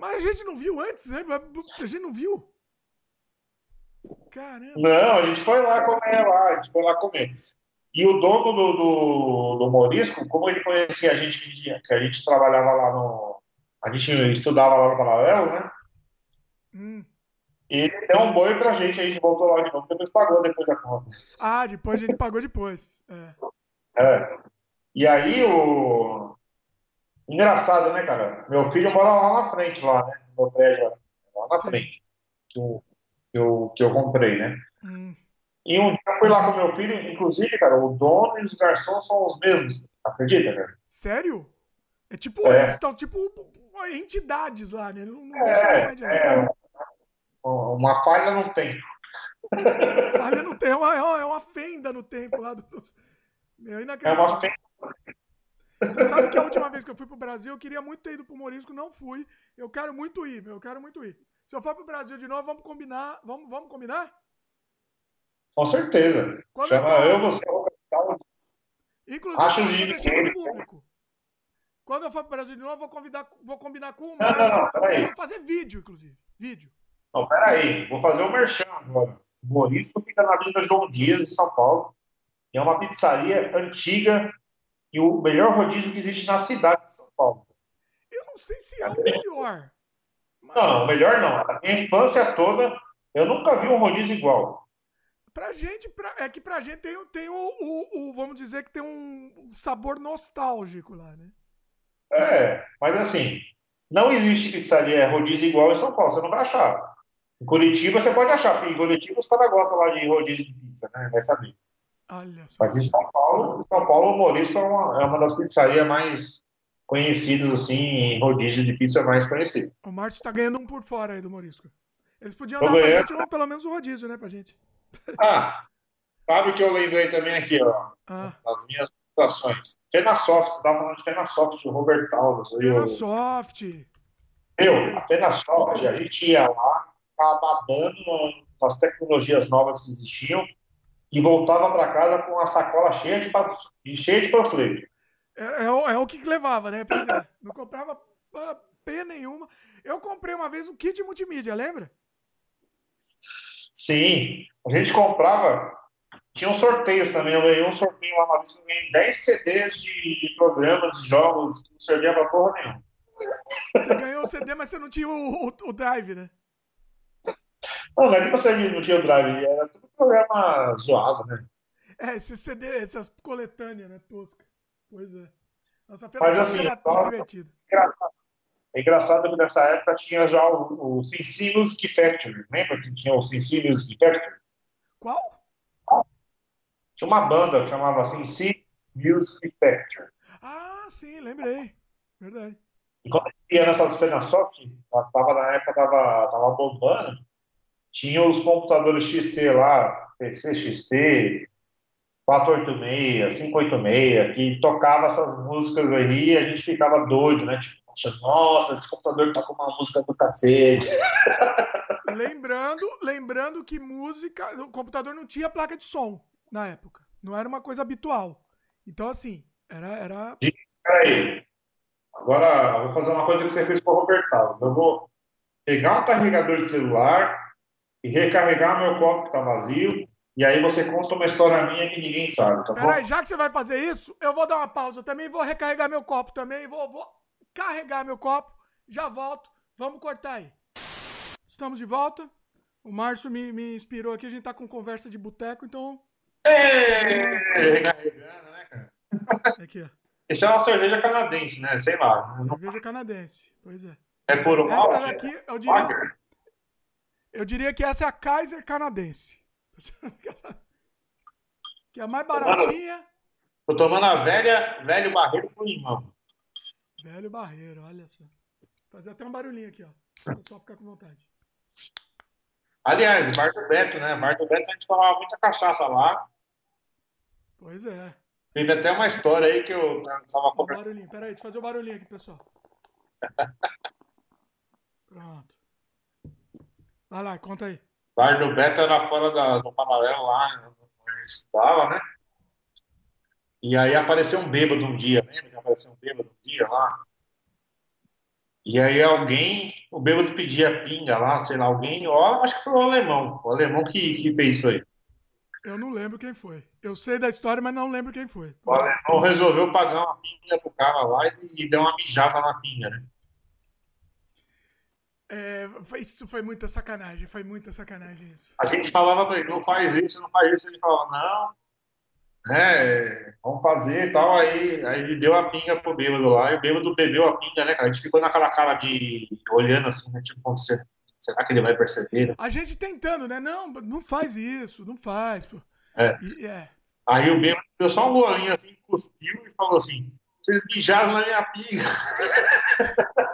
Mas a gente não viu antes, né? A gente não viu. Caramba. Não, a gente foi lá comer lá, a gente foi lá comer. E o dono do, do, do Morisco, como ele conhecia a gente que a gente trabalhava lá no. A gente estudava lá no paralelo, né? Hum. E ele deu um boi pra gente, a gente voltou lá de novo, depois pagou depois da conta. Ah, depois a gente pagou depois. É. é. E aí o. Engraçado, né, cara? Meu filho mora lá na frente, lá, né? No meu prédio, lá na frente. Que eu, que eu, que eu comprei, né? Hum. E um dia eu fui lá com meu filho, inclusive, cara, o dono e os garçons são os mesmos. Acredita, cara? Sério? É tipo, é. eles estão tipo entidades lá, né? Não, não é, é, uma falha não tem. falha não tem, é uma, é uma fenda no tempo lá do. Meu, é uma fenda. Você sabe que a última vez que eu fui pro Brasil, eu queria muito ter ido pro Morisco, não fui. Eu quero muito ir, meu, eu quero muito ir. Se eu for pro Brasil de novo, vamos combinar. Vamos, vamos combinar? Com certeza. Quando Chama eu, eu você, Inclusive, Acho eu público. Quando eu for pro Brasil de novo, vou convidar, vou combinar com o Márcio. Não, não, não, peraí. Vou fazer vídeo, inclusive. Vídeo. Não, peraí. Vou fazer o um merchan agora. O Morisco fica na Avenida João Dias, em São Paulo. É uma pizzaria antiga e o melhor rodízio que existe na cidade de São Paulo. Eu não sei se é o melhor. Mas... Não, o melhor não. A minha infância toda, eu nunca vi um rodízio igual. Pra gente, pra, é que pra gente tem, tem o, o, o, vamos dizer que tem um sabor nostálgico lá, né? É, mas assim, não existe pizzaria rodízio igual em São Paulo, você não vai achar. Em Curitiba você pode achar, porque em Curitiba os caras gostam lá de rodízio de pizza, né? Vai saber. Mas em São Paulo, São Paulo, o Morisco é uma, é uma das pizzarias mais conhecidas, assim, em rodízio de pizza mais conhecido. O Márcio tá ganhando um por fora aí do Morisco. Eles podiam Tô dar ganhando. pra gente pelo menos um rodízio, né, pra gente. Ah, sabe o que eu lembrei também aqui, ó, ah. nas minhas situações. Fenasoft, você tava falando de Fenasoft, o Robert Alves. Fenasoft. Eu, a Fenasoft, a gente ia lá, tava babando as tecnologias novas que existiam, e voltava para casa com uma sacola cheia de, cheia de panfleto. É, é, é, o que levava, né? Não comprava pena nenhuma. Eu comprei uma vez um kit multimídia, lembra? Sim, a gente comprava. Tinha um sorteios também. Eu ganhei um sorteio lá uma vez que eu ganhei 10 CDs de programas, de jogos, que não servia pra porra nenhuma. Você ganhou o CD, mas você não tinha o, o, o drive, né? Não, não é que você não tinha o drive, era tudo programa zoado, né? É, esse CD, essas coletâneas, né? Tosca. Pois é. Nossa, Mas assim, era divertido. É engraçado que nessa época tinha já o, o Cincy Music Factory. Lembra que tinha o Cincy Music Factory? Qual? Tinha uma banda que chamava Cincy Music Factory. Ah, sim, lembrei. Verdade. E quando eu ia nessas Fenasoft, tava, na época tava, tava bombando, tinha os computadores XT lá, PC XT, 486, 586, que tocava essas músicas aí e a gente ficava doido, né? Tipo, nossa, esse computador tá com uma música do cacete. Lembrando, lembrando que música, o computador não tinha placa de som na época. Não era uma coisa habitual. Então, assim, era. era... Peraí. Agora, eu vou fazer uma coisa que você fez com o Roberto. Eu vou pegar um carregador de celular, e recarregar meu copo que tá vazio. E aí você conta uma história minha que ninguém sabe, tá Peraí, já que você vai fazer isso, eu vou dar uma pausa também, vou recarregar meu copo também, vou, vou carregar meu copo, já volto, vamos cortar aí. Estamos de volta. O Márcio me, me inspirou aqui, a gente tá com conversa de boteco, então. É, recarregando, né, cara? Aqui, ó. Esse é uma cerveja canadense, né? Sei lá. Cerveja canadense, pois é. É por um Essa daqui, eu diria, eu diria que essa é a Kaiser canadense. que é a mais baratinha. Tô tomando a velha, velho barreiro com limão. Velho barreiro, olha só. Fazer até um barulhinho aqui, ó. Pessoal ficar com vontade. Aliás, Bar do Beto, né? Bar do Beto a gente tomava muita cachaça lá. Pois é. Teve até uma história aí que eu tava com. Um barulhinho, peraí, deixa eu fazer o um barulhinho aqui, pessoal. Pronto. Vai lá, conta aí. Bar do Beto era fora da, do paralelo lá, onde estava, né? E aí apareceu um bêbado um dia, lembra que apareceu um bêbado um dia lá? E aí alguém, o bêbado pedia pinga lá, sei lá, alguém, ó, acho que foi o alemão, o alemão que, que fez isso aí. Eu não lembro quem foi. Eu sei da história, mas não lembro quem foi. O alemão resolveu pagar uma pinga pro cara lá e, e deu uma mijada na pinga, né? É, isso foi muita sacanagem, foi muita sacanagem isso. A gente falava pra ele, não faz isso, não faz isso. Ele falava, não, né, vamos fazer e tal. Aí, aí ele deu a pinga pro bêbado lá, e o bêbado bebeu a pinga, né, cara? A gente ficou naquela cara de olhando assim, né? Tipo, você, será que ele vai perceber? Né? A gente tentando, né? Não, não faz isso, não faz. Pô. É. E, é. Aí o bêbado deu só um golinho assim, cuspiu e falou assim: vocês mijaram na minha pinga.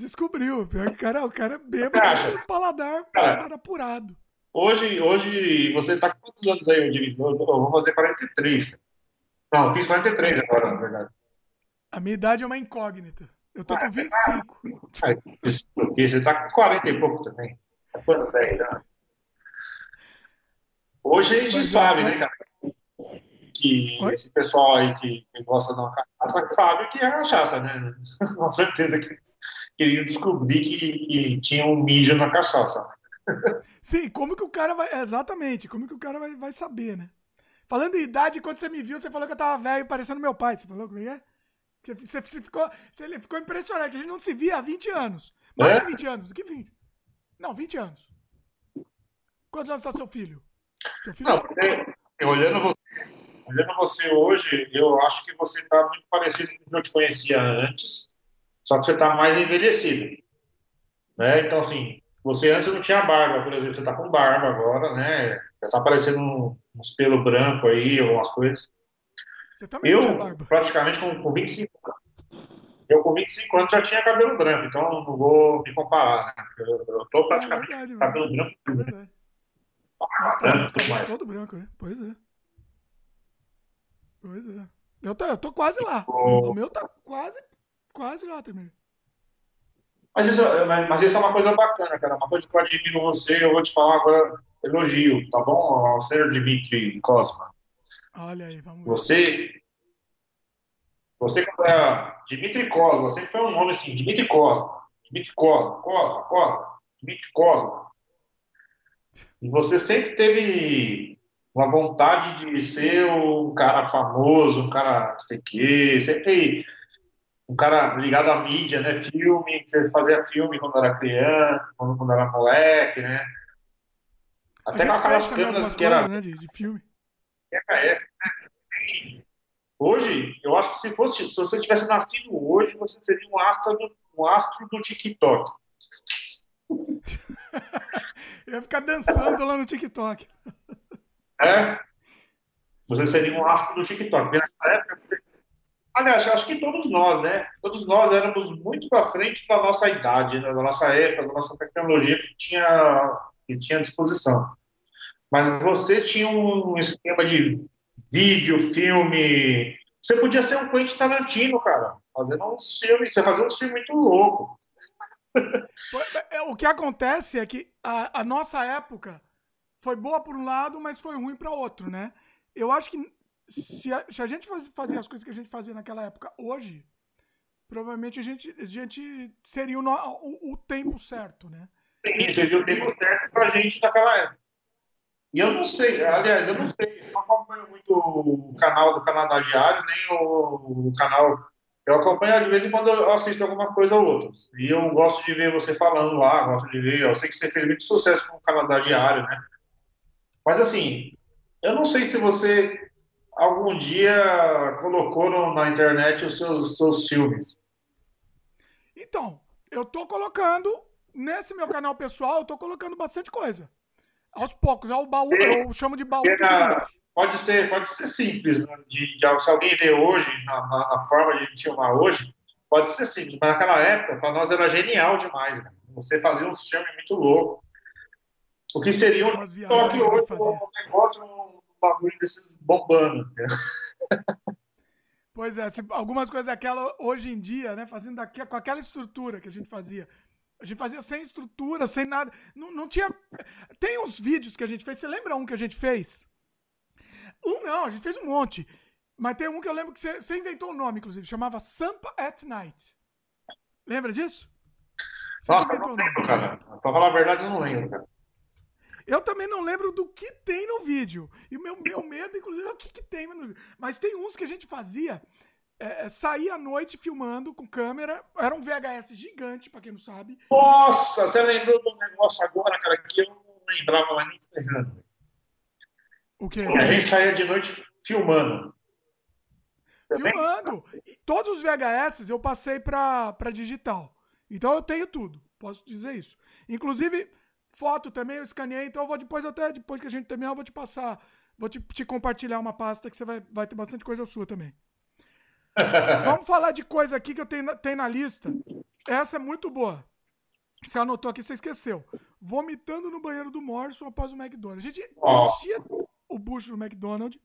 Que descobriu. O cara, o cara bêbado, o paladar, paladar apurado. Hoje, hoje, você tá com quantos anos aí, eu, eu vou fazer 43. Não, eu fiz 43 agora, na verdade. A minha idade é uma incógnita. Eu tô com 25. Porque você tá com 40 e pouco também. Tá quanto 10 né? Hoje a gente Mas sabe, né, cara? Que Oi? esse pessoal aí que, que gosta de uma cachaça sabe que é cachaça, né? Com certeza que eles queriam descobrir que, que tinha um mijo na cachaça. Sim, como que o cara vai. Exatamente, como que o cara vai, vai saber, né? Falando em idade, quando você me viu, você falou que eu tava velho parecendo meu pai. Você falou como é? Você, você, ficou, você ficou impressionante. A gente não se via há 20 anos. Mais é? de 20 anos. Do que 20? Não, 20 anos. Quantos anos está seu filho? Seu filho? Não, porque, olhando você, olhando você hoje, eu acho que você está muito parecido com o que eu te conhecia antes, só que você está mais envelhecido. Né? Então, assim, você antes não tinha barba, por exemplo, você tá com barba agora, né? Já tá aparecendo uns pelos brancos aí, algumas coisas. Você também eu, tinha barba. praticamente, com, com 25 anos. Eu, com 25 anos, já tinha cabelo branco, então não vou me comparar, né? Eu, eu tô praticamente é verdade, com cabelo branco. É verdade. Ah, branco, tudo mais. Todo branco, né? Pois é. Pois é. Eu tô, eu tô quase lá. O meu tá quase, quase lá também. Mas isso, mas isso é uma coisa bacana, cara. Uma coisa que eu admiro você, eu vou te falar agora, elogio, tá bom? Ao senhor Dimitri Cosma. Olha aí, vamos ver. Você. Você, é, Dimitri Cosma, sempre foi um nome assim, Dimitri Cosma. Dimitri Cosma, Cosma, Cosma, Dimitri Cosma. E você sempre teve uma vontade de ser um cara famoso, um cara sei que, sempre um cara ligado à mídia, né? Filme, você fazia filme quando era criança, quando, quando era moleque, né? Até com aquelas câmeras que era. Né, de, de filme. VHS, né? Hoje, eu acho que se fosse, se você tivesse nascido hoje, você seria um astro do, um astro do TikTok. eu ia ficar dançando lá no TikTok. É? Você seria um astro do TikTok. Época, Aliás, acho que todos nós, né? Todos nós éramos muito para frente da nossa idade, né? da nossa época, da nossa tecnologia que tinha, que tinha à disposição. Mas você tinha um esquema de vídeo, filme. Você podia ser um Quentin Tarantino, cara, fazendo um filme. Você fazia um filme muito louco. É, o que acontece é que a, a nossa época foi boa por um lado, mas foi ruim para outro, né? Eu acho que se a, se a gente fazia as coisas que a gente fazia naquela época hoje, provavelmente a gente, a gente seria o, o, o tempo certo, né? Sim, seria o tempo certo pra gente naquela época. E eu não sei, aliás, eu não sei, eu não acompanho muito o canal do Canadá Diário, nem o, o canal. Eu acompanho de vez em quando eu assisto alguma coisa ou outra. E eu gosto de ver você falando lá, gosto de ver. Eu sei que você fez muito sucesso com o Canadá Diário, né? Mas assim, eu não sei se você algum dia colocou no, na internet os seus, seus filmes? Então, eu tô colocando, nesse meu canal pessoal, eu tô colocando bastante coisa. Aos poucos, é o baú, é, eu chamo de baú. É pode ser, pode ser simples, né? de, de, se alguém vê hoje, na, na, na, forma de filmar hoje, pode ser simples, mas naquela época, para nós era genial demais. Né? Você fazia um filme muito louco. O que seria um toque hoje, um negócio, bagulho desses bombando. Pois é, algumas coisas aquela hoje em dia, né, fazendo daqui, com aquela estrutura que a gente fazia. A gente fazia sem estrutura, sem nada. Não, não tinha. Tem uns vídeos que a gente fez. Você lembra um que a gente fez? Um não, a gente fez um monte. Mas tem um que eu lembro que você, você inventou o um nome, inclusive, chamava Sampa at Night. Lembra disso? Você Nossa, eu não lembro, cara. Pra falar a verdade, eu não lembro, cara. Eu também não lembro do que tem no vídeo. E o meu, meu medo, inclusive, é o que, que tem no vídeo. Mas tem uns que a gente fazia. É, é à noite filmando com câmera. Era um VHS gigante, pra quem não sabe. Nossa, você lembrou do negócio agora, cara, que eu não lembrava mais nem ferrando. O quê? A gente saía de noite filmando. Filmando. E todos os VHS eu passei pra digital. Então eu tenho tudo. Posso dizer isso. Inclusive, foto também eu escaneei, então eu vou depois até, depois que a gente terminar, eu vou te passar, vou te, te compartilhar uma pasta que você vai, vai ter bastante coisa sua também. Vamos falar de coisa aqui que eu tenho, tenho na lista. Essa é muito boa. Você anotou aqui, você esqueceu. Vomitando no banheiro do Morrison após o McDonald's. A gente oh. enchia o bucho do McDonald's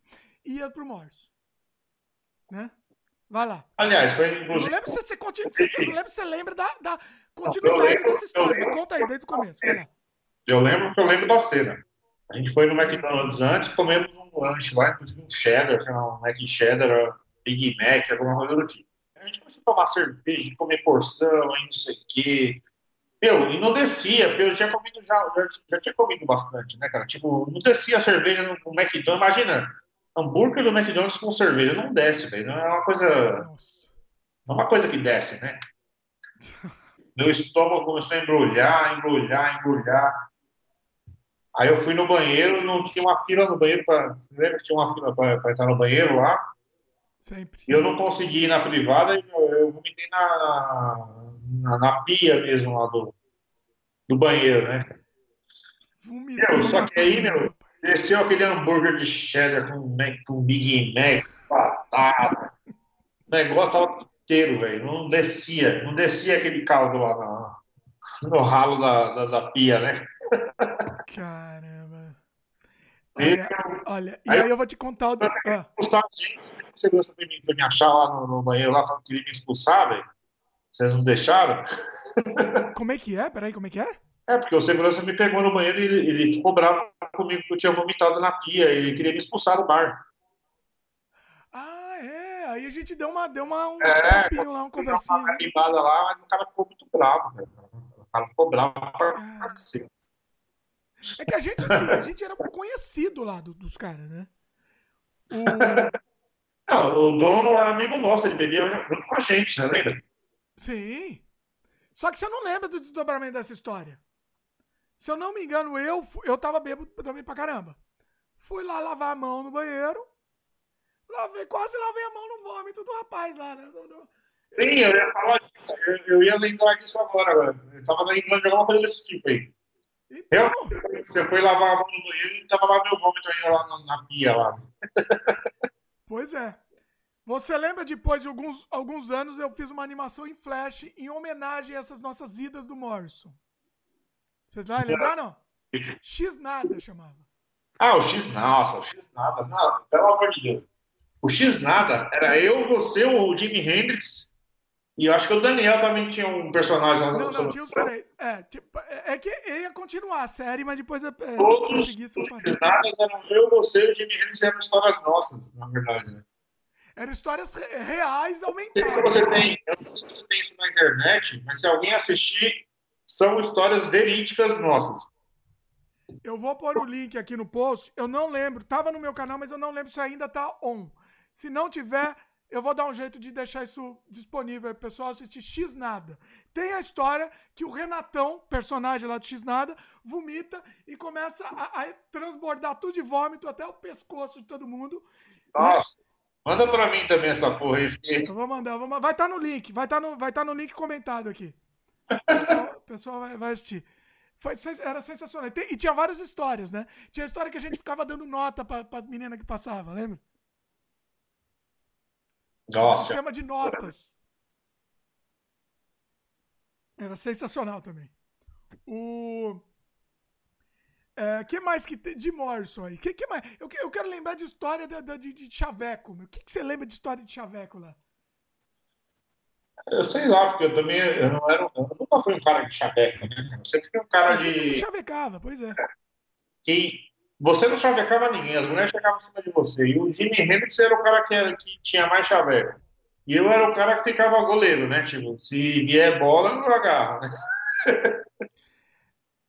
e ia pro Morrison. Né? Vai lá. Aliás, foi inclusive. Não lembro se você, se, não lembro se você lembra da, da continuidade não, dessa história. Conta aí desde o começo. Vai lá. Eu lembro que eu lembro da cena. A gente foi no McDonald's antes, comemos um lanche lá, inclusive um cheddar, um Mac cheddar, Big Mac, alguma coisa do tipo. A gente começou a tomar cerveja, comer porção, aí não sei o quê. Meu, e não descia, porque eu já comido já, já, já, tinha comido bastante, né, cara? Tipo, não descia a cerveja no, no McDonald's. Imagina, hambúrguer do McDonald's com cerveja não desce, velho. Não é uma coisa. Não é uma coisa que desce, né? Meu estômago começou a embrulhar, embrulhar, embrulhar. Aí eu fui no banheiro, não tinha uma fila no banheiro para. Você lembra que tinha uma fila para entrar no banheiro lá? Sempre. E eu não consegui ir na privada eu, eu vomitei na, na, na, pia mesmo lá do, do banheiro, né? Meu, só que aí, meu, desceu aquele hambúrguer de cheddar com, Mac, com Big Mac, batata. O negócio tava inteiro, velho. Não descia, não descia aquele caldo lá no, no ralo da, da, da pia, né? Caramba. Olha, olha, e aí, aí eu vou te contar o. Ah. Você gosta de me, de me achar lá no, no, banheiro lá falando que queria me expulsar, velho? Vocês não deixaram? Como é que é? Peraí, como é que é? É, porque o segurança me pegou no banheiro e ele, ele ficou bravo comigo que eu tinha vomitado na pia e queria me expulsar do bar. Ah, é. Aí a gente deu uma, deu uma um é, papinho lá, um conversinho. Uma lá, mas o cara ficou muito bravo, velho. O cara ficou bravo pra ah. É que a gente, assim, a gente era conhecido lá do, dos caras, né? O... Não, o dono era amigo nosso, ele bebia junto com a gente, né? Lembra? Sim. Só que você não lembra do desdobramento dessa história. Se eu não me engano, eu, eu tava bêbado também pra caramba. Fui lá lavar a mão no banheiro. Lavei, quase lavei a mão no vômito do rapaz lá, né? Sim, eu ia falar, eu, eu ia lembrar disso agora, agora. Eu tava lembrando de alguma coisa desse tipo aí. Então... Eu, você foi lavar a mão no banheiro e tava lá meu vômito ainda lá na, na pia lá. Pois é. Você lembra depois de alguns, alguns anos eu fiz uma animação em Flash em homenagem a essas nossas idas do Morrison. Vocês vão lembrar, não? X nada chamava. Ah, o X nossa, o X nada, não, pelo amor de Deus. O X nada era eu, você, o Jimi Hendrix e eu acho que o Daniel também tinha um personagem lá. Não, não, tinha os três. É, tipo, é, é que ia continuar a série, mas depois é, Todos os nadas eram eu, você e o Jimi Hendrix eram histórias nossas, na verdade, né? Eram histórias reais aumentadas. Se você tem, eu não sei se você tem isso na internet, mas se alguém assistir, são histórias verídicas nossas. Eu vou pôr o link aqui no post. Eu não lembro, tava no meu canal, mas eu não lembro se ainda tá on. Se não tiver, eu vou dar um jeito de deixar isso disponível o pessoal assistir X Nada. Tem a história que o Renatão, personagem lá do X Nada, vomita e começa a, a transbordar tudo de vômito até o pescoço de todo mundo. Nossa. Né? Manda para mim também essa porra aí. Eu vou mandar, vou mandar. vai estar tá no link, vai estar tá no, vai tá no link comentado aqui. O pessoal, o pessoal vai, vai, assistir. Foi, era sensacional. E tinha várias histórias, né? Tinha história que a gente ficava dando nota para as meninas que passavam, lembra? Nossa. Um sistema de notas. Era sensacional também. O é, que mais que de Morrison aí? Que, que mais? Eu, eu quero lembrar de história de, de, de Chaveco. O que, que você lembra de história de Chaveco lá? Eu sei lá, porque eu também eu não era, eu nunca fui um cara de chaveco, né? Eu sempre fui um cara de. Chavecava, pois é. Que você não chavecava ninguém, as mulheres chegavam em cima de você. E o Jimi Hendrix era o cara que, era, que tinha mais chaveco. E eu era o cara que ficava goleiro, né? Tipo, se vier bola, eu não agarro, né?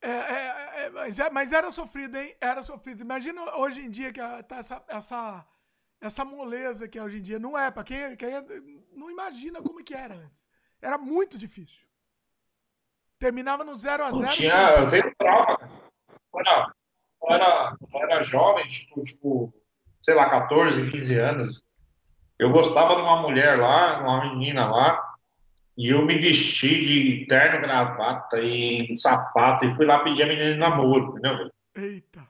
É, é, é, mas, é, mas era sofrido, hein? Era sofrido. Imagina hoje em dia que tá essa, essa, essa moleza que é hoje em dia. Não é, pra quem, quem não imagina como que era antes. Era muito difícil. Terminava no 0 a 0 tinha, Eu tenho trauma. Era, era, era jovem, tipo, tipo, sei lá, 14, 15 anos. Eu gostava de uma mulher lá, uma menina lá, e eu me vesti de terno, gravata e sapato e fui lá pedir a menina de namoro, entendeu? Eita.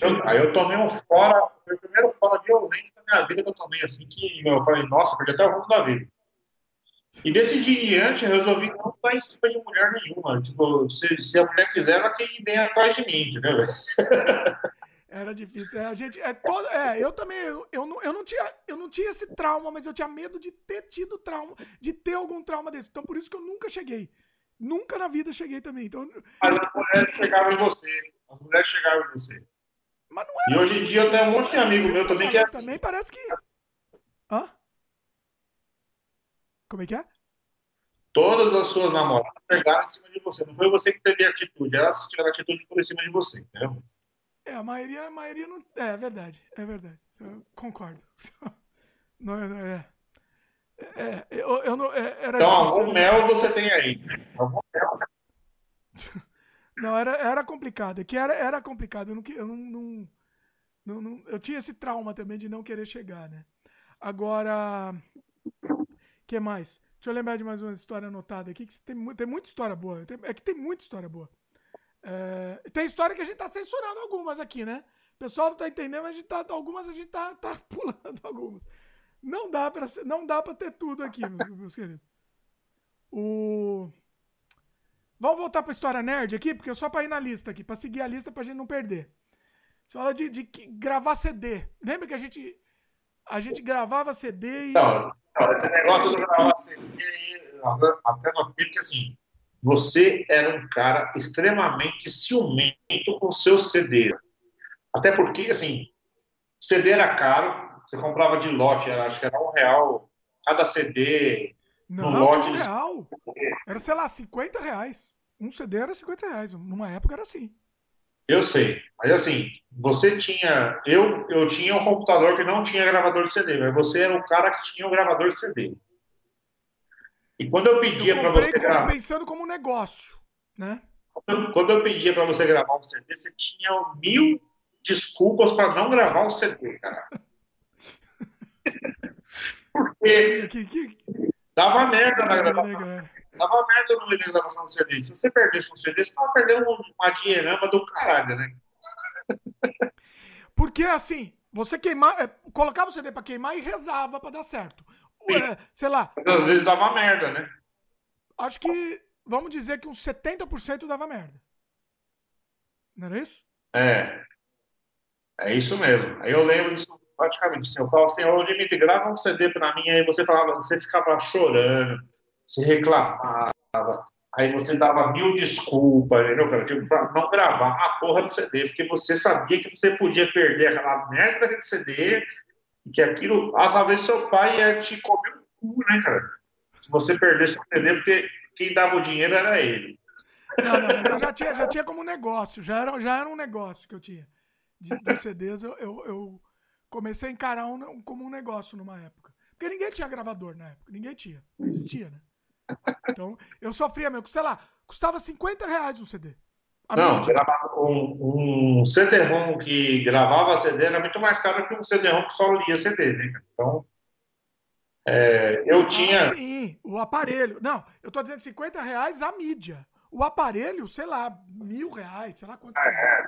Eu, aí eu tomei um fora, foi o primeiro fora violento da minha vida que eu tomei, assim, que eu falei, nossa, perdi até o rumo da vida. E desse dia em diante eu resolvi não estar em cima de mulher nenhuma. Tipo, se, se a mulher quiser, ela que vem atrás de mim, entendeu? Era difícil. É, a gente, é, todo, é, eu também, eu, eu, não, eu, não tinha, eu não tinha esse trauma, mas eu tinha medo de ter tido trauma, de ter algum trauma desse. Então por isso que eu nunca cheguei. Nunca na vida cheguei também. Então... Mas as mulheres chegavam em você. As mulheres chegavam em você. Mas não era. E hoje em dia eu tenho um monte de amigo meu também que é assim. Também parece que. Hã? Como é que é? Todas as suas namoradas pegaram em cima de você. Não foi você que teve atitude. Elas tiveram atitude por cima de você, entendeu? É, a maioria, a maioria não. É, é verdade, é verdade. Eu concordo. Não, é. É, eu, eu não. É, era então, algum mel você tem aí. Algum mel. Não, era, era complicado. É que era, era complicado. Eu, não, eu não, não, não, não, Eu tinha esse trauma também de não querer chegar, né? Agora. Que mais? Deixa eu lembrar de mais uma história anotada aqui, que tem, tem muita história boa. Tem, é que tem muita história boa. É, tem história que a gente tá censurando algumas aqui, né? O pessoal não tá entendendo, mas a gente tá, algumas a gente tá, tá pulando algumas. Não dá para não dá para ter tudo aqui, meus, queridos. O Vamos voltar para história nerd aqui, porque é só para ir na lista aqui, para seguir a lista pra gente não perder. Você fala de, de gravar CD. Lembra que a gente a gente gravava CD e Não, não esse negócio de gravar CD até no que assim, você era um cara extremamente ciumento com seu CD. Até porque, assim, CD era caro, você comprava de lote, acho que era um real cada CD. Não, no lote um real. Era, sei lá, 50 reais. Um CD era 50 reais. Numa época era assim. Eu sei, mas assim, você tinha. Eu, eu tinha um computador que não tinha gravador de CD, mas você era o cara que tinha o um gravador de CD. E quando eu pedia para você gravar. pensando como um negócio, né? Quando eu pedia para você gravar um CD, você tinha mil desculpas para não gravar o CD, cara. Porque dava merda na gravação. Dava merda no meio da gravação do CD. Se você perdesse um CD, você estava perdendo uma dinheirama do caralho, né? Porque assim, você queimar, é, colocava o CD para queimar e rezava para dar certo é, sei lá. Às vezes dava merda, né? Acho que, vamos dizer que uns 70% dava merda. Não era isso? É. É isso mesmo. Aí eu lembro disso praticamente. Assim, eu falava assim, ô Dimitri, grava um CD pra mim, aí você falava, você ficava chorando, você reclamava, aí você dava mil desculpas, entendeu, cara? Tipo, pra não gravar a porra do CD, porque você sabia que você podia perder aquela merda de CD que aquilo, às vezes seu pai ia te comer o cu, né, cara? Se você perdesse o CD, porque quem dava o dinheiro era ele. Não, não, eu já tinha, já tinha como negócio, já era, já era um negócio que eu tinha. De, de CDs eu, eu, eu, comecei a encarar um, como um negócio numa época. Porque ninguém tinha gravador na época, ninguém tinha. Não existia, né? Então, eu sofria mesmo, sei lá, custava 50 reais um CD. Não, um, um CD-ROM que gravava CD era muito mais caro que um CD-ROM que só lia CD, né? Então, é, eu tinha... Ah, sim, o aparelho. Não, eu tô dizendo 50 reais a mídia. O aparelho, sei lá, mil reais, sei lá quanto. É.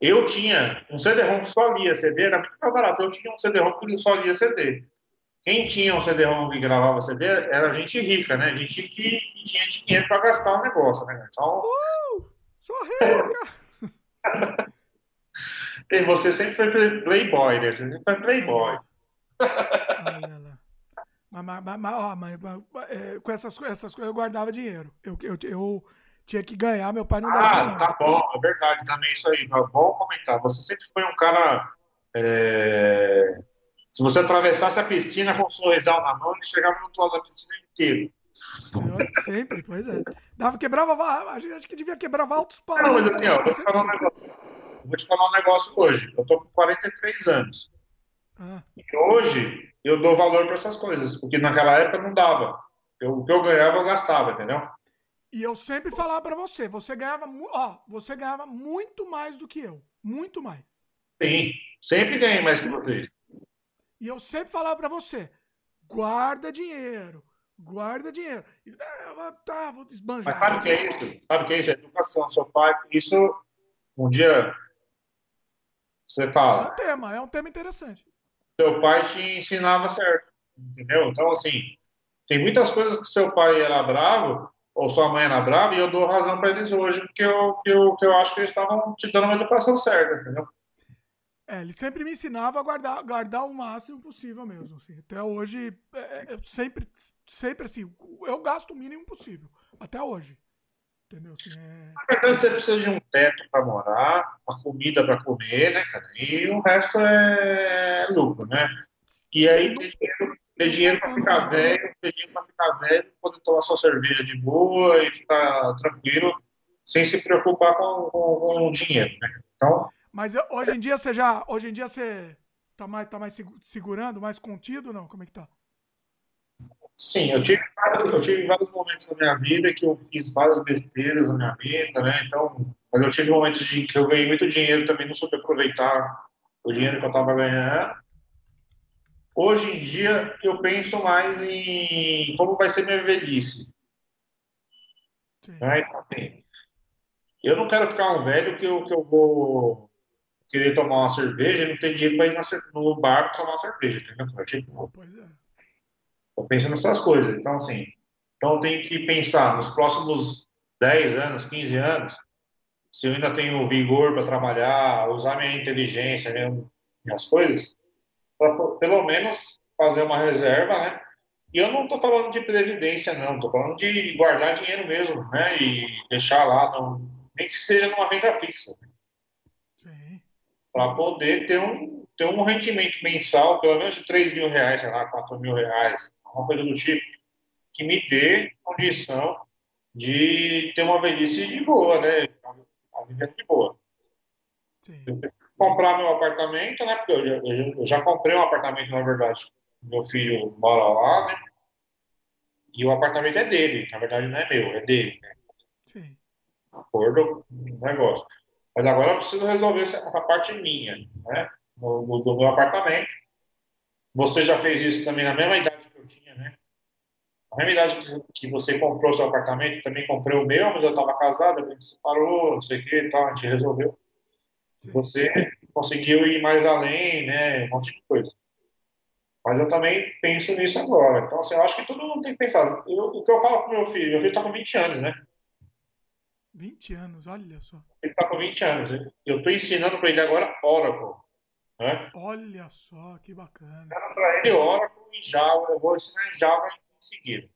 Eu tinha um CD-ROM que só lia CD, era muito mais barato. Eu tinha um CD-ROM que só lia CD. Quem tinha um CD-ROM que gravava CD era gente rica, né? Gente que tinha dinheiro para gastar o negócio, né? Então... Uh! Sou rica! e você sempre foi playboy, né? Você sempre foi playboy. Olha lá. Mas, mas, mas, ó, mas, mas é, com essas, essas coisas eu guardava dinheiro. Eu, eu, eu tinha que ganhar, meu pai não dava. Ah, tá bom, é verdade também isso aí. É bom comentar. Você sempre foi um cara. É... Se você atravessasse a piscina com um sorrisal na mão, ele chegava no outro lado da piscina inteiro. Sempre, pois é. Dava, quebrava, acho que devia quebrar altos paus. Não, mas assim, ó, vou te, falar um negócio, vou te falar um negócio hoje. Eu tô com 43 anos. Ah. E hoje eu dou valor para essas coisas, porque naquela época não dava. Eu, o que eu ganhava, eu gastava, entendeu? E eu sempre falava para você, você ganhava, ó, você ganhava muito mais do que eu, muito mais. Sim, sempre ganhei mais que vocês. E eu sempre falava para você, guarda dinheiro, guarda dinheiro. E, ah, tá, vou desbanjar. Mas sabe o que é isso? Sabe o que é isso? Educação. Seu pai, isso um dia você fala. É um tema, é um tema interessante. Seu pai te ensinava certo, entendeu? Então, assim, tem muitas coisas que seu pai era bravo ou sua mãe era brava e eu dou razão para eles hoje, porque eu, que eu, que eu acho que eles estavam te dando uma educação certa, entendeu? É, ele sempre me ensinava a guardar, guardar o máximo possível mesmo. Assim. Até hoje, é, é, eu sempre, sempre assim, eu gasto o mínimo possível. Até hoje. Entendeu? Assim, é... Na verdade, você precisa de um teto para morar, uma comida para comer, né, cara? E o resto é lucro, né? E aí tem dinheiro ter dinheiro para ficar velho, ter dinheiro para ficar velho, poder tomar sua cerveja de boa e ficar tranquilo, sem se preocupar com, com, com o dinheiro, né? Então. Mas hoje em dia você já, hoje em dia você tá mais, tá mais segurando, mais contido, não? Como é que tá? Sim, eu tive, eu tive vários momentos na minha vida que eu fiz várias besteiras na minha vida, né? Então, mas eu tive momentos de, que eu ganhei muito dinheiro também, não soube aproveitar o dinheiro que eu estava ganhando. Hoje em dia, eu penso mais em como vai ser minha velhice. Né? Então, assim, eu não quero ficar um velho que eu, que eu vou querer tomar uma cerveja e não ter dinheiro para ir no bar tomar uma cerveja, entendeu? Tipo, pois é. Eu penso nessas coisas. Então, assim, então eu tenho que pensar nos próximos 10 anos, 15 anos, se eu ainda tenho vigor para trabalhar, usar minha inteligência, minhas coisas, para pelo menos fazer uma reserva, né? E eu não estou falando de previdência, não, estou falando de guardar dinheiro mesmo, né? E deixar lá, no, nem que seja numa renda fixa. Para poder ter um, ter um rendimento mensal, pelo menos de 3 mil reais, sei lá, 4 mil reais, uma coisa do tipo, que me dê condição de ter uma velhice de boa, né? A vida de boa. Sim comprar meu apartamento, né? Porque eu já, eu já, comprei um apartamento, na verdade. Meu filho mora lá, né? E o apartamento é dele, na verdade não é meu, é dele. Né? Sim. Acordo negócio. Mas agora eu preciso resolver essa, essa parte minha, né? No, no, do meu apartamento. Você já fez isso também na mesma idade que eu tinha, né? Na mesma idade que você comprou seu apartamento, também comprei o meu, mas eu estava casado, a gente separou, não sei o que tal, a gente resolveu você conseguiu ir mais além, né? Um monte de coisa. Mas eu também penso nisso agora. Então, assim, eu acho que todo mundo tem que pensar. Eu, o que eu falo pro meu filho, meu filho tá com 20 anos, né? 20 anos, olha só. Ele tá com 20 anos. Eu tô ensinando para ele agora Oracle. Né? Olha só, que bacana. Para ele Oracle e Java, eu vou ensinar Java em seguida.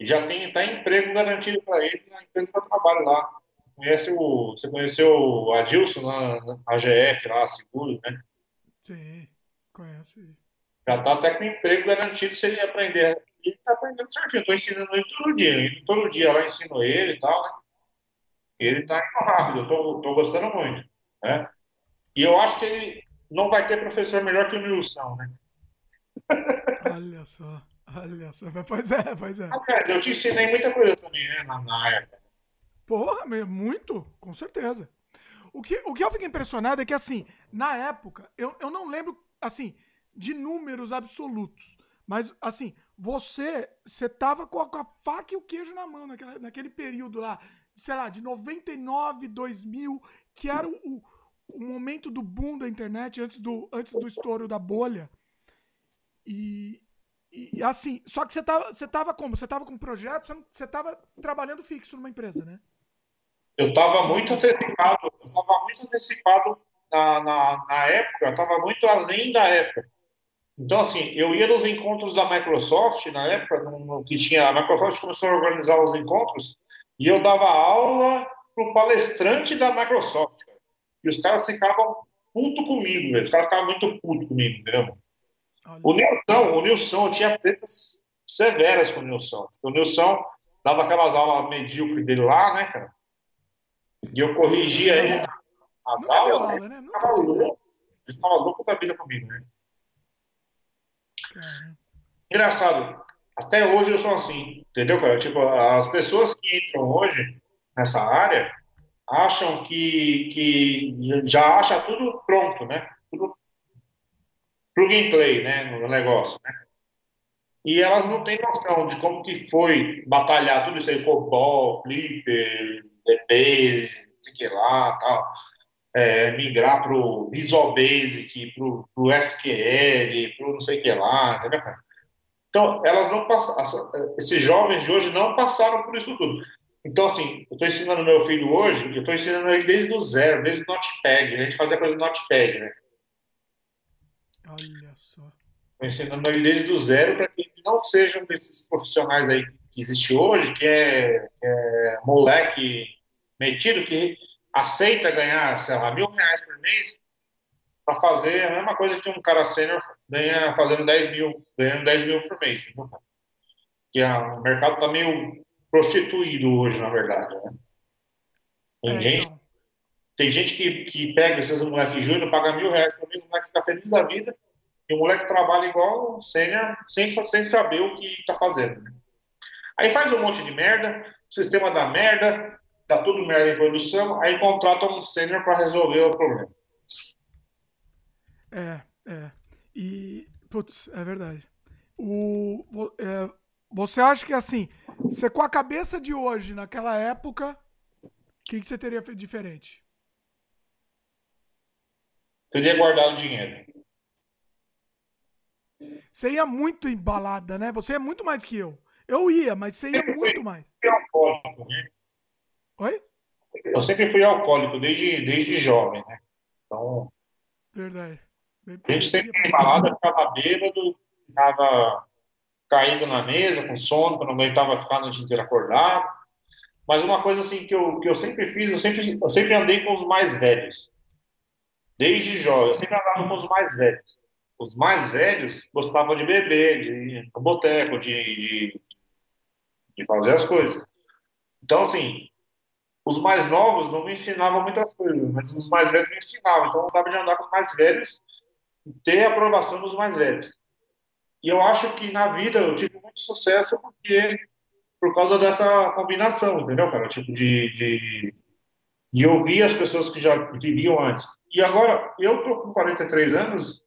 E já tem tá emprego garantido para ele na empresa que eu trabalho lá conhece o, você conheceu o Adilson na, na AGF, lá, seguro, né? Sim, conheço. Já tá até com emprego garantido se ele aprender. Ele tá aprendendo certinho, tô ensinando ele todo dia. Todo dia lá ensino ele e tal, né? Ele tá indo rápido, eu tô, tô gostando muito, né? E eu acho que ele não vai ter professor melhor que o Nilson, né? Olha só, olha só. Pois é, pois é. eu te ensinei muita coisa também, né, na, na época. Porra, muito, com certeza. O que, o que eu fico impressionado é que, assim, na época, eu, eu não lembro, assim, de números absolutos. Mas, assim, você, você tava com a, com a faca e o queijo na mão naquela, naquele período lá, sei lá, de 99, 2000, que era o, o momento do boom da internet, antes do, antes do estouro da bolha. E, e assim, só que você tava, você tava como? Você tava com um projeto, você tava trabalhando fixo numa empresa, né? eu estava muito antecipado, eu estava muito antecipado na, na, na época, eu estava muito além da época. Então, assim, eu ia nos encontros da Microsoft, na época, no, no, que tinha, a Microsoft começou a organizar os encontros, E eu dava aula pro palestrante da Microsoft, cara. E os caras ficavam puto comigo, velho. Os caras ficavam muito puto comigo, entendeu? O Nilson, o Nilson, eu tinha tretas severas com o Nilson. O Nilson dava aquelas aulas medíocres dele lá, né, cara? E eu corrigia ele nas aulas. Aula, né? Ele ficava louco. Ele ficava louco da vida comigo, né? Engraçado. Até hoje eu sou assim, entendeu, cara? Tipo, as pessoas que entram hoje nessa área acham que, que já acha tudo pronto, né? Tudo plug and play, né? No negócio, né? E elas não têm noção de como que foi batalhar tudo isso aí, COBOL, Flipper, DB, sei que lá, tal. É, migrar para o Visual Basic, para o SQL, para não sei que lá, entendeu? Então, elas não passaram, esses jovens de hoje não passaram por isso tudo. Então, assim, eu estou ensinando meu filho hoje, eu estou ensinando ele desde o zero, desde o Notepad, né? a gente fazia coisa no Notepad, né? Olha só. Estou ensinando ele desde o zero para que ele não sejam desses profissionais aí que existe hoje, que é, é moleque metido, que aceita ganhar, sei lá, mil reais por mês para fazer a mesma coisa que um cara sênior ganha fazendo 10 mil, ganhando 10 mil por mês. Que a, o mercado está meio prostituído hoje, na verdade. Né? Tem, é, gente, então. tem gente que, que pega esses moleques júnior, paga mil reais para mim, o moleque fica feliz da vida, e o moleque trabalha igual sênior, sem, sem saber o que está fazendo. Né? Aí faz um monte de merda, o sistema dá merda, dá tudo merda em produção, aí contrata um sênior para resolver o problema. É, é. E, putz, é verdade. O, é, você acha que assim, você com a cabeça de hoje, naquela época, o que, que você teria feito diferente? Teria guardado dinheiro. Você ia muito embalada, né? Você é muito mais que eu. Eu ia, mas você ia muito mais. Alcoólico, né? Oi? Eu sempre fui alcoólico, desde, desde jovem, né? Então. Verdade. A gente sempre embalada, ficava bêbado, ficava caído na mesa, com sono, que não aguentava ficar a noite inteira acordado. Mas uma coisa assim que eu, que eu sempre fiz, eu sempre, eu sempre andei com os mais velhos. Desde jovem, eu sempre andava com os mais velhos. Os mais velhos gostavam de beber, de ir no boteco, de, de, de fazer as coisas. Então, assim, os mais novos não me ensinavam muitas coisas, mas os mais velhos me ensinavam. Então, eu gostava de andar com os mais velhos ter a aprovação dos mais velhos. E eu acho que na vida eu tive muito sucesso porque por causa dessa combinação, entendeu, cara? Tipo, de, de, de ouvir as pessoas que já viviam antes. E agora, eu tô com 43 anos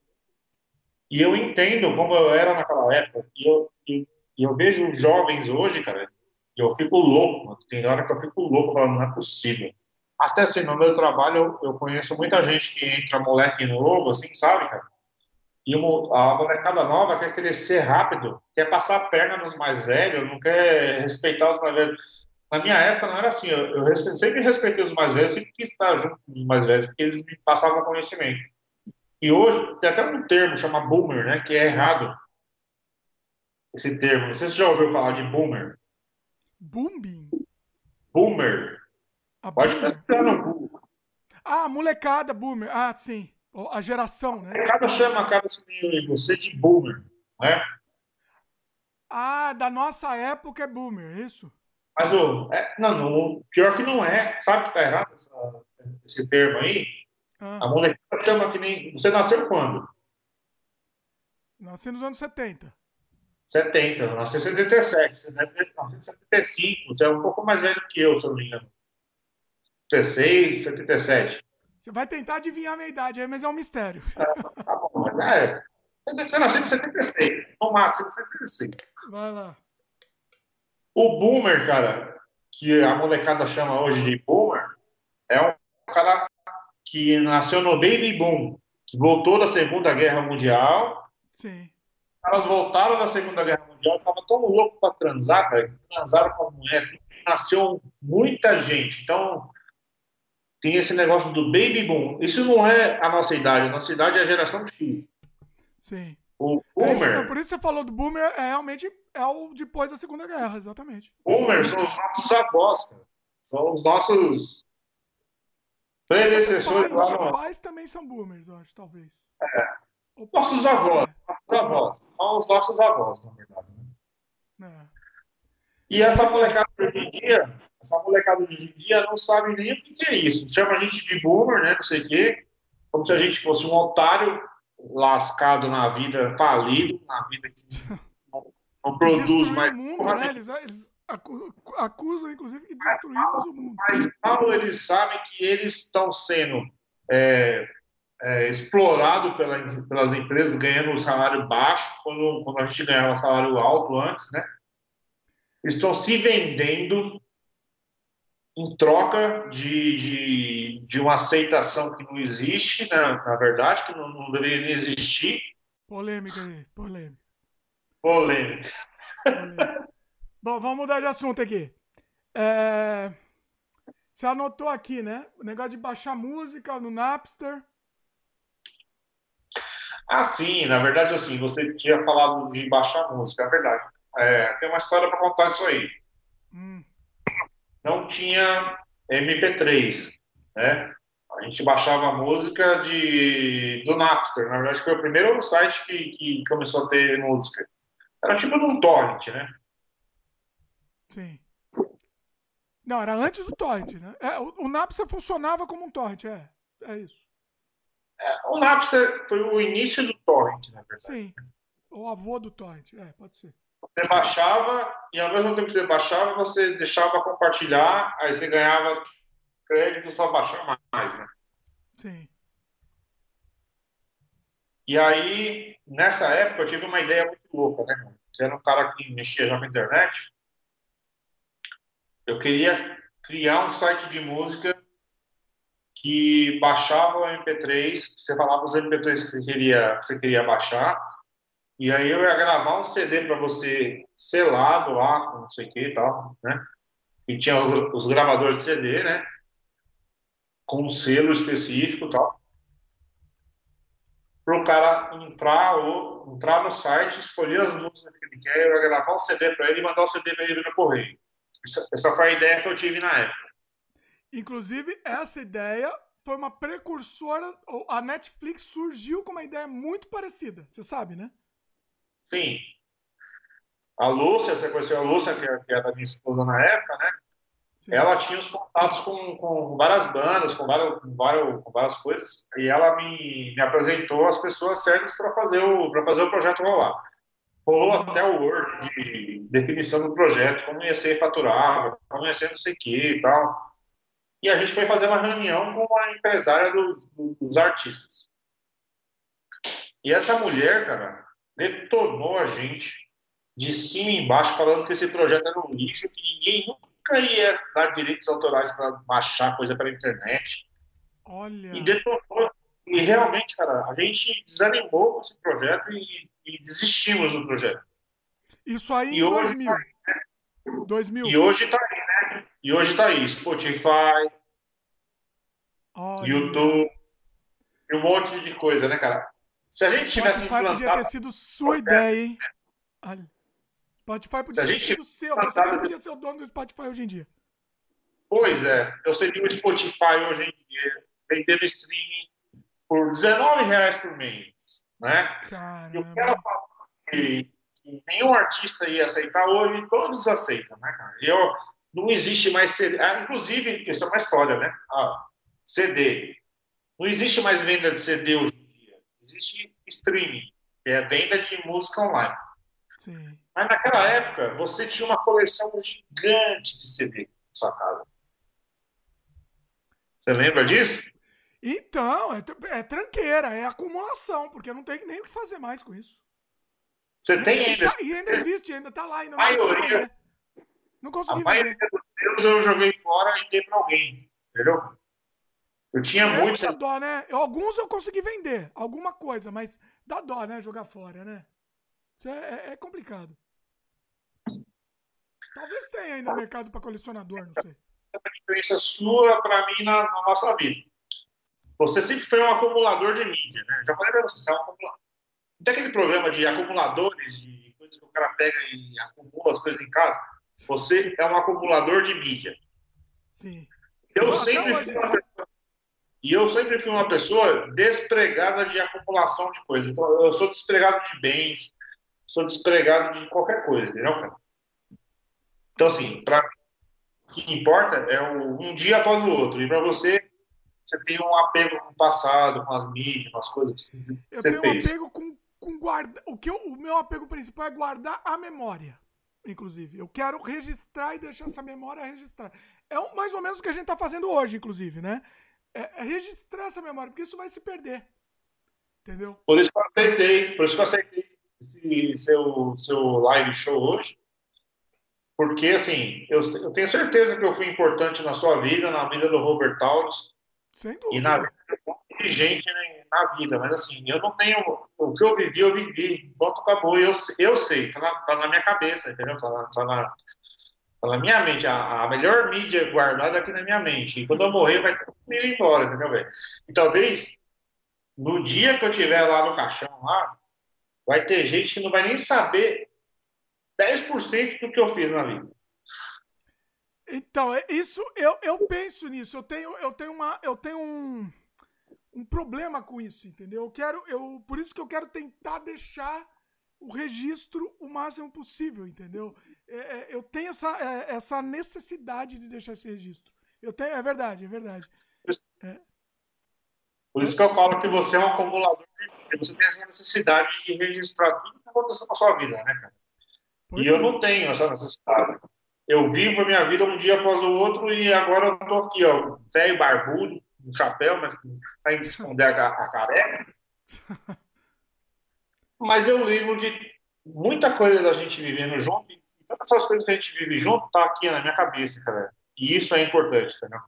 e eu entendo como eu era naquela época. E eu, e, e eu vejo jovens hoje, cara, e eu fico louco. Tem hora que eu fico louco, falando, não é possível. Até assim, no meu trabalho, eu, eu conheço muita gente que entra moleque novo, assim, sabe, cara? E a molecada nova quer crescer rápido, quer passar a perna nos mais velhos, não quer respeitar os mais velhos. Na minha época não era assim, eu, eu sempre respeitei os mais velhos, sempre quis estar junto com os mais velhos, porque eles me passavam conhecimento. E hoje tem até um termo, chama boomer, né, que é errado. Esse termo, não sei se você já ouviu falar de boomer. Booming? Boomer. A Pode pesquisar no Google. Ah, molecada, boomer. Ah, sim. A geração, né? Cada chama cada você de boomer, né? Ah, da nossa época é boomer, é isso? Mas o. É, não, não, pior que não é. Sabe que tá errado essa, esse termo aí? Ah. A molecada chama que nem. Você nasceu quando? Nasci nos anos 70. 70, eu nasci em 77. Você deve ter nascido em 75. Você é um pouco mais velho que eu, se eu não me engano. 76, 77. Você vai tentar adivinhar a minha idade aí, mas é um mistério. É, tá bom, mas é. Você nasceu em 76, no máximo 76. Vai lá. O boomer, cara, que a molecada chama hoje de boomer, é um cara que nasceu no baby boom, que voltou da Segunda Guerra Mundial. Sim. Elas voltaram da Segunda Guerra Mundial, estavam tão loucos para transar, cara, que transaram com a mulher. Nasceu muita gente. Então, tem esse negócio do baby boom. Isso não é a nossa idade, a nossa idade é a geração X. Sim. O É isso, boomer, por isso você falou do boomer, é realmente é o depois da Segunda Guerra, exatamente. boomer são os nossos avós, cara. São os nossos predecessores lá no... pais também são boomers, eu acho, talvez. Ou Nossos avós, nossos avós. São os nossos avós, na verdade. né? é, é. E essa molecada hoje em dia, essa molecada de hoje em dia não sabe nem o que é isso. Chama a gente de boomer, né? Não sei o quê. Como se a gente fosse um otário lascado na vida, falido, na vida que não, não produz mais. mundo, porra né? Eles, eles acu- acusam, inclusive, que destruímos o mundo. Mas mal eles sabem que eles estão sendo é, é, explorados pela, pelas empresas, ganhando um salário baixo, quando, quando a gente ganhava um salário alto antes, né? Estão se vendendo em troca de, de, de uma aceitação que não existe, né? na verdade, que não, não deveria nem existir. Polêmica aí, polêmica. Polêmica. polêmica. Bom, vamos mudar de assunto aqui. É, Você anotou aqui, né? O negócio de baixar música no Napster. Ah, sim, na verdade, assim, você tinha falado de baixar música, é verdade. É, tem uma história para contar isso aí. Não tinha MP3, né? A gente baixava música de, do Napster. Na verdade, foi o primeiro site que, que começou a ter música. Era tipo num torrent, né? sim. Não, era antes do torrent, né? É, o, o Napster funcionava como um torrent, é. É isso. É, O Napster foi o início do torrent, na verdade. Sim. O avô do torrent, é, pode ser. Você baixava e ao mesmo tempo que você baixava, você deixava compartilhar, aí você ganhava créditos para baixar mais, né? Sim. E aí, nessa época, eu tive uma ideia muito louca, né? era um cara que mexia já com a internet. Eu queria criar um site de música que baixava o MP3, você falava os MP3 que você queria, que você queria baixar, e aí eu ia gravar um CD para você selado lá, não sei o que e tal, né? E tinha os, os gravadores de CD, né? Com um selo específico e tal para o cara entrar, ou, entrar no site, escolher as músicas que ele quer, eu ia gravar um CD para ele e mandar o CD para ele no correio. Isso- essa foi a ideia que eu tive na época. Inclusive, essa ideia foi uma precursora. A Netflix surgiu com uma ideia muito parecida, você sabe, né? Sim. A Lúcia, você conheceu a Lúcia, que é- que era minha esposa na época, né? Sim. Ela tinha os contatos com, com várias bandas, com várias, com, várias, coisas, e ela me, me apresentou as pessoas certas para fazer, o- fazer o projeto rolar. Rolou até o Word de definição do projeto, como ia ser faturado, como ia ser não sei o que e tal. E a gente foi fazer uma reunião com a empresária dos, dos artistas. E essa mulher, cara, detonou a gente de cima e embaixo, falando que esse projeto era um lixo, que ninguém nunca ia dar direitos autorais para baixar coisa pela internet. Olha. E detonou. E realmente, cara, a gente desanimou com esse projeto e, e desistimos do projeto. Isso aí E em hoje 2000. 2000. E hoje tá aí, né? E hoje tá aí, Spotify, Olha. YouTube, e um monte de coisa, né, cara? Se a gente tivesse Spotify podia ter implantado, sido sua ideia, hein? Olha. Spotify podia ter sido seu. Você implantado- podia ser o dono do Spotify hoje em dia. pois é, eu seria o Spotify hoje em dia, vendendo streaming por R$19,00 por mês, né? E o que ela Caramba. falou que, que nenhum artista ia aceitar hoje, todos aceitam, né, cara? Eu, não existe mais CD. Ah, inclusive, isso é uma história, né? Ah, CD. Não existe mais venda de CD hoje. Existe streaming, que é venda de música online. Sim. Mas naquela época, você tinha uma coleção gigante de CD na sua casa. Você lembra disso? Então, é, é tranqueira, é acumulação, porque não tem nem o que fazer mais com isso. Você tem E, ainda. tá- e ainda existe, ainda tá lá, ainda não Maioria- consegui. Não A consegui maioria vender. dos meus eu joguei fora e dei pra alguém. Entendeu? Eu tinha É, muitos. dá dó, né? Eu- alguns eu consegui vender, alguma coisa, mas dá dó, né? Jogar fora, né? Isso é, é- é complicado. Talvez tenha ainda mercado para colecionador, não sei. a diferença sua para mim na, na nossa vida. Você sempre foi um acumulador de mídia, né? Já falei para você, você é um acumulador. tem aquele programa de acumuladores, de coisas que o cara pega e acumula as coisas em casa. Você é um acumulador de mídia. Sim. Eu sempre fui uma pessoa, e eu sempre fui uma pessoa despregada de acumulação de coisas. Então, eu sou despregado de bens, sou despregado de qualquer coisa, entendeu, cara? Então, assim, para o que importa é um dia após o outro. E para você, você tem um apego com o passado, com as mídias, com as coisas que Eu você tenho um fez. apego com, com guarda. O, que eu- o meu apego principal é guardar a memória. Inclusive. Eu quero registrar e deixar essa memória registrada. É um- mais ou menos o que a gente está fazendo hoje, inclusive, né? É, é registrar essa memória, porque isso vai se perder. Entendeu? Por isso que eu aceitei, por isso que eu aceitei esse seu, seu live show hoje. Porque, assim, eu, eu tenho certeza que eu fui importante na sua vida, na vida do Robert Taurus Sem e dúvida. na vida de um monte de gente né, na vida. Mas, assim, eu não tenho. O que eu vivi, eu vivi. Ponto, acabou. Eu, eu sei, tá na, tá na minha cabeça, entendeu? Tá na, tá na, na minha mente. A, a melhor mídia guardada aqui na minha mente. E quando eu morrer, vai tudo ir embora, entendeu, velho? E talvez no dia que eu estiver lá no caixão, lá, vai ter gente que não vai nem saber 10% do que eu fiz na vida. Então, é isso eu, eu penso nisso. Eu tenho, eu tenho, uma, eu tenho um, um problema com isso, entendeu? Eu quero, eu, por isso que eu quero tentar deixar o registro o máximo possível, entendeu? É, é, eu tenho essa, é, essa necessidade de deixar esse registro. Eu tenho, é verdade, é verdade. Por isso que eu falo que você é um acumulador de. Você tem essa necessidade de registrar tudo que aconteceu na sua vida, né, cara? Pois E eu é. não tenho essa necessidade. Eu vivo a minha vida um dia após o outro e agora eu tô aqui, ó, velho barbudo, um chapéu, mas para esconder a, a careca. Mas eu lembro de muita coisa da gente vivendo junto, e todas essas coisas que a gente vive junto tá aqui na minha cabeça, cara. E isso é importante, entendeu?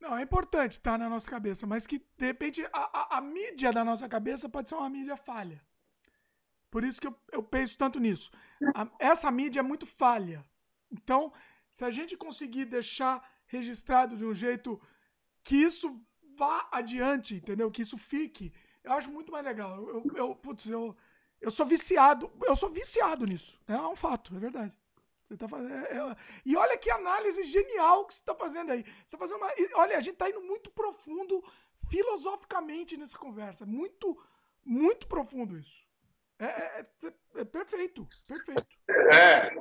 Não, é importante estar na nossa cabeça, mas que de repente a, a, a mídia da nossa cabeça pode ser uma mídia falha. Por isso que eu, eu penso tanto nisso. A- essa mídia é muito falha. Então, se a gente conseguir deixar registrado de um jeito que isso vá adiante, entendeu? Que isso fique, eu acho muito mais legal. Eu, eu, putz, eu, eu sou viciado, eu sou viciado nisso. É um fato, é verdade. Você tá fazendo, é- é- e olha que análise genial que você está fazendo aí. Você tá fazendo uma, olha, a gente está indo muito profundo filosoficamente nessa conversa. Muito, muito profundo isso. É, é- é- é perfeito, perfeito. É.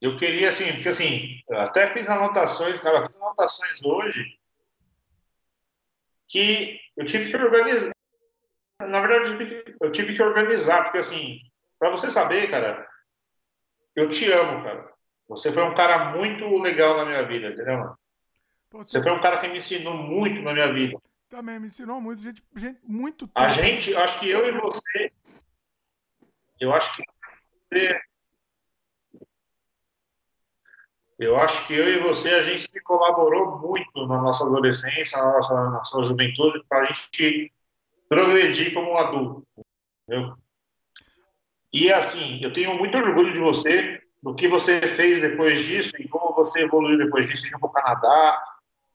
Eu queria, assim, porque assim, até fiz anotações, cara, fiz anotações hoje que eu tive que organizar. Na verdade, eu tive que, eu tive que organizar, porque assim, para você saber, cara, eu te amo, cara. Você foi um cara muito legal na minha vida, entendeu? Você foi um cara que me ensinou muito na minha vida. também me ensinou muito, gente, gente muito A top. gente, acho que eu e você, eu acho que você, eu acho que eu e você, a gente colaborou muito na nossa adolescência, na nossa, na nossa juventude, para a gente progredir como um adulto, entendeu? E assim, eu tenho muito orgulho de você, do que você fez depois disso e como você evoluiu depois disso, indo para o Canadá,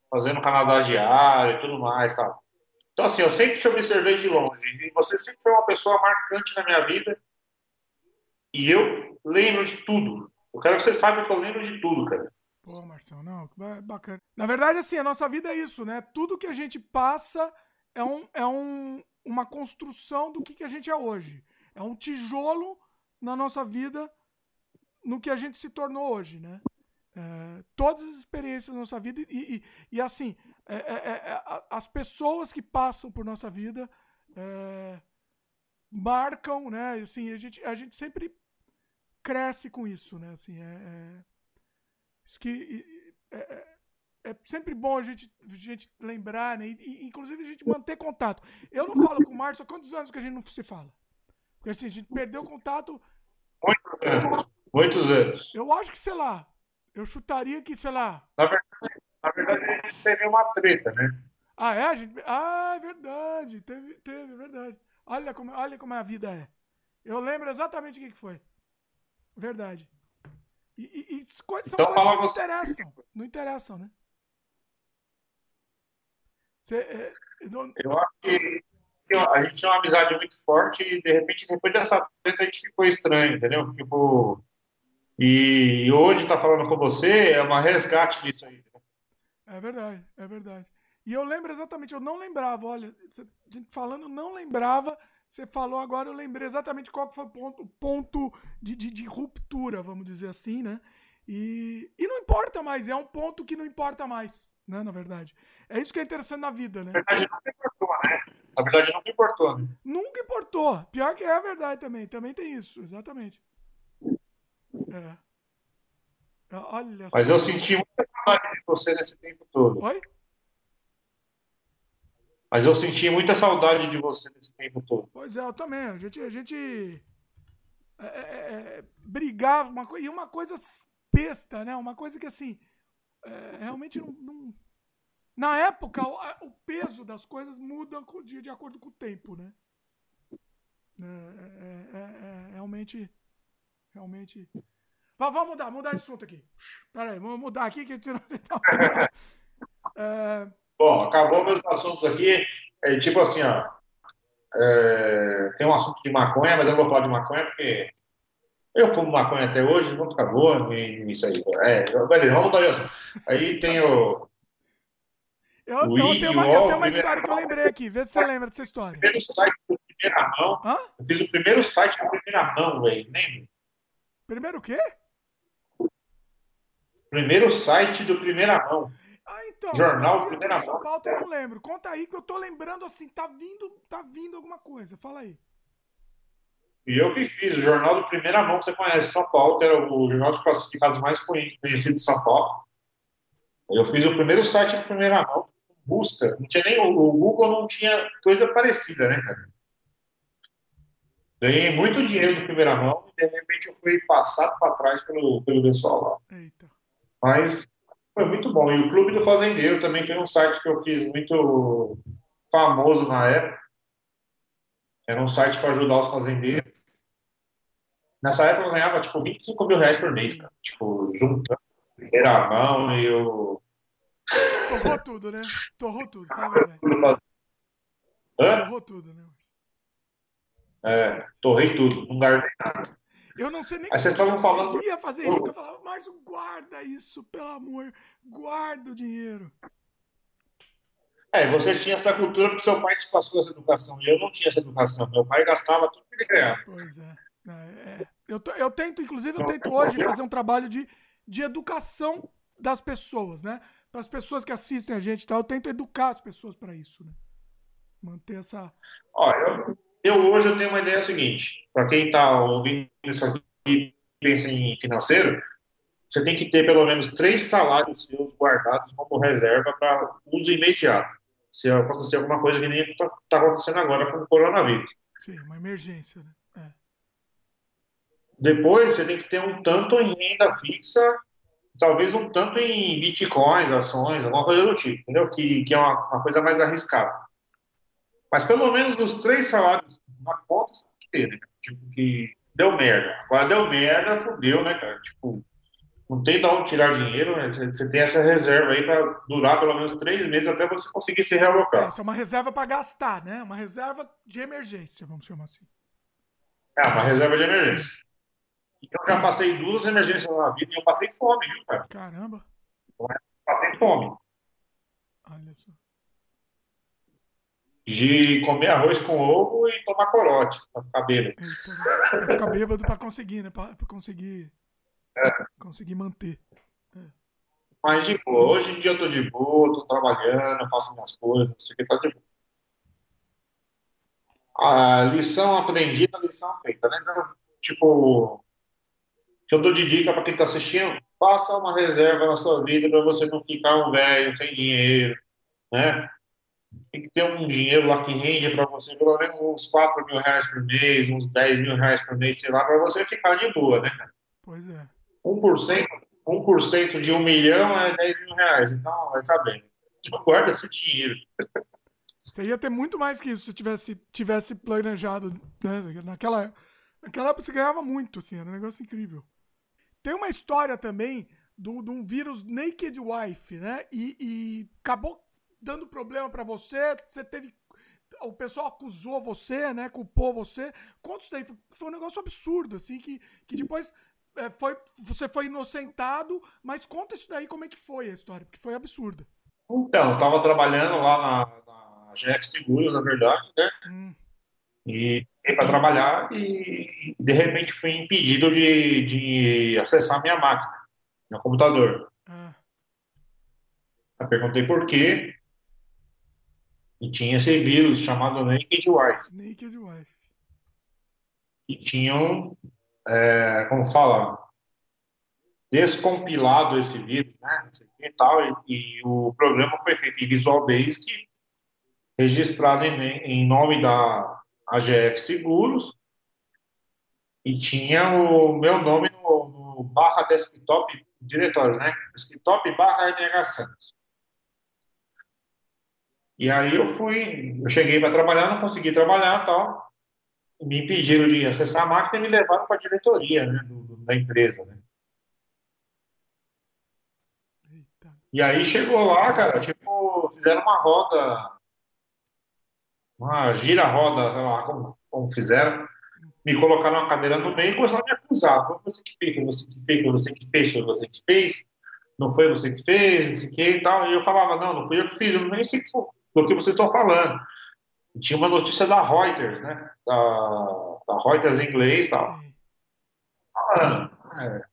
fazendo Canadá diário e tudo mais, tal. Então, assim, eu sempre te observei de longe. E você sempre foi uma pessoa marcante na minha vida. E eu lembro de tudo. Eu quero que você saiba que eu lembro de tudo, cara. Pô, Marcelo, não, ba- bacana. Na verdade, assim, a nossa vida é isso, né? Tudo que a gente passa é, um, é um, uma construção do que, que a gente é hoje. É um tijolo na nossa vida, no que a gente se tornou hoje, né? É, todas as experiências da nossa vida e, e, e assim, é, é, é, a- as pessoas que passam por nossa vida é, marcam, né? Assim, a gente, a gente sempre cresce com isso, né? Assim, é, é- isso que é, é- é sempre bom a gente, a gente lembrar, né? E, e, inclusive a gente manter contato. Eu não falo com o Márcio há quantos anos que a gente não se fala? Porque assim, a gente perdeu contato, Muitos anos. Muitos anos. eu acho que, sei lá, eu chutaria que, sei lá. Na verdade, na verdade, a gente teve uma treta, né? Ah, é? A gente, ah, é verdade. Teve, teve, é verdade. Olha como, olha como a vida é. Eu lembro exatamente o que, que foi. Verdade. E, e- e coisas, são Então, coisas que não você. interessam. Não interessam, né? Você, é, eu não- Eu acho que a gente tinha uma amizade muito forte e, de repente, depois dessa treta, a gente ficou estranho, entendeu? Tipo, e hoje estar tá falando com você é uma resgate disso aí. Né? É verdade, é verdade. E eu lembro exatamente, eu não lembrava, olha, falando, não lembrava, você falou agora, eu lembrei exatamente qual foi o ponto, ponto de, de, de ruptura, vamos dizer assim, né? E, e não importa mais, é um ponto que não importa mais, né, na verdade. É isso que é interessante na vida, né? Na verdade, nunca importou, né? Na verdade, nunca importou, né? Nunca importou. Pior que é a verdade também. Também tem isso, exatamente. É. Olha Mas eu senti muita saudade de você nesse tempo todo. Oi? Mas eu senti muita saudade de você nesse tempo todo. Pois é, eu também. A gente, a gente é, é, é brigava uma, e uma coisa besta, né? Uma coisa que assim é, realmente não, não, Na época, o, o, peso das coisas muda de, de acordo com o tempo, né? É, é, é realmente, realmente Vamos mudar, mudar de assunto aqui. Pera aí, vamos mudar aqui que senão... é... Bom, acabou meus assuntos aqui. É, tipo assim, ó. É, tem um assunto de maconha, mas eu não vou falar de maconha porque eu fumo maconha até hoje, não acabou isso aí. É, beleza, vamos mudar de assunto. Aí tem o. Eu, o eu, tenho uma, tenho uma história que eu lembrei aqui, vê se você lembra dessa história. Primeiro site do primeira mão. Hã? Eu fiz o primeiro site da primeira mão, velho. Lembra? Primeiro o quê? Primeiro site do primeira mão. Ah, então. Jornal primeira mão. Pauta, eu não lembro. Conta aí que eu tô lembrando assim, tá vindo, tá vindo alguma coisa. Fala aí. E eu que fiz, o jornal do primeira mão que você conhece, São Paulo, que era o jornal de classificados mais conhecido de São Paulo. Eu fiz o primeiro site de primeira mão, busca. Não tinha nem, o Google não tinha coisa parecida, né, cara? Ganhei muito dinheiro de primeira mão e de repente eu fui passado para trás pelo, pelo pessoal lá. Eita. Mas foi muito bom. E o Clube do Fazendeiro também foi um site que eu fiz muito famoso na época. Era um site para ajudar os fazendeiros. Nessa época eu ganhava tipo 25 mil reais por mês, cara. Tipo, juntando primeira mão e eu. Torrou tudo, né? Torrou tudo, fala Torrou tudo, né? É, torrei tudo, não guardei nada. Eu não sei nem Aí vocês estavam falando. Eu fazer isso. Eu falava, Márcio, guarda isso, pelo amor. Guarda o dinheiro. É, você tinha essa cultura porque seu pai te passou essa educação. E eu não tinha essa educação. Meu pai gastava tudo que ele ganhava. Pois é. é, é. Eu, eu tento, inclusive, eu tento hoje fazer um trabalho de, de educação das pessoas, né? Para as pessoas que assistem a gente, tá? eu tento educar as pessoas para isso, né? Manter essa. Olha, eu, eu hoje eu tenho uma ideia seguinte, para quem está ouvindo isso aqui e pensa em financeiro, você tem que ter pelo menos três salários seus guardados como reserva para uso imediato. Se acontecer alguma coisa que nem está tá acontecendo agora com o coronavírus. Sim, uma emergência, né? É. Depois você tem que ter um tanto em renda fixa, talvez um tanto em bitcoins, ações, alguma coisa do tipo, entendeu? Que, que é uma, uma coisa mais arriscada. Mas pelo menos os três salários na conta você tem que ter, né? Tipo, que deu merda. Agora deu merda, fudeu, né, cara? Tipo, não tem de onde tirar dinheiro, né? Você tem essa reserva aí para durar pelo menos três meses até você conseguir se realocar. Isso é uma reserva para gastar, né? Uma reserva de emergência, vamos chamar assim. É, uma reserva de emergência. Eu já passei duas emergências na vida e eu passei fome, viu, cara? Caramba. Eu passei fome. Olha só de comer arroz com ovo e tomar corote pra ficar bêbado. Pra ficar bêbado pra conseguir, né? Pra, pra conseguir, é. conseguir manter. É. Mas de boa, hoje em dia eu tô de boa, tô trabalhando, faço minhas coisas, não sei o que, tá de boa. A lição aprendida, a lição feita, né? Então, tipo, que eu dou de dica para quem tá assistindo, faça uma reserva na sua vida para você não ficar um velho sem dinheiro, né? Tem que ter um dinheiro lá que rende para você pelo menos uns 4 mil reais por mês, uns 10 mil reais por mês, sei lá, para você ficar de boa, né, Pois é. 1%, 1% de um milhão é 10 mil reais, então vai saber. Guarda esse dinheiro. Você ia ter muito mais que isso se tivesse, tivesse planejado, né? Naquela, naquela época você ganhava muito, assim, era um negócio incrível. Tem uma história também de um vírus Naked Wife, né? E, e acabou dando problema para você, você teve o pessoal acusou você, né? Culpou você. Conta isso daí. Foi um negócio absurdo, assim, que, que depois é, foi, você foi inocentado, mas conta isso daí como é que foi a história, porque foi absurda. Então, eu tava trabalhando lá na, na GF Seguros, na verdade, né? Hum. E para trabalhar e de repente fui impedido de, de acessar minha máquina, meu computador. Ah. Eu perguntei por quê. E tinha esse vírus chamado Naked Wife. Naked Wife. E tinham, é, como fala, descompilado esse vírus, né? E, tal, e, e, o programa foi feito em Visual Basic, registrado em, em nome da AGF Seguros, e tinha o meu nome no, no barra desktop diretório, né? Desktop barra NH Santos. E aí eu fui, eu cheguei para trabalhar, não consegui trabalhar tal. Me impediram de acessar a máquina e me levaram para a diretoria né, do, da empresa. Né? E aí chegou lá, cara, tipo, fizeram uma roda, uma gira-roda, como, como fizeram, me colocaram uma cadeira no meio e começaram a me acusar. Foi você que fez, você que fez, você que fez, você que fez, não foi você que fez, não sei o que e tal. E eu falava, não, não fui eu que fiz, eu nem sei do que vocês estão falando. Tinha uma notícia da Reuters, né? Da, da Reuters em inglês e tal. Falando. É,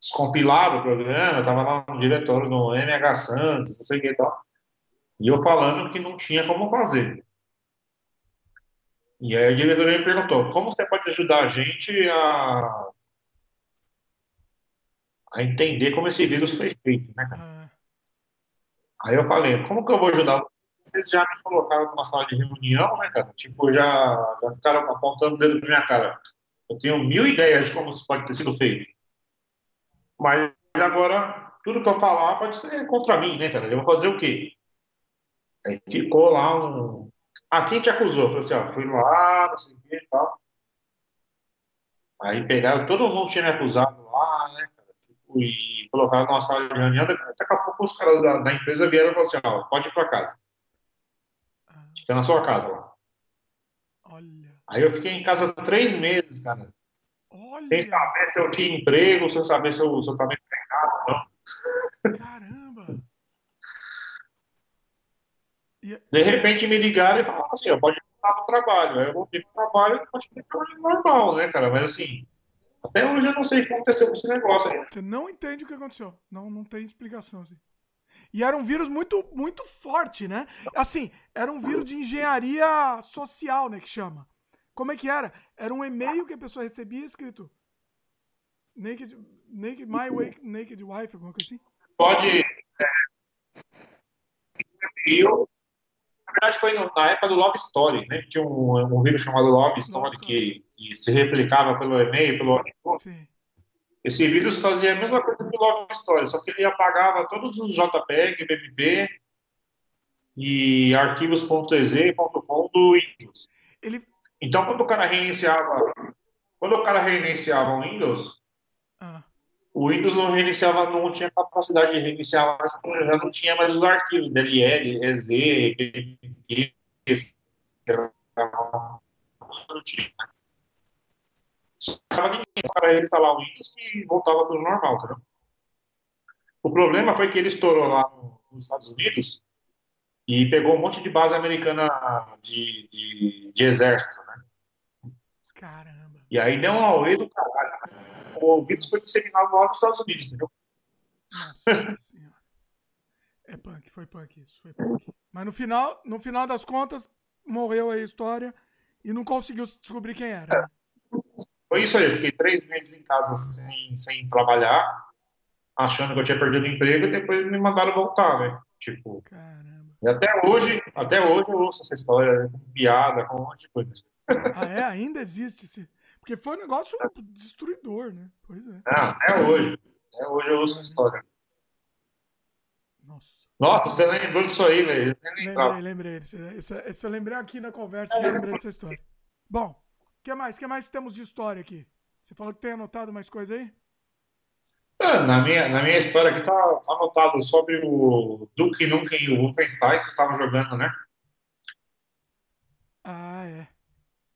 descompilaram o programa, estava lá no diretório do MH Santos, não sei o que e tal. E eu falando que não tinha como fazer. E aí a diretoria me perguntou, como você pode ajudar a gente a, a entender como esse vírus foi feito, né, cara? Uhum. Aí eu falei, como que eu vou ajudar? Eles já me colocaram numa sala de reunião, né, cara? Tipo, já, já ficaram apontando o dedo pra minha cara. Eu tenho mil ideias de como isso pode ter sido feito. Mas agora, tudo que eu falar pode ser contra mim, né, cara? Eu vou fazer o quê? Aí ficou lá um. Ah, quem te acusou? Eu falei assim, ó, fui lá, não sei o quê e tal. Aí pegaram, todo mundo tinha me acusado lá, né, cara? Tipo, e colocaram numa sala de reunião. Daqui a pouco os caras da, da empresa vieram e falaram assim, ó, pode ir pra casa. Fica na sua casa lá. Olha. Aí eu fiquei em casa três meses, cara. Olha. Sem saber se eu tinha emprego, sem saber se eu, se eu estava empregado. Não. Caramba! De repente me ligaram e falaram assim, pode voltar para o trabalho. Aí eu voltei para o trabalho e continuei trabalhando normal, né, cara? Mas assim, até hoje eu não sei o que aconteceu com esse negócio aí. Você não entende o que aconteceu. Não, não tem explicação, assim. E era um vírus muito, muito forte, né? Assim, era um vírus de engenharia social, né, que chama. Como é que era? Era um e-mail que a pessoa recebia escrito Naked, naked My Wake, Naked Wife, alguma coisa assim? Pode. É, eu, na verdade, foi na época do Love Story, né? Tinha um, um vírus chamado Love Story que, que, se replicava pelo e-mail, pelo Sim. Esse vírus fazia a mesma coisa que o Love Story, só que ele apagava todos os JPEG, BMP e arquivos.exe e .com do Windows. Ele, então, quando o cara reiniciava, quando o cara reiniciava o Windows, ah. o Windows não reiniciava, não tinha capacidade de reiniciar mais, já não tinha mais os arquivos DLL, EZ, PPP, não tinha. Não ninguém para reinstalar o Windows que voltava para o normal, entendeu? O problema foi que ele estourou lá nos Estados Unidos e pegou um monte de base americana de, de, de exército, né? Caramba. E aí deu um auê do caralho. O vírus foi disseminado lá nos Estados Unidos, entendeu? Nossa senhora. É punk, foi punk isso, foi punk. Mas no final, no final das contas, morreu a história e não conseguiu descobrir quem era. É. Foi isso aí, eu fiquei três meses em casa sem, sem trabalhar, achando que eu tinha perdido o emprego e depois me mandaram voltar, né? Tipo. Caramba. E até hoje, até hoje eu ouço essa história com piada, com um monte de coisa. Ah, é? Ainda existe esse. Porque foi um negócio destruidor, né? Pois é. Ah, até hoje. Até hoje eu ouço essa história. Nossa. Nossa, você lembrou disso aí, velho. Lembrei, lembrei. Isso, isso eu lembrei aqui na conversa que eu lembrei dessa história. Bom, que mais? O que mais temos de história aqui? Você falou que tem anotado mais coisa aí? É, na minha, na minha história aqui tá, tá anotado sobre o Duke Nukem e o Wolfenstein que estavam jogando, né? Ah, é.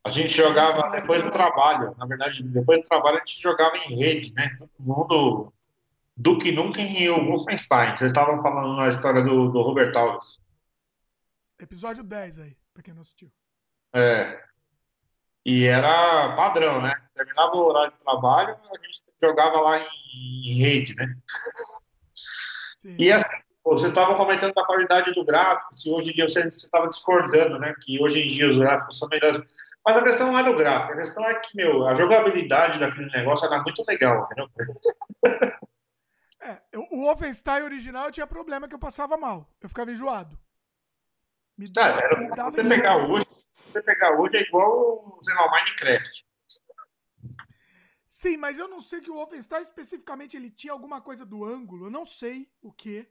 A gente jogava depois do trabalho. Na verdade, depois do trabalho a gente jogava em rede, né? Todo mundo. Duke Nukem e o Wolfenstein. Vocês estavam falando na história do, do Robert Alves. Episódio 10 aí, pra quem não assistiu. É. E era padrão, né? Terminava o horário de trabalho, a gente jogava lá em, em rede, né? Sim. E assim, vocês estavam comentando da qualidade do gráfico, se hoje em dia você estava discordando, né? Que hoje em dia os gráficos são melhores. Mas a questão não é do gráfico, a questão é que, meu, a jogabilidade daquele negócio era muito legal, entendeu? É, o Wolfenstein original tinha problema que eu passava mal. Eu ficava enjoado. Me dava, ah, me dava você pegar hoje, você pegar hoje é igual, sei lá, Minecraft. Sim, mas eu não sei que o Wolfenstein especificamente ele tinha alguma coisa do ângulo, eu não sei o que.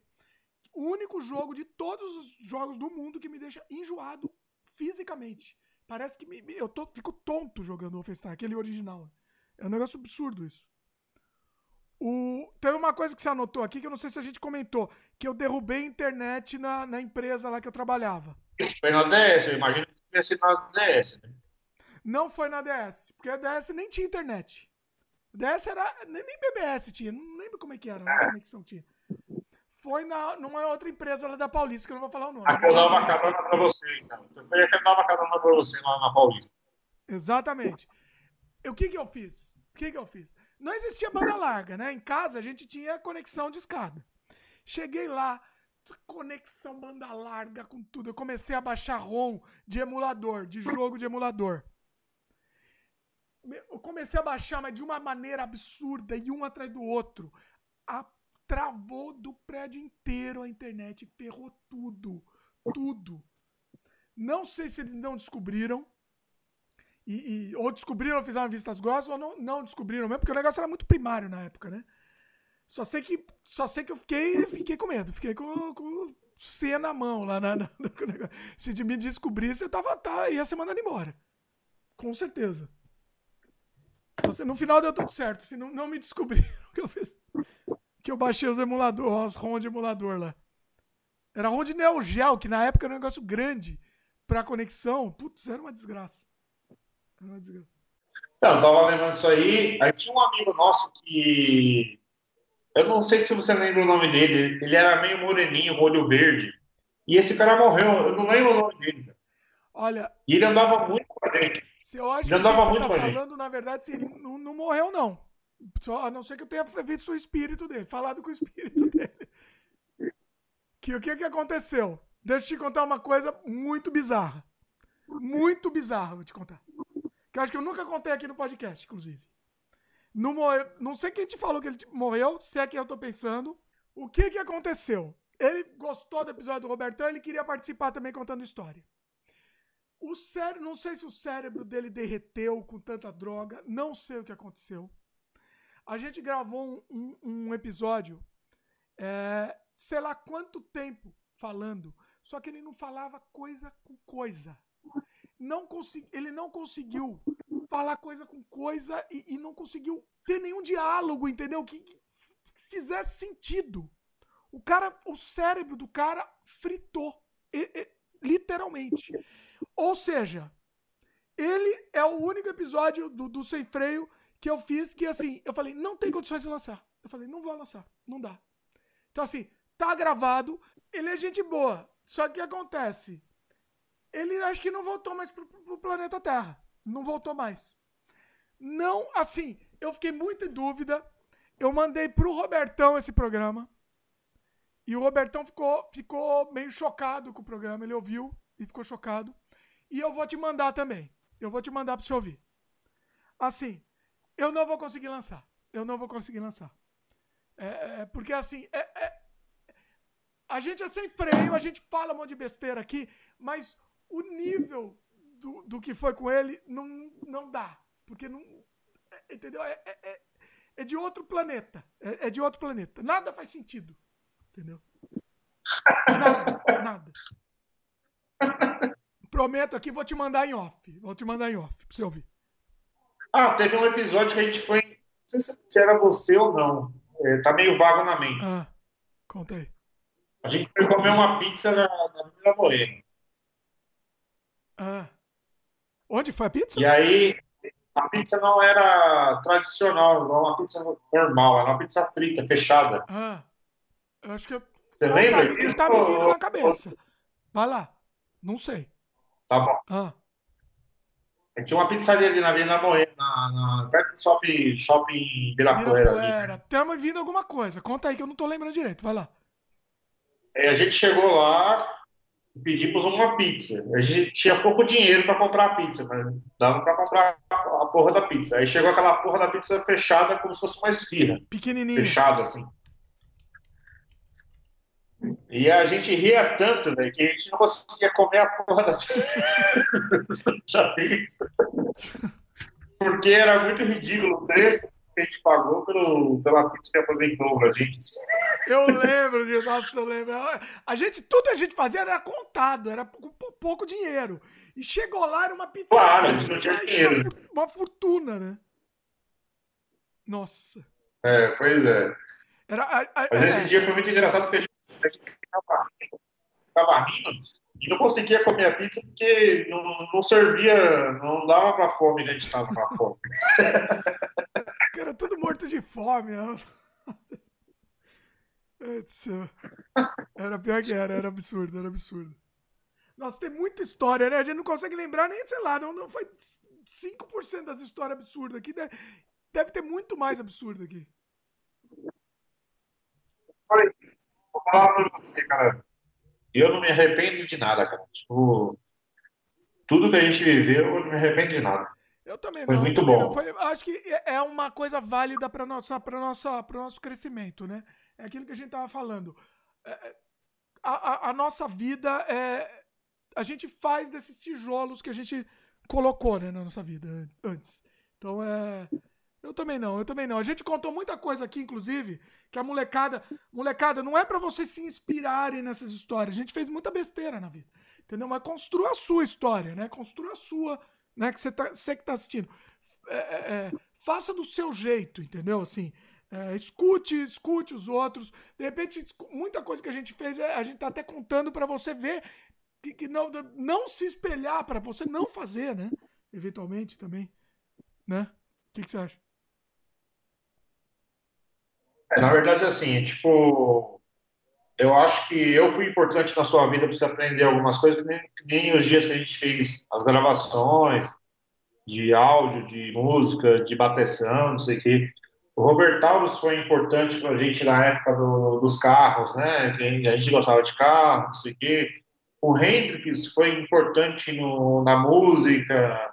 O único jogo de todos os jogos do mundo que me deixa enjoado fisicamente. Parece que me, eu tô, fico tonto jogando o Wolfenstein, aquele original. É um negócio absurdo isso. O, teve uma coisa que você anotou aqui que eu não sei se a gente comentou, que eu derrubei a internet na, na empresa lá que eu trabalhava. Foi na DS, eu imagino que tenha sido na DS, né? Não foi na DS, porque a DS nem tinha internet. A DS era. Nem, nem BBS tinha, não lembro como é que era, a conexão tinha. Foi na, numa outra empresa lá da Paulista, que eu não vou falar o nome. Ah, eu dava carona pra você, então. Eu queria que eu dava carona pra você lá na Paulista. Exatamente. O que que eu fiz? O que que eu fiz? Não existia banda larga, né? Em casa a gente tinha conexão de escada. Cheguei lá, conexão banda larga com tudo. Eu comecei a baixar ROM de emulador, de jogo de emulador. Eu comecei a baixar, mas de uma maneira absurda, e um atrás do outro. A, travou do prédio inteiro a internet, ferrou tudo. Tudo. Não sei se eles não descobriram. E, e, ou descobriram, fizeram vistas grossas, ou não, não descobriram mesmo, porque o negócio era muito primário na época, né? Só sei que, só sei que eu fiquei, fiquei com medo, fiquei com, com C na mão lá na, na, Se de me descobrisse, eu tava, tá, ia ser mandado embora. Com certeza. Se, no final deu tudo certo. Se não, não me descobriram que eu fiz. Que eu baixei os emuladores, as ROM de emulador lá. Era ROM de Neo Geo, que na época era um negócio grande pra conexão. Putz, era uma desgraça. Era uma desgraça. Então, tava lembrando disso aí. Aí tinha um amigo nosso que eu não sei se você lembra o nome dele. Ele era meio moreninho, olho verde. E esse cara morreu. Eu não lembro o nome dele. Olha. E ele andava muito com a gente. Se eu acho ele que andava muito tá com a gente. falando, na verdade, se ele não, não morreu, não. Só, a não ser que eu tenha visto o espírito dele, falado com o espírito dele. Que o que, que aconteceu? Deixa eu te contar uma coisa muito bizarra. Muito bizarra, vou te contar. Que eu acho que eu nunca contei aqui no podcast, inclusive. Não, morreu, não sei quem te falou que ele morreu, se é quem eu tô pensando. O que que aconteceu? Ele gostou do episódio do Robertão, ele queria participar também contando história. O cérebro, não sei se o cérebro dele derreteu com tanta droga, não sei o que aconteceu. A gente gravou um, um, um episódio, é, sei lá quanto tempo falando, só que ele não falava coisa com coisa. Não consegui, ele não conseguiu falar coisa com coisa e, e não conseguiu ter nenhum diálogo, entendeu? Que, que, fizesse sentido. O cara, o cérebro do cara fritou, e, e, literalmente. Ou seja, ele é o único episódio do, do Sem Freio que eu fiz que, assim, eu falei, não tem condições de lançar. Eu falei, não vou lançar, não dá. Então, assim, tá gravado, ele é gente boa. Só que acontece? Ele acho que não voltou mais pro, pro planeta Terra não voltou mais. Não, assim, eu fiquei muito em dúvida. Eu mandei pro Robertão esse programa. E o Robertão ficou, ficou meio chocado com o programa. Ele ouviu e ficou chocado. E eu vou te mandar também. Eu vou te mandar para você ouvir. Assim, eu não vou conseguir lançar. Eu não vou conseguir lançar. É, é, porque assim, é, é, a gente é sem freio, a gente fala um monte de besteira aqui, mas o nível do, do que foi com ele, não, não dá. Porque não. É, entendeu? É, é, é, é de outro planeta. É, é, de outro planeta. Nada faz sentido. Entendeu? Nada, nada. Prometo aqui, vou te mandar em off. Vou te mandar em off pra você ouvir. Ah, teve um episódio que a gente foi. Não sei se era você ou não. É, tá meio vago na mente. Ah, conta aí. A gente foi comer uma pizza na, na Vila Morena. Ah. Onde foi a pizza? E aí, a pizza não era tradicional, não uma pizza normal, era uma pizza frita, fechada. Ah, eu acho que eu... Você Não, lembra? Tá, ele tá me vindo na cabeça. Vai lá. Não sei. Tá bom. Ah, Tinha uma pizzaria ali na Avenida Moema, na, na, perto do shopping, shopping Ibirapuera. Tá me vindo alguma coisa. Conta aí que eu não tô lembrando direito. Vai lá. Aí a gente chegou lá pedimos uma pizza. A gente tinha pouco dinheiro para comprar a pizza, mas dava para comprar a porra da pizza. Aí chegou aquela porra da pizza fechada como se fosse uma esfirra. Pequenininho. Fechada, assim. E a gente ria tanto, velho, que a gente não conseguia comer a porra da, da pizza. Porque era muito ridículo o preço que a gente pagou pelo, pela pizza que aposentou pra gente. Eu lembro de, nossa, eu lembro. A gente, tudo a gente fazia era contado, era com pou- pouco dinheiro. E chegou lá, era uma pizza. Claro, a gente não tinha dinheiro. Uma, uma fortuna, né? Nossa. É, pois é. Era, a- a- Mas é, esse dia foi muito engraçado porque a gente a gente ficava rindo, ficava rindo e não conseguia comer a pizza porque não, não servia, não dava pra fome, né? A gente tava com fome. Era tudo morto de fome. né? Era pior que era, era absurdo, era absurdo. Nossa, tem muita história, né? A gente não consegue lembrar nem, sei lá, não, não foi 5% das histórias absurdas aqui. Deve, deve ter muito mais absurdo aqui. Falei, vou falar pra você, cara. Eu não me arrependo de nada, cara. Tipo, tudo que a gente viveu, eu não me arrependo de nada. Eu também Foi não. muito também bom. não. Foi- acho que é é uma coisa válida para nossa, para nossa, para nosso crescimento, né? É aquilo que a gente tava falando. É, é, a, a- a nossa vida é, a gente faz desses tijolos que a gente colocou, né, na nossa vida antes. Então é, eu também não, eu também não. A gente contou muita coisa aqui, inclusive, que a molecada, molecada, não é para vocês se inspirarem nessas histórias. A gente fez muita besteira na vida, entendeu? Mas construa a sua história, né? Construa a sua né, que você, tá, você que tá assistindo. É, é, é, faça do seu jeito, entendeu? Assim, é, escute, escute os outros. De repente, muita coisa que a gente fez, é, a gente tá até contando para você ver que, que não, não se espelhar, para você não fazer, né? Eventualmente também, né? O que, que você acha? É, na verdade, assim, tipo, eu acho que eu fui importante na sua vida para você aprender algumas coisas, que nem, que nem os dias que a gente fez as gravações de áudio, de música, de bateção, não sei o quê. O Roberto Alves foi importante para a gente na época do- dos carros, né? A gente gostava de carro, não sei o quê. O Hendrix foi importante no, na música.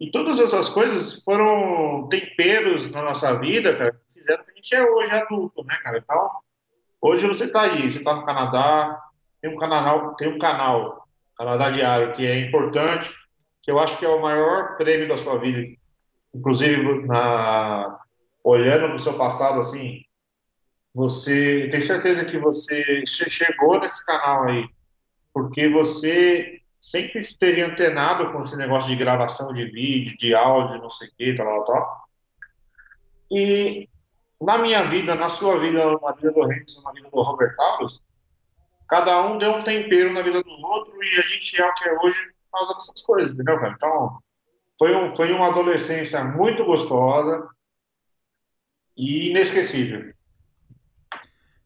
E todas essas coisas foram temperos na nossa vida, cara, que fizeram que a gente é hoje adulto, né, cara? Então, hoje você está aí, você está no Canadá, tem um canal, tem um canal, Canadá Diário, que é importante, que eu acho que é o maior prêmio da sua vida. Inclusive, na, olhando para o seu passado, assim, você tem certeza que você che- chegou nesse canal aí, porque você sempre esteve antenado com esse negócio de gravação de vídeo, de áudio, não sei o que, tal, tal, tal. E na minha vida, na sua vida, na vida do Henrique, na vida do Roberto Carlos, cada um deu um tempero na vida do outro e a gente é o que é hoje por causa dessas coisas, entendeu, cara? Então, foi, um, foi uma adolescência muito gostosa e inesquecível.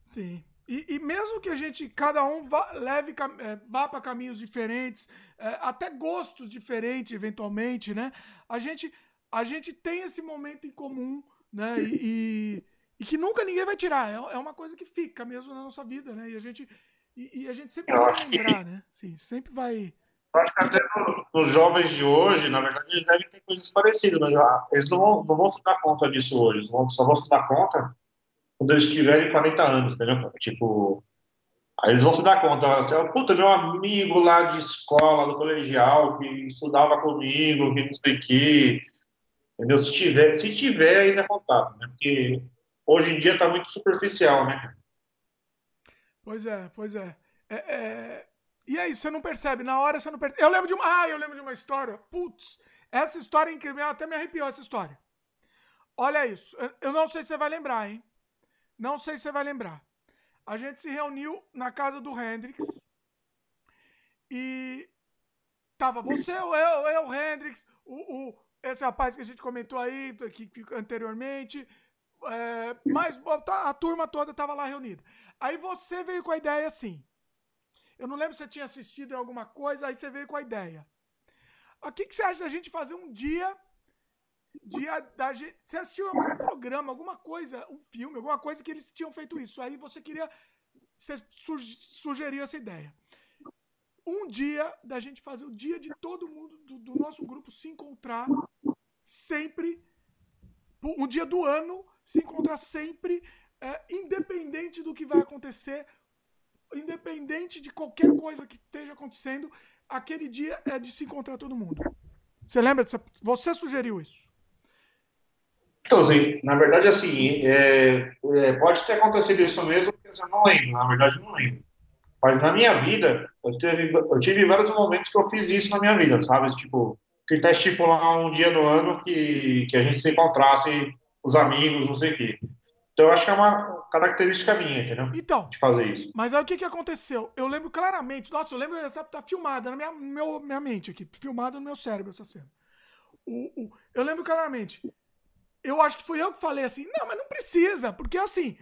Sim. E, e mesmo que a gente, cada um vá, leve, eh, vá para caminhos diferentes, eh, até gostos diferentes, eventualmente, né? A gente, a gente tem esse momento em comum, né? E, e, e que nunca ninguém vai tirar. É, é uma coisa que fica mesmo na nossa vida, né? E a gente, e, e a gente sempre Eu vai acho que- lembrar, né? Sim, sempre vai. Eu acho que até no- nos jovens de hoje, na verdade, eles devem ter coisas parecidas, mas ah, eles não vão, não vão se dar conta disso hoje. Eles vão- só vão se dar conta quando eles tiverem 40 anos, entendeu? Tipo, aí eles vão se dar conta. Assim, "Ah, Puta, meu amigo lá de escola, do colegial, que estudava comigo, que não sei o quê. Entendeu? Se tiver, se tiver ainda é contato, né? Porque hoje em dia tá muito superficial, né? Pois é, pois é. É, é, E isso, você não percebe. Na hora você não percebe. Eu lembro de uma. Ah, eu lembro de uma história. Putz, essa história é incrível. Até me arrepiou essa história. Olha isso. Eu- Eu não sei se você vai lembrar, hein? Não sei se você vai lembrar. A gente se reuniu na casa do Hendrix. E tava você, eu, eu, o Hendrix, o, o, esse rapaz que a gente comentou aí que, que anteriormente, é, mas tá, a turma toda tava lá reunida. Aí você veio com a ideia assim. Eu não lembro se você tinha assistido em alguma coisa, aí você veio com a ideia. O que, que você acha da gente fazer um dia dia da gente. Você assistiu algum programa, alguma coisa, um filme, alguma coisa que eles tinham feito isso. Aí você queria. Você sugeriu essa ideia. Um dia da gente fazer o dia de todo mundo do, do nosso grupo se encontrar sempre. Um dia do ano se encontrar sempre, é, independente do que vai acontecer, independente de qualquer coisa que esteja acontecendo, aquele dia é de se encontrar todo mundo. Você lembra? Você sugeriu isso? Então, assim, na verdade, assim, é, é, pode ter acontecido isso mesmo, porque eu não lembro, na verdade, não lembro. Mas na minha vida, eu, teve, eu tive vários momentos que eu fiz isso na minha vida, sabe? Tipo, que tá estipular um dia do ano que, que a gente se encontrasse, os amigos, não sei o quê. Então, eu acho que é uma característica minha, entendeu? Então, de fazer isso. Mas aí o que, que aconteceu? Eu lembro claramente, nossa, eu lembro, essa tá filmada na minha, meu, minha mente aqui, filmada no meu cérebro essa cena. O, o, eu lembro claramente, eu acho que fui eu que falei assim, não, mas não precisa, porque assim,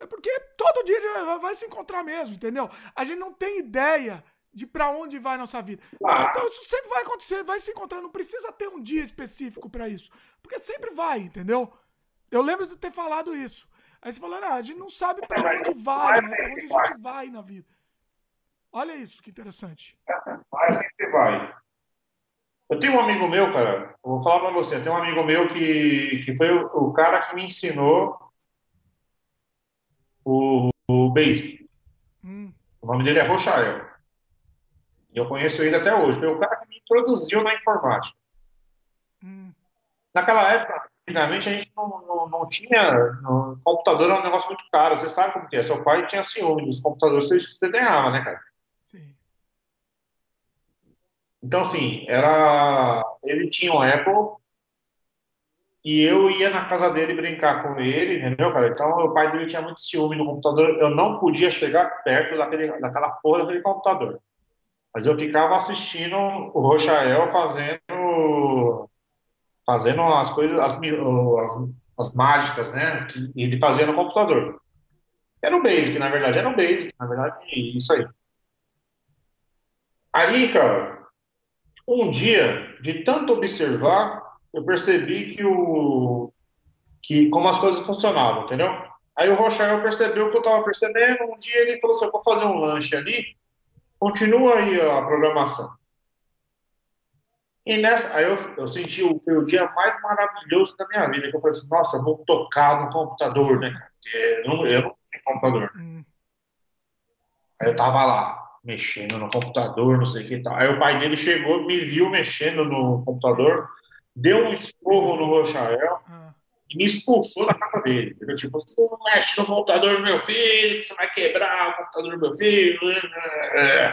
é porque todo dia vai se encontrar mesmo, entendeu? A gente não tem ideia de para onde vai a nossa vida. Ah. Então isso sempre vai acontecer, vai se encontrar, não precisa ter um dia específico para isso, porque sempre vai, entendeu? Eu lembro de ter falado isso. Aí você falou, não, a gente não sabe para onde vai, né? Para onde a gente vai na vida. Olha isso, que interessante. Vai, sempre vai. Eu tenho um amigo meu, cara, vou falar para você, eu tenho um amigo meu que, que foi o, o cara que me ensinou o, o Basic. Hum. O nome dele é Rochael. E eu conheço ele até hoje. Foi o cara que me introduziu na informática. Hum. Naquela época, antigamente, a gente não, não, não tinha. Computador era um negócio muito caro. Você sabe como que é. Seu pai tinha ciúme dos computadores que você ganhava, né, cara? Então, assim, era. Ele tinha um Apple e eu ia na casa dele brincar com ele, entendeu, cara? Então, o pai dele tinha muito ciúme no computador. Eu não podia chegar perto daquele, daquela porra daquele computador. Mas eu ficava assistindo o Rochael fazendo fazendo as coisas, as, as, as mágicas, né? Que ele fazia no computador. Era o Basic, na verdade, era o Basic, na verdade, isso aí. Aí, cara, um dia, de tanto observar, eu percebi que o que como as coisas funcionavam, entendeu? Aí o Rochael percebeu o que eu estava percebendo. Um dia ele falou assim: eu vou fazer um lanche ali, continua aí a programação. E nessa, aí eu, eu senti o, foi o dia mais maravilhoso da minha vida. Que eu falei assim: nossa, eu vou tocar no computador, né, cara? Porque eu não, eu não tenho computador. Hum. Aí eu tava lá, mexendo no computador, não sei o que tal. Aí o pai dele chegou, me viu mexendo no computador, deu um esporro no Rochael ah. e me expulsou da casa dele. Eu, tipo, você não mexe no computador do meu filho, você vai quebrar o computador do meu filho. É.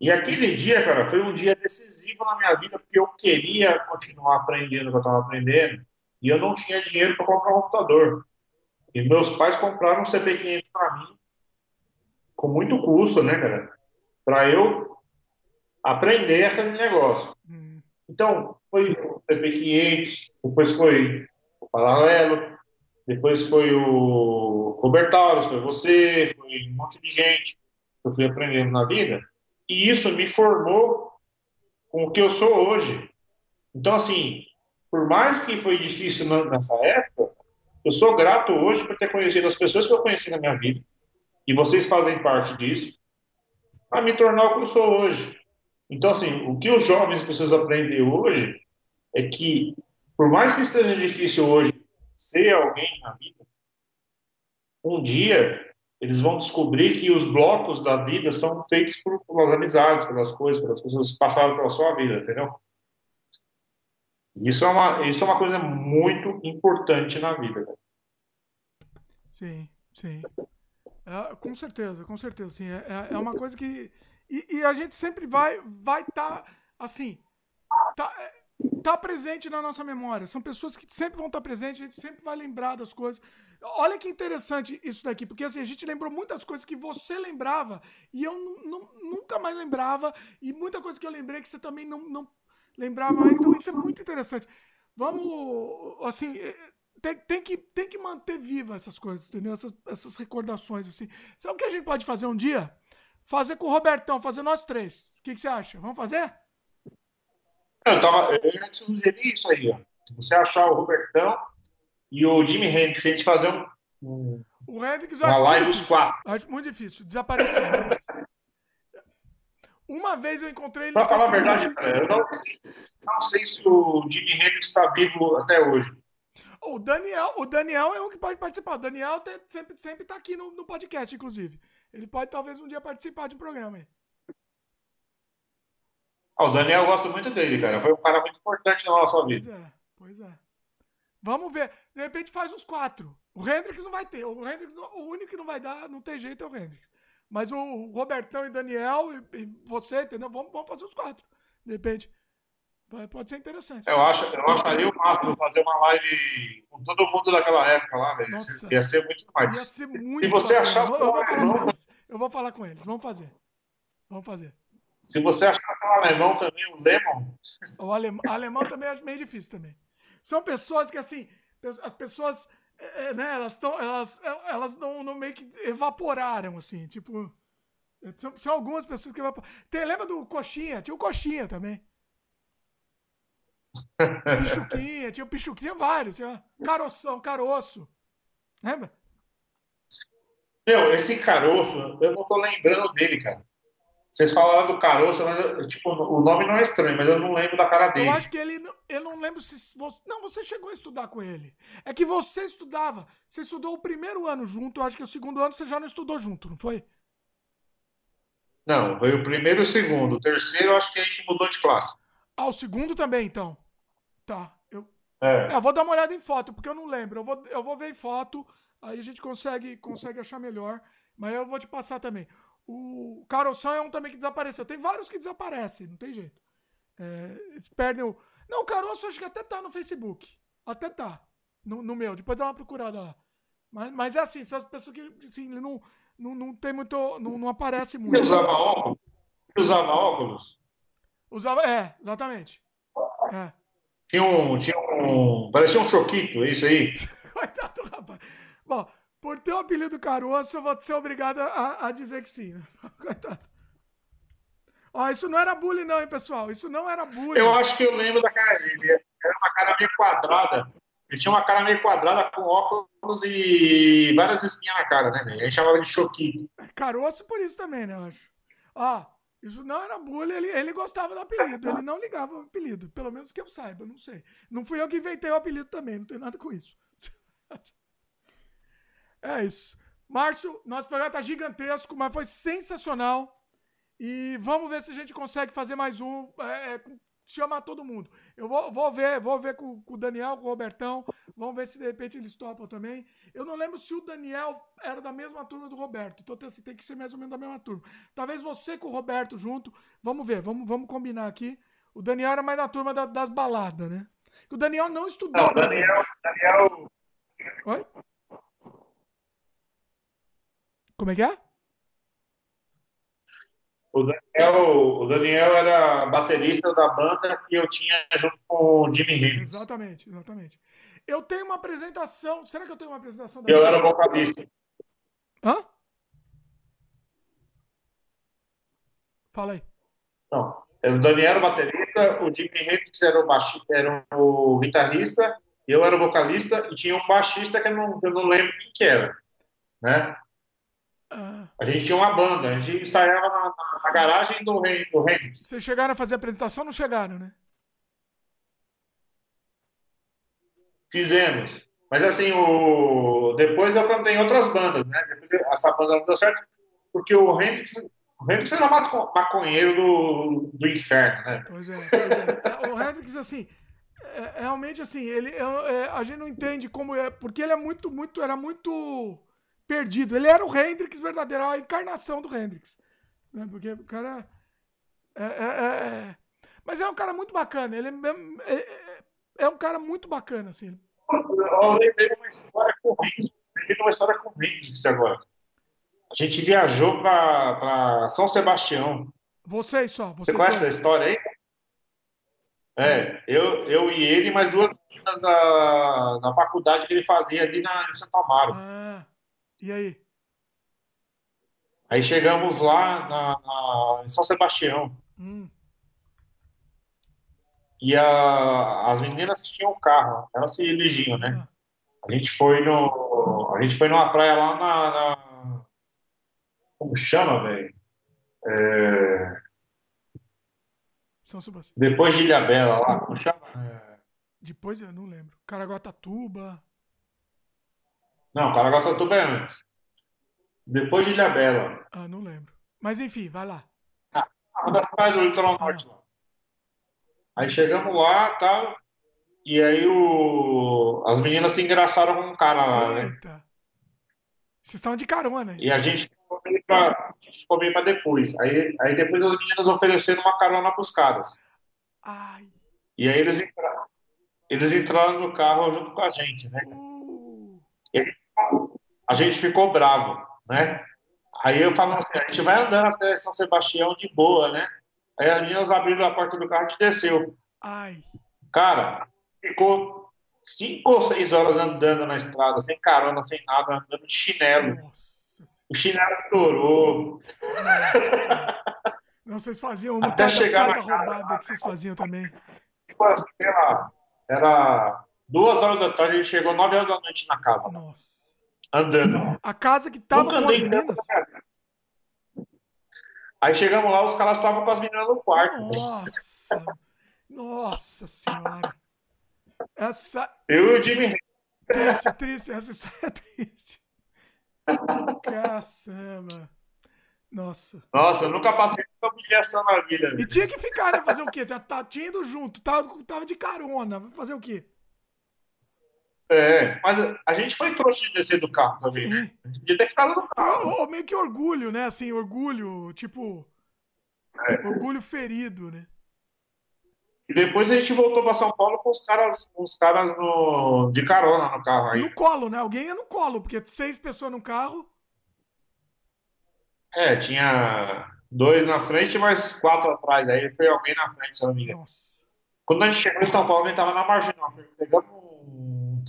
E aquele dia, cara, foi um dia decisivo na minha vida, porque eu queria continuar aprendendo o que eu estava aprendendo e eu não tinha dinheiro para comprar um computador. E meus pais compraram um CP500 para mim com muito custo, né, cara? Para eu aprender aquele negócio. Então, foi o PP500, depois foi o Paralelo, depois foi o Roberto foi você, foi um monte de gente que eu fui aprendendo na vida. E isso me formou com o que eu sou hoje. Então, assim, por mais que foi difícil nessa época, eu sou grato hoje por ter conhecido as pessoas que eu conheci na minha vida e vocês fazem parte disso, a me tornar o que eu sou hoje. Então, assim, o que os jovens precisam aprender hoje é que, por mais que esteja difícil hoje ser alguém na vida, um dia eles vão descobrir que os blocos da vida são feitos por, pelas amizades, pelas coisas, pelas pessoas que passaram pela sua vida, entendeu? Isso é uma, isso é uma coisa muito importante na vida. Sim, sim. É, com certeza, com certeza. Sim, é, é, é uma coisa que. E, e, a gente sempre vai vai estar, tá, assim, tá, tá presente na nossa memória. São pessoas que sempre vão estar tá presentes, a gente sempre vai lembrar das coisas. Olha que interessante isso daqui, porque assim, a gente lembrou muitas coisas que você lembrava e eu nunca mais lembrava, e muita coisa que eu lembrei que você também não, não lembrava mais. Então isso é muito interessante. Vamos, assim, é, tem, tem, que, tem que manter viva essas coisas, entendeu? Essas, essas recordações, assim. Sabe o que a gente pode fazer um dia? Fazer com o Robertão, fazer nós três. O que, que você acha? Vamos fazer? Eu, tava, eu ia te sugerir isso aí, ó. Você achar o Robertão e o Jimmy Hendrix, a gente fazer um, um o Hendrix, uma live dos quatro. Acho muito difícil, desapareceu. Uma vez eu encontrei ele. Pra falar a verdade, cara, eu não, não sei se o Jimmy Hendrix está vivo até hoje. O Daniel, o Daniel é um que pode participar. O Daniel sempre, sempre tá aqui no, no, podcast, inclusive. Ele pode talvez um dia participar de um programa aí. Ah, o Daniel eu gosto muito dele, cara. Foi um cara muito importante na nossa vida. Pois é, pois é. Vamos ver. De repente faz os quatro. O Hendrix não vai ter. O, Hendrix, o único que não vai dar, não tem jeito, é o Hendrix. Mas o Robertão e Daniel e, e você, entendeu? Vamos, vamos fazer os quatro. De repente. Pode ser interessante. Eu, acho, eu acharia o máximo fazer uma live com todo mundo daquela época lá, velho. Ia ser muito mais. Ia ser muito Se você achar eu, eu, vou alemão, eu vou falar com eles. Vamos fazer. Vamos fazer. Se você achar que é o alemão também, o Lemon. O alemão, alemão também é meio difícil também. São pessoas que, assim, as pessoas, é, é né, elas estão, elas, elas não, não meio que evaporaram, assim, tipo. São, são algumas pessoas que evaporaram. Tem, lembra do Coxinha? Tinha o Coxinha também. Pichuquinha, tinha o Pichuquinha, vários. Tinha caroção, caroço. Lembra? Meu, esse caroço, eu não tô lembrando dele, cara. Vocês falaram do caroço, mas tipo, o nome não é estranho, mas eu não lembro da cara dele. Eu acho que ele. Eu não lembro se. Você, não, você chegou a estudar com ele. É que você estudava. Você estudou o primeiro ano junto, eu acho que o segundo ano você já não estudou junto, não foi? Não, foi o primeiro e o segundo. O terceiro, eu acho que a gente mudou de classe. Ah, o segundo também, então. Tá. Eu, é. é. eu vou dar uma olhada em foto, porque eu não lembro. Eu vou, eu vou ver em foto, aí a gente consegue, consegue achar melhor. Mas eu vou te passar também. O Carlson é um também que desapareceu. Tem vários que desaparecem, não tem jeito. É, eles perdem o. Não, o Caroço acho que até tá no Facebook. Até tá. No, no meu. Depois dá uma procurada lá. Mas, mas é assim, são as pessoas que assim, não, não, não tem muito. Não, não aparece muito. Ele usava óculos? Ele usava óculos? Usava, é, exatamente. É. Tinha um, tinha um. Parecia um choquito, é isso aí. Coitado do rapaz. Bom, por ter o apelido caroço, eu vou ser obrigado a, a dizer que sim. Né? Coitado. Ó, isso não era bullying, não, hein, pessoal? Isso não era bullying. Eu acho que eu lembro da cara dele. Era uma cara meio quadrada. Ele tinha uma cara meio quadrada com óculos e várias espinhas na cara, né? A gente chamava de choquito. Caroço por isso também, né, eu acho. Ó, isso não era bullying, ele, ele gostava do apelido, ele não ligava o apelido, pelo menos que eu saiba, não sei. Não fui eu que inventei o apelido também, não tem nada com isso. É isso. Márcio, nosso programa tá gigantesco, mas foi sensacional. E vamos ver se a gente consegue fazer mais um. É, é, chamar todo mundo. Eu vou, vou ver, vou ver com, com, o Daniel, com o Robertão. Vamos ver se de repente eles topam também. Eu não lembro se o Daniel era da mesma turma do Roberto. Então assim, tem que ser mais ou menos da mesma turma. Talvez você com o Roberto junto. Vamos ver, vamos, vamos combinar aqui. O Daniel era mais na turma da, das baladas, né? O Daniel não estudou. Não, o Daniel, Daniel. Oi? Como é que é? O Daniel, o Daniel era baterista da banda que eu tinha junto com o Jimmy Hendrix. Exatamente, exatamente. Eu tenho uma apresentação. Será que eu tenho uma apresentação? Da eu era vocalista. Hã? Fala aí. Não. O Daniel era o baterista, o Jimmy Hendrix era o, baixi, era o guitarrista, eu era o vocalista e tinha um baixista que eu não, eu não lembro quem que era. Né? Ah. A gente tinha uma banda, a gente ensaiava na, na garagem do, do Hendrix. Vocês chegaram a fazer a apresentação ou não chegaram, né? Fizemos. Mas assim, o... depois eu cantei em outras bandas, né? Depois essa banda não deu certo, porque o Hendrix, o Hendrix era maconheiro do, do inferno, né? Pois é, pois é. O Hendrix, assim, é, realmente assim, ele, é, é, a gente não entende como é, porque ele é muito, muito, era muito perdido. Ele era o Hendrix verdadeiro, a encarnação do Hendrix. Né? Porque o cara. É, é, é, é, Mas é um cara muito bacana. Ele é, é, é um cara muito bacana, assim. Eu lembrei uma história corrente lembrei de uma história com o Hendrix agora. A gente viajou para São Sebastião. Vocês só. Você conhece essa história aí? É, eu, eu e ele, mais duas meninas da, da faculdade que ele fazia ali na, em Santo Amaro. Ah, e aí? Aí chegamos lá na, na em São Sebastião. Hum. E a, as meninas tinham carro, elas se dirigiam, né? Ah. A gente foi no. A gente foi numa praia lá na. na como chama, velho? É, São Sebastião. depois de Ilhabela lá, como chama? É... Depois eu não lembro. Caraguatatuba. Não, Caraguatatuba é antes. Depois de Ilhabela. Ah, não lembro. Mas enfim, vai lá. Ah, uma das praias do litoral ah. norte lá. Aí chegamos lá tal. E aí o... as meninas se engraçaram com um cara lá, né? Eita. Vocês estavam de carona, hein? E a gente ficou meio pra, ficou meio pra depois. Aí, aí depois as meninas ofereceram uma carona pros caras. Ai. E aí eles entraram, eles entraram no carro junto com a gente, né? A gente ficou bravo, né? Aí eu falo assim, a gente vai andando até São Sebastião de boa, né? Aí as meninas abriram a porta do carro e a gente desceu. Ai. Cara, ficou cinco ou seis horas andando na estrada, sem carona, sem nada, andando de chinelo. Nossa. O chinelo estourou. Não, vocês faziam uma Até cada, chegar cada roubada casa, que vocês faziam também. Tipo assim, sei lá, era duas horas da tarde, ele chegou nove horas da noite na casa. Nossa. Andando. A casa que tava com as meninas. Aí chegamos lá, os caras estavam com as meninas no quarto. Nossa. Nossa senhora. Essa. Eu e o Jimmy. Triste, triste. Essa história é triste. Caçamba. Nossa. Nossa, eu nunca passei por humilhação na vida. E tinha que ficar, né? Fazer o quê? Já tá, tinha ido junto, tava, tava de carona. Fazer o quê? É, mas a gente foi trouxa de descer do carro também. Gente podia ter ficado no carro. Foi, meio que orgulho, né? Assim, orgulho, tipo. É. Orgulho ferido, né? E depois a gente voltou para São Paulo com os caras, os caras no, de carona no carro aí. No colo, né? Alguém ia no colo, porque seis pessoas no carro. É, tinha dois na frente, mas quatro atrás. Aí foi alguém na frente, se não me engano. Quando a gente chegou em São Paulo, a gente tava na marginal. Pegamos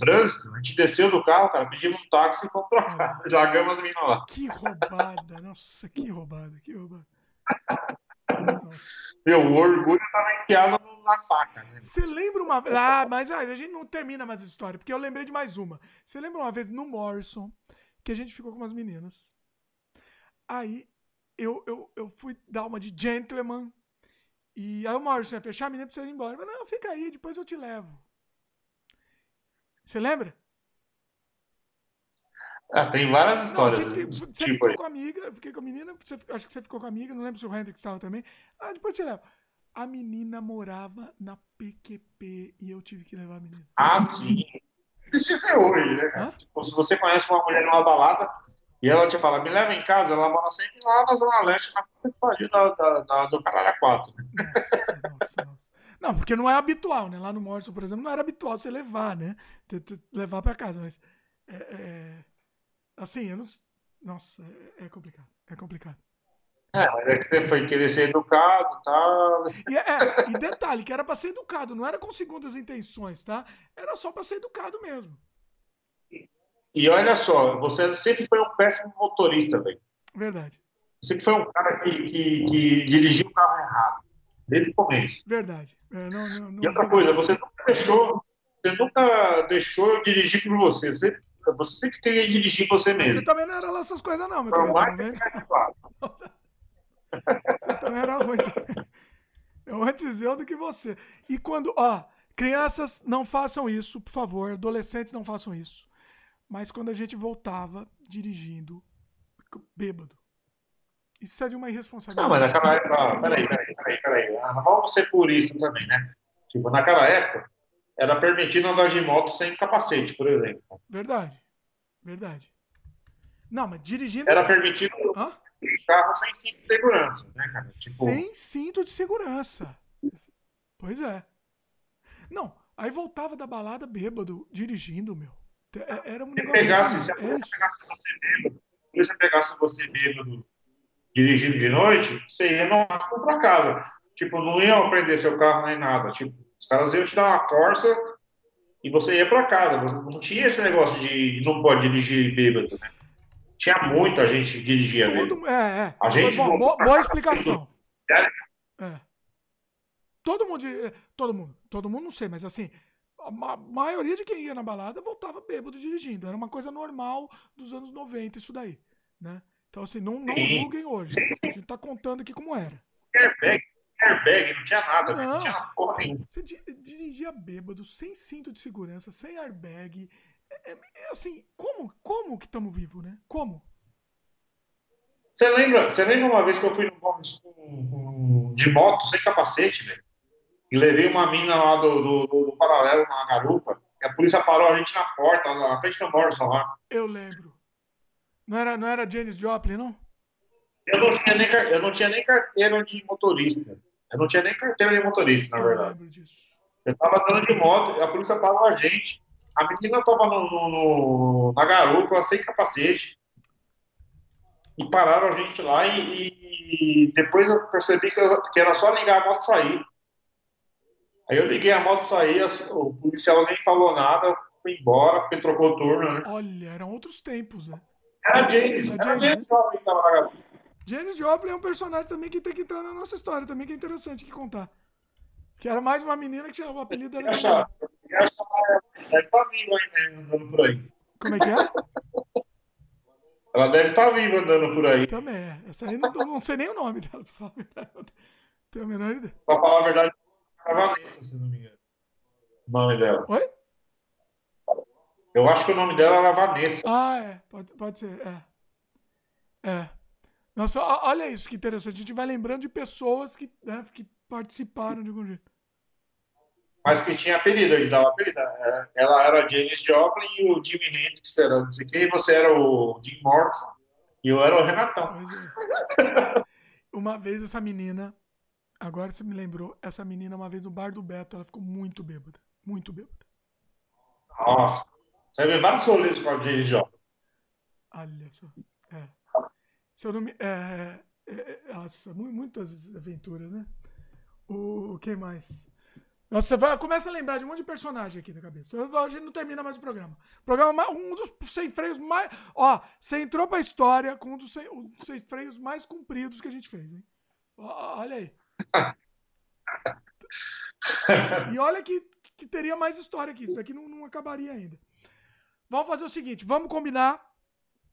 trânsito, a gente desceu do carro, cara, pedimos um táxi e fomos trocar. Largamos as meninas lá. Que roubada, nossa, que roubada, que roubada. Meu, o orgulho tava enfiado na faca, né? Você lembra uma vez. Ah, mas ah, a gente não termina mais a história, porque eu lembrei de mais uma. Você lembra uma vez no Morrison que a gente ficou com umas meninas? Aí eu, eu, eu fui dar uma de gentleman. E aí o Morrison ia fechar, a menina precisa ir embora. Eu falei, não, fica aí, depois eu te levo. Você lembra? Ah, tem várias histórias. Não, você tipo ficou aí. com a amiga, fiquei com a menina, você, acho que você ficou com a amiga, não lembro se o Hendrix estava também. Ah, depois te levo. A menina morava na PQP e eu tive que levar a menina. Ah, sim. Isso é hoje, né? Tipo, se você conhece uma mulher numa balada e ela te fala, me leva em casa, ela mora sempre lá na Zona Leste, na pariu da, da, da, do Caralho 4. Né? Nossa, nossa, nossa. Não, porque não é habitual, né? Lá no Morrison, por exemplo, não era habitual você levar, né? Levar para casa, mas. É, é Assim, eu não. Nossa, é, é complicado. É complicado. É, mas é que você foi querer ser educado e tal. E, é, e detalhe, que era para ser educado, não era com segundas intenções, tá? Era só para ser educado mesmo. E olha só, você sempre foi um péssimo motorista, velho. Verdade. Sempre foi um cara que, que, que, dirigiu o carro errado. Desde o começo. Verdade. É, não, não, não, e outra coisa, você nunca deixou. Você nunca deixou eu dirigir por você. Você você sempre queria dirigir você mesmo. Você também não era lá essas coisas, não, meu querido. Você também era ruim. Eu antes eu do que você. E quando, ó, crianças não façam isso, por favor. Adolescentes não façam isso. Mas quando a gente voltava dirigindo, bêbado. Isso é de uma irresponsabilidade. Não, mas naquela época. Peraí, peraí, peraí, peraí. Ah, vamos ser por isso também, né? Tipo, naquela época, era permitido andar de moto sem capacete, por exemplo. Verdade. Verdade. Não, mas dirigindo. Era permitido Hã? carro sem cinto de segurança, né, cara? Tipo... Sem cinto de segurança. Pois é. Não, aí voltava da balada bêbado, dirigindo, meu. É, era um Se negócio pegasse, assim, se a é polícia isso. pegasse você bêbado, a polícia pegasse você bêbado dirigindo de noite, você ia no máximo pra casa. Tipo, não iam prender seu carro nem nada. Tipo, os caras iam te dar uma corsa e você ia pra casa. Não tinha esse negócio de não pode dirigir bêbado, né? Tinha muita gente que dirigia bêbado. É, é. A gente Bom, boa, boa explicação. Sério? É. Todo mundo, eh, todo mundo, todo mundo não sei, mas assim, a ma- maioria de quem ia na balada voltava bêbado dirigindo. Era uma coisa normal dos anos 90 isso daí, né? Então assim, não, não Sim. julguem hoje. A gente tá contando aqui como era. Airbag, airbag, não tinha nada, Não. não tinha porra nenhuma. Você di- dirigia bêbado, sem cinto de segurança, sem airbag. É, é- é assim, como, como que estamos vivos, né? Como? Você lembra, você lembra uma vez que eu fui no Gomes de moto, sem capacete, velho? E levei uma mina lá do, do, do- do paralelo na garupa. E a polícia parou a gente na porta, na frente do Morrison lá. Eu lembro. Não era, não era Janis Joplin, não? Eu não, tinha nem, eu não tinha nem carteira de motorista. Eu não tinha nem carteira de motorista, na Eu verdade. Eu tava andando de moto a polícia parou a gente. A menina tava no, no- no- na garupa, sem capacete. E pararam a gente lá e, e depois eu percebi que, eu- que era só ligar a moto e sair. Aí eu liguei a moto e saí, o policial nem falou nada, foi embora, porque trocou turno, né? Olha, eram outros tempos, né? Era James, Era James, James Jovem que tava na. Janis Joplin é um personagem também que tem que entrar na nossa história, também que é interessante que contar. Que era mais uma menina que tinha o apelido dela. eu achava- Deve estar viva ainda, andando por aí. Como é que é? Ela deve estar viva andando por aí. Também é. Essa aí não, não sei nem o nome dela, pra falar a verdade. Eu Tenho a menor ideia. Pra falar a verdade, era Vanessa, se não me engano. O nome dela. Oi? Eu acho que o nome dela era Vanessa. Ah, é. Pode, pode ser, é. É. Nossa, olha isso que interessante. A gente vai lembrando de pessoas que, né, que participaram de algum jeito. Mas que tinha apelido, ele dava apelido. É, Ela era Janis Joplin e o Jimi Hendrix era não sei quem, e você era o Jim Morrison e eu era o Renatão. É. Uma vez essa menina, agora você me lembrou, essa menina uma vez no bar do Beto, ela ficou muito bêbada. Muito bêbada. Nossa. Você vê vários rolês com a Janis Joplin. Olha só. É. Se eu não me. É, é, é, nossa, mu- muitas aventuras, né? O quem mais? Nossa, você vai, começa a lembrar de um monte de personagem aqui na cabeça. A gente não termina mais o programa. O programa um dos sem freios mais. Ó, você entrou pra história com um dos sem, um dos sem freios mais compridos que a gente fez, hein? Ó, olha aí. E olha que, que teria mais história aqui. Isso daqui não, não acabaria ainda. Vamos fazer o seguinte: vamos combinar.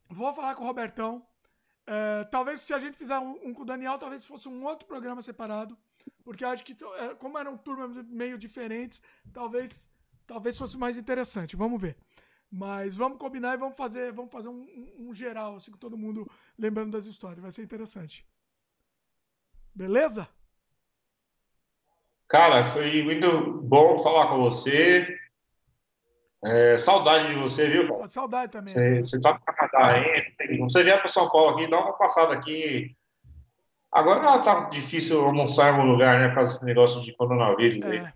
Vou falar com o Robertão. É, talvez se a gente fizer um, um com o Daniel, talvez fosse um outro programa separado. Porque acho que, é, como eram turmas meio diferentes, talvez, talvez fosse mais interessante. Vamos ver. Mas vamos combinar e vamos fazer, vamos fazer um, um- um geral, assim, com todo mundo lembrando das histórias. Vai ser interessante. Beleza? Cara, foi muito bom falar com você. É, saudade de você, viu? Pô, Saudade também. Você, você tá no Canadá aí. Quando você vier para São Paulo aqui, dá uma passada aqui. Agora tá difícil almoçar em algum lugar, né? Por causa desse negócio de coronavírus aí. É,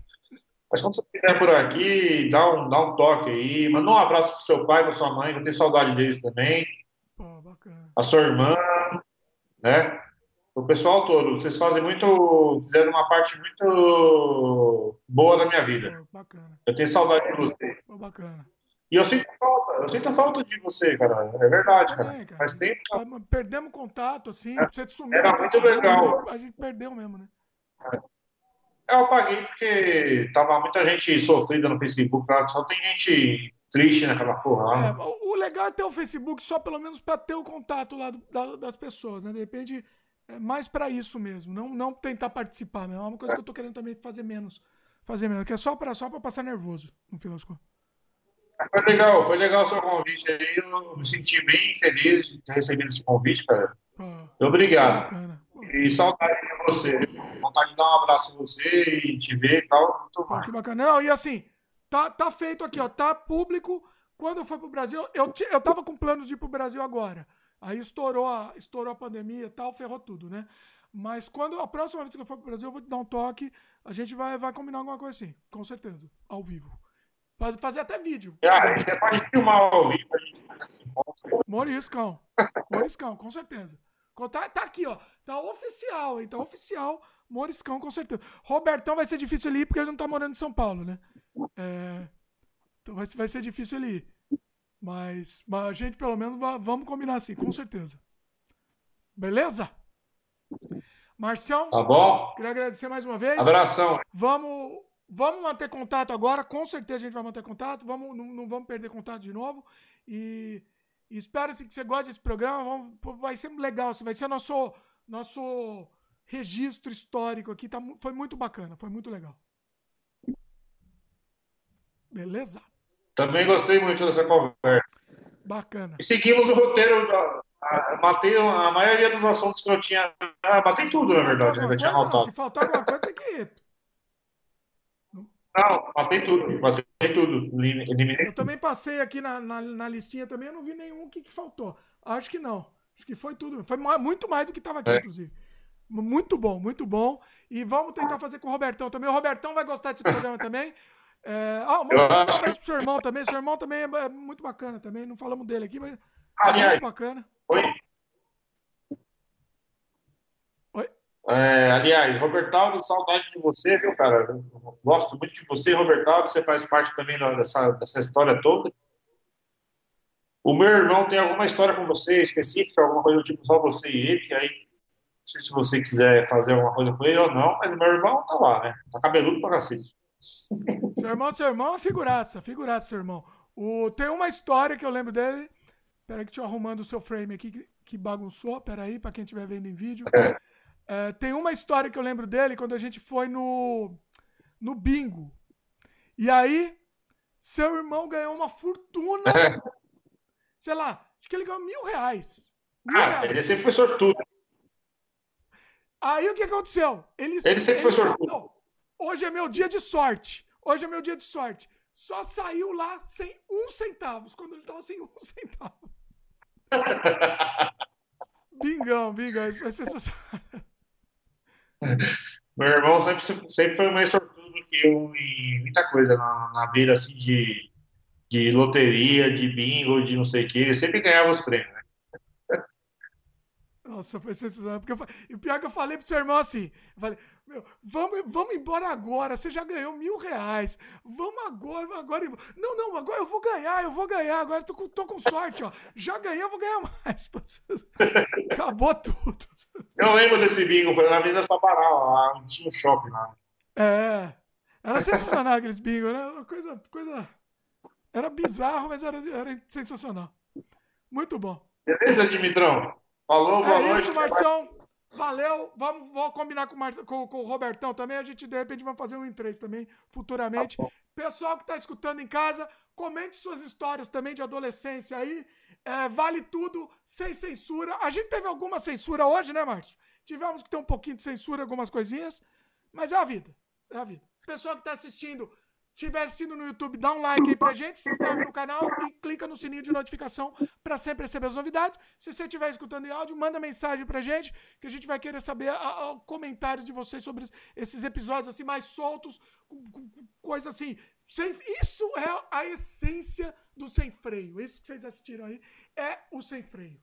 Mas quando você estiver por aqui, dá um, dá um toque aí. Manda um abraço pro seu pai, pra sua mãe, que eu tenho saudade deles também. pô, bacana. A sua irmã, né? O pessoal todo. Vocês fazem muito. Fizeram uma parte muito boa da minha vida. Pô, bacana. Eu tenho saudade de você. Bacana. E eu sinto falta. Eu sinto falta de você, cara. É verdade, cara. Também, cara. Faz tempo. Mas Perdemos contato, assim. Você sumiu Era muito legal. A gente perdeu mesmo, né? Eu apaguei porque tava muita gente sofrida no Facebook. lá. Só tem gente triste naquela porra lá. É, o legal é ter o Facebook só pelo menos para ter o contato lá do- da- das pessoas, né? De repente, é mais para isso mesmo. Não, não tentar participar mesmo. É uma coisa que eu tô querendo também fazer menos. Fazer menos, que é só para só pra passar nervoso, no final das contas. Foi legal, foi legal o seu convite aí. Eu me senti bem feliz de ter recebido esse convite, cara. Pô, Obrigado. bacana. E saudade de você. Vontade de dar um abraço em você e te ver e tal. Pô, que bacana. Não, e assim, tá, tá feito aqui, ó. Tá público. Quando eu for pro Brasil, eu, eu tava com planos de ir pro Brasil agora. Aí estourou a, estourou a pandemia e tal, ferrou tudo, né? Mas quando a próxima vez que eu for pro Brasil, eu vou te dar um toque. A gente vai, vai combinar alguma coisa assim, com certeza. Ao vivo. Pode fazer até vídeo. Ah, você pode filmar ao vivo, a gente Moriscão. Moriscão, com certeza. Tá, tá aqui, ó. Tá oficial, hein? Tá oficial. Moriscão, com certeza. Robertão vai ser difícil ele ir porque ele não tá morando em São Paulo, né? É... Então vai, vai ser difícil ele ir. Mas, mas a gente, pelo menos, vamos combinar assim, com certeza. Beleza? Marcião. Tá bom. Queria agradecer mais uma vez. Abração. Vamos, vamos manter contato agora. Com certeza a gente vai manter contato. Vamos, não, não vamos perder contato de novo. E, e espero que você goste desse programa. Vamos, vai ser legal. Vai ser nosso, nosso registro histórico aqui. Tá, foi muito bacana. Foi muito legal. Beleza? Também gostei muito dessa conversa. Bacana. E seguimos o roteiro. Matei a maioria dos assuntos que eu tinha. Ah, matei tudo, na verdade. Eu tinha anotado. Se faltar alguma coisa, tem que ir. Não, matei tudo. Matei tudo. Eliminei. Eu também passei aqui na, na, na, listinha também, eu não vi nenhum que, que faltou. Acho que não. Acho que foi tudo. Foi muito mais do que estava aqui, é. inclusive. Muito bom, muito bom. E vamos tentar fazer com o Robertão também. O Robertão vai gostar desse programa também. É... Ah, um abraço pro seu irmão também. Seu irmão também é, é muito bacana também. Não falamos dele aqui, mas é muito bacana. Oi. Oi? É, aliás, Robertaldo, saudade de você, viu, cara? Eu gosto muito de você, Robertaldo. Você faz parte também dessa, dessa história toda. O meu irmão tem alguma história com você específica, alguma coisa do tipo só você e ele, aí não sei se você quiser fazer alguma coisa com ele ou não, mas meu irmão tá lá, né? Tá cabeludo pra cacete. Seu irmão, seu irmão é figuraça, figuraça, seu irmão. O, tem uma história que eu lembro dele. Peraí que eu arrumando o seu frame aqui que, que bagunçou. Peraí, para quem estiver vendo em vídeo. É, tem uma história que eu lembro dele quando a gente foi no, no bingo. E aí, seu irmão ganhou uma fortuna. É. Sei lá, acho que ele ganhou mil reais. Mil ah, reais. ele sempre foi sortudo. Aí o que aconteceu? Ele, ele sempre ele, foi sortudo. Não, Hoje é meu dia de sorte. Hoje é meu dia de sorte. Só saiu lá sem um centavo, quando ele tava sem um centavo. bingão, bingão. Isso ser sensacional. Meu irmão sempre, sempre foi mais sortudo que eu em muita coisa na, na vida assim de, de loteria, de bingo, de não sei o que. Ele sempre ganhava os prêmios. Né? Nossa, foi sensacional. Porque eu, e o pior que eu falei pro seu irmão assim: eu falei, meu, vamos, vamos embora agora. Você já ganhou mil reais. Vamos agora, agora. Não, não, agora eu vou ganhar, eu vou ganhar. Agora tô com, tô com sorte, ó. Já ganhei, eu vou ganhar mais. Acabou tudo. Eu lembro desse bingo, foi na Avenida Sabará, lá, tinha um shopping lá. É. Era sensacional aqueles bingo, né? Uma coisa, coisa. Era bizarro, mas era, era sensacional. Muito bom. Beleza, Dimitrão? Falou, boa é noite. Isso, Marcião. Valeu. Vamos, vamos combinar com o, Mar... com, com o Robertão também. A gente, de repente, vai fazer um em três também, futuramente. Tá Pessoal que está escutando em casa, comente suas histórias também de adolescência aí. É, vale tudo, sem censura. A gente teve alguma censura hoje, né, Márcio? Tivemos que ter um pouquinho de censura, algumas coisinhas. Mas é a vida. É a vida. Pessoal que está assistindo, estiver assistindo no YouTube, dá um like aí pra gente, se inscreve no canal e clica no sininho de notificação para sempre receber as novidades. Se você estiver escutando em áudio, manda mensagem pra gente, que a gente vai querer saber a, a, comentários de vocês sobre esses episódios assim mais soltos, com, com, com coisa assim. Sem, isso é a essência do sem freio. Isso que vocês assistiram aí é o sem freio.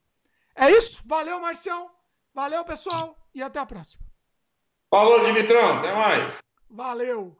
É isso. Valeu, Marcião. Valeu, pessoal. E até a próxima. Falou, Dimitrão. Até mais. Valeu.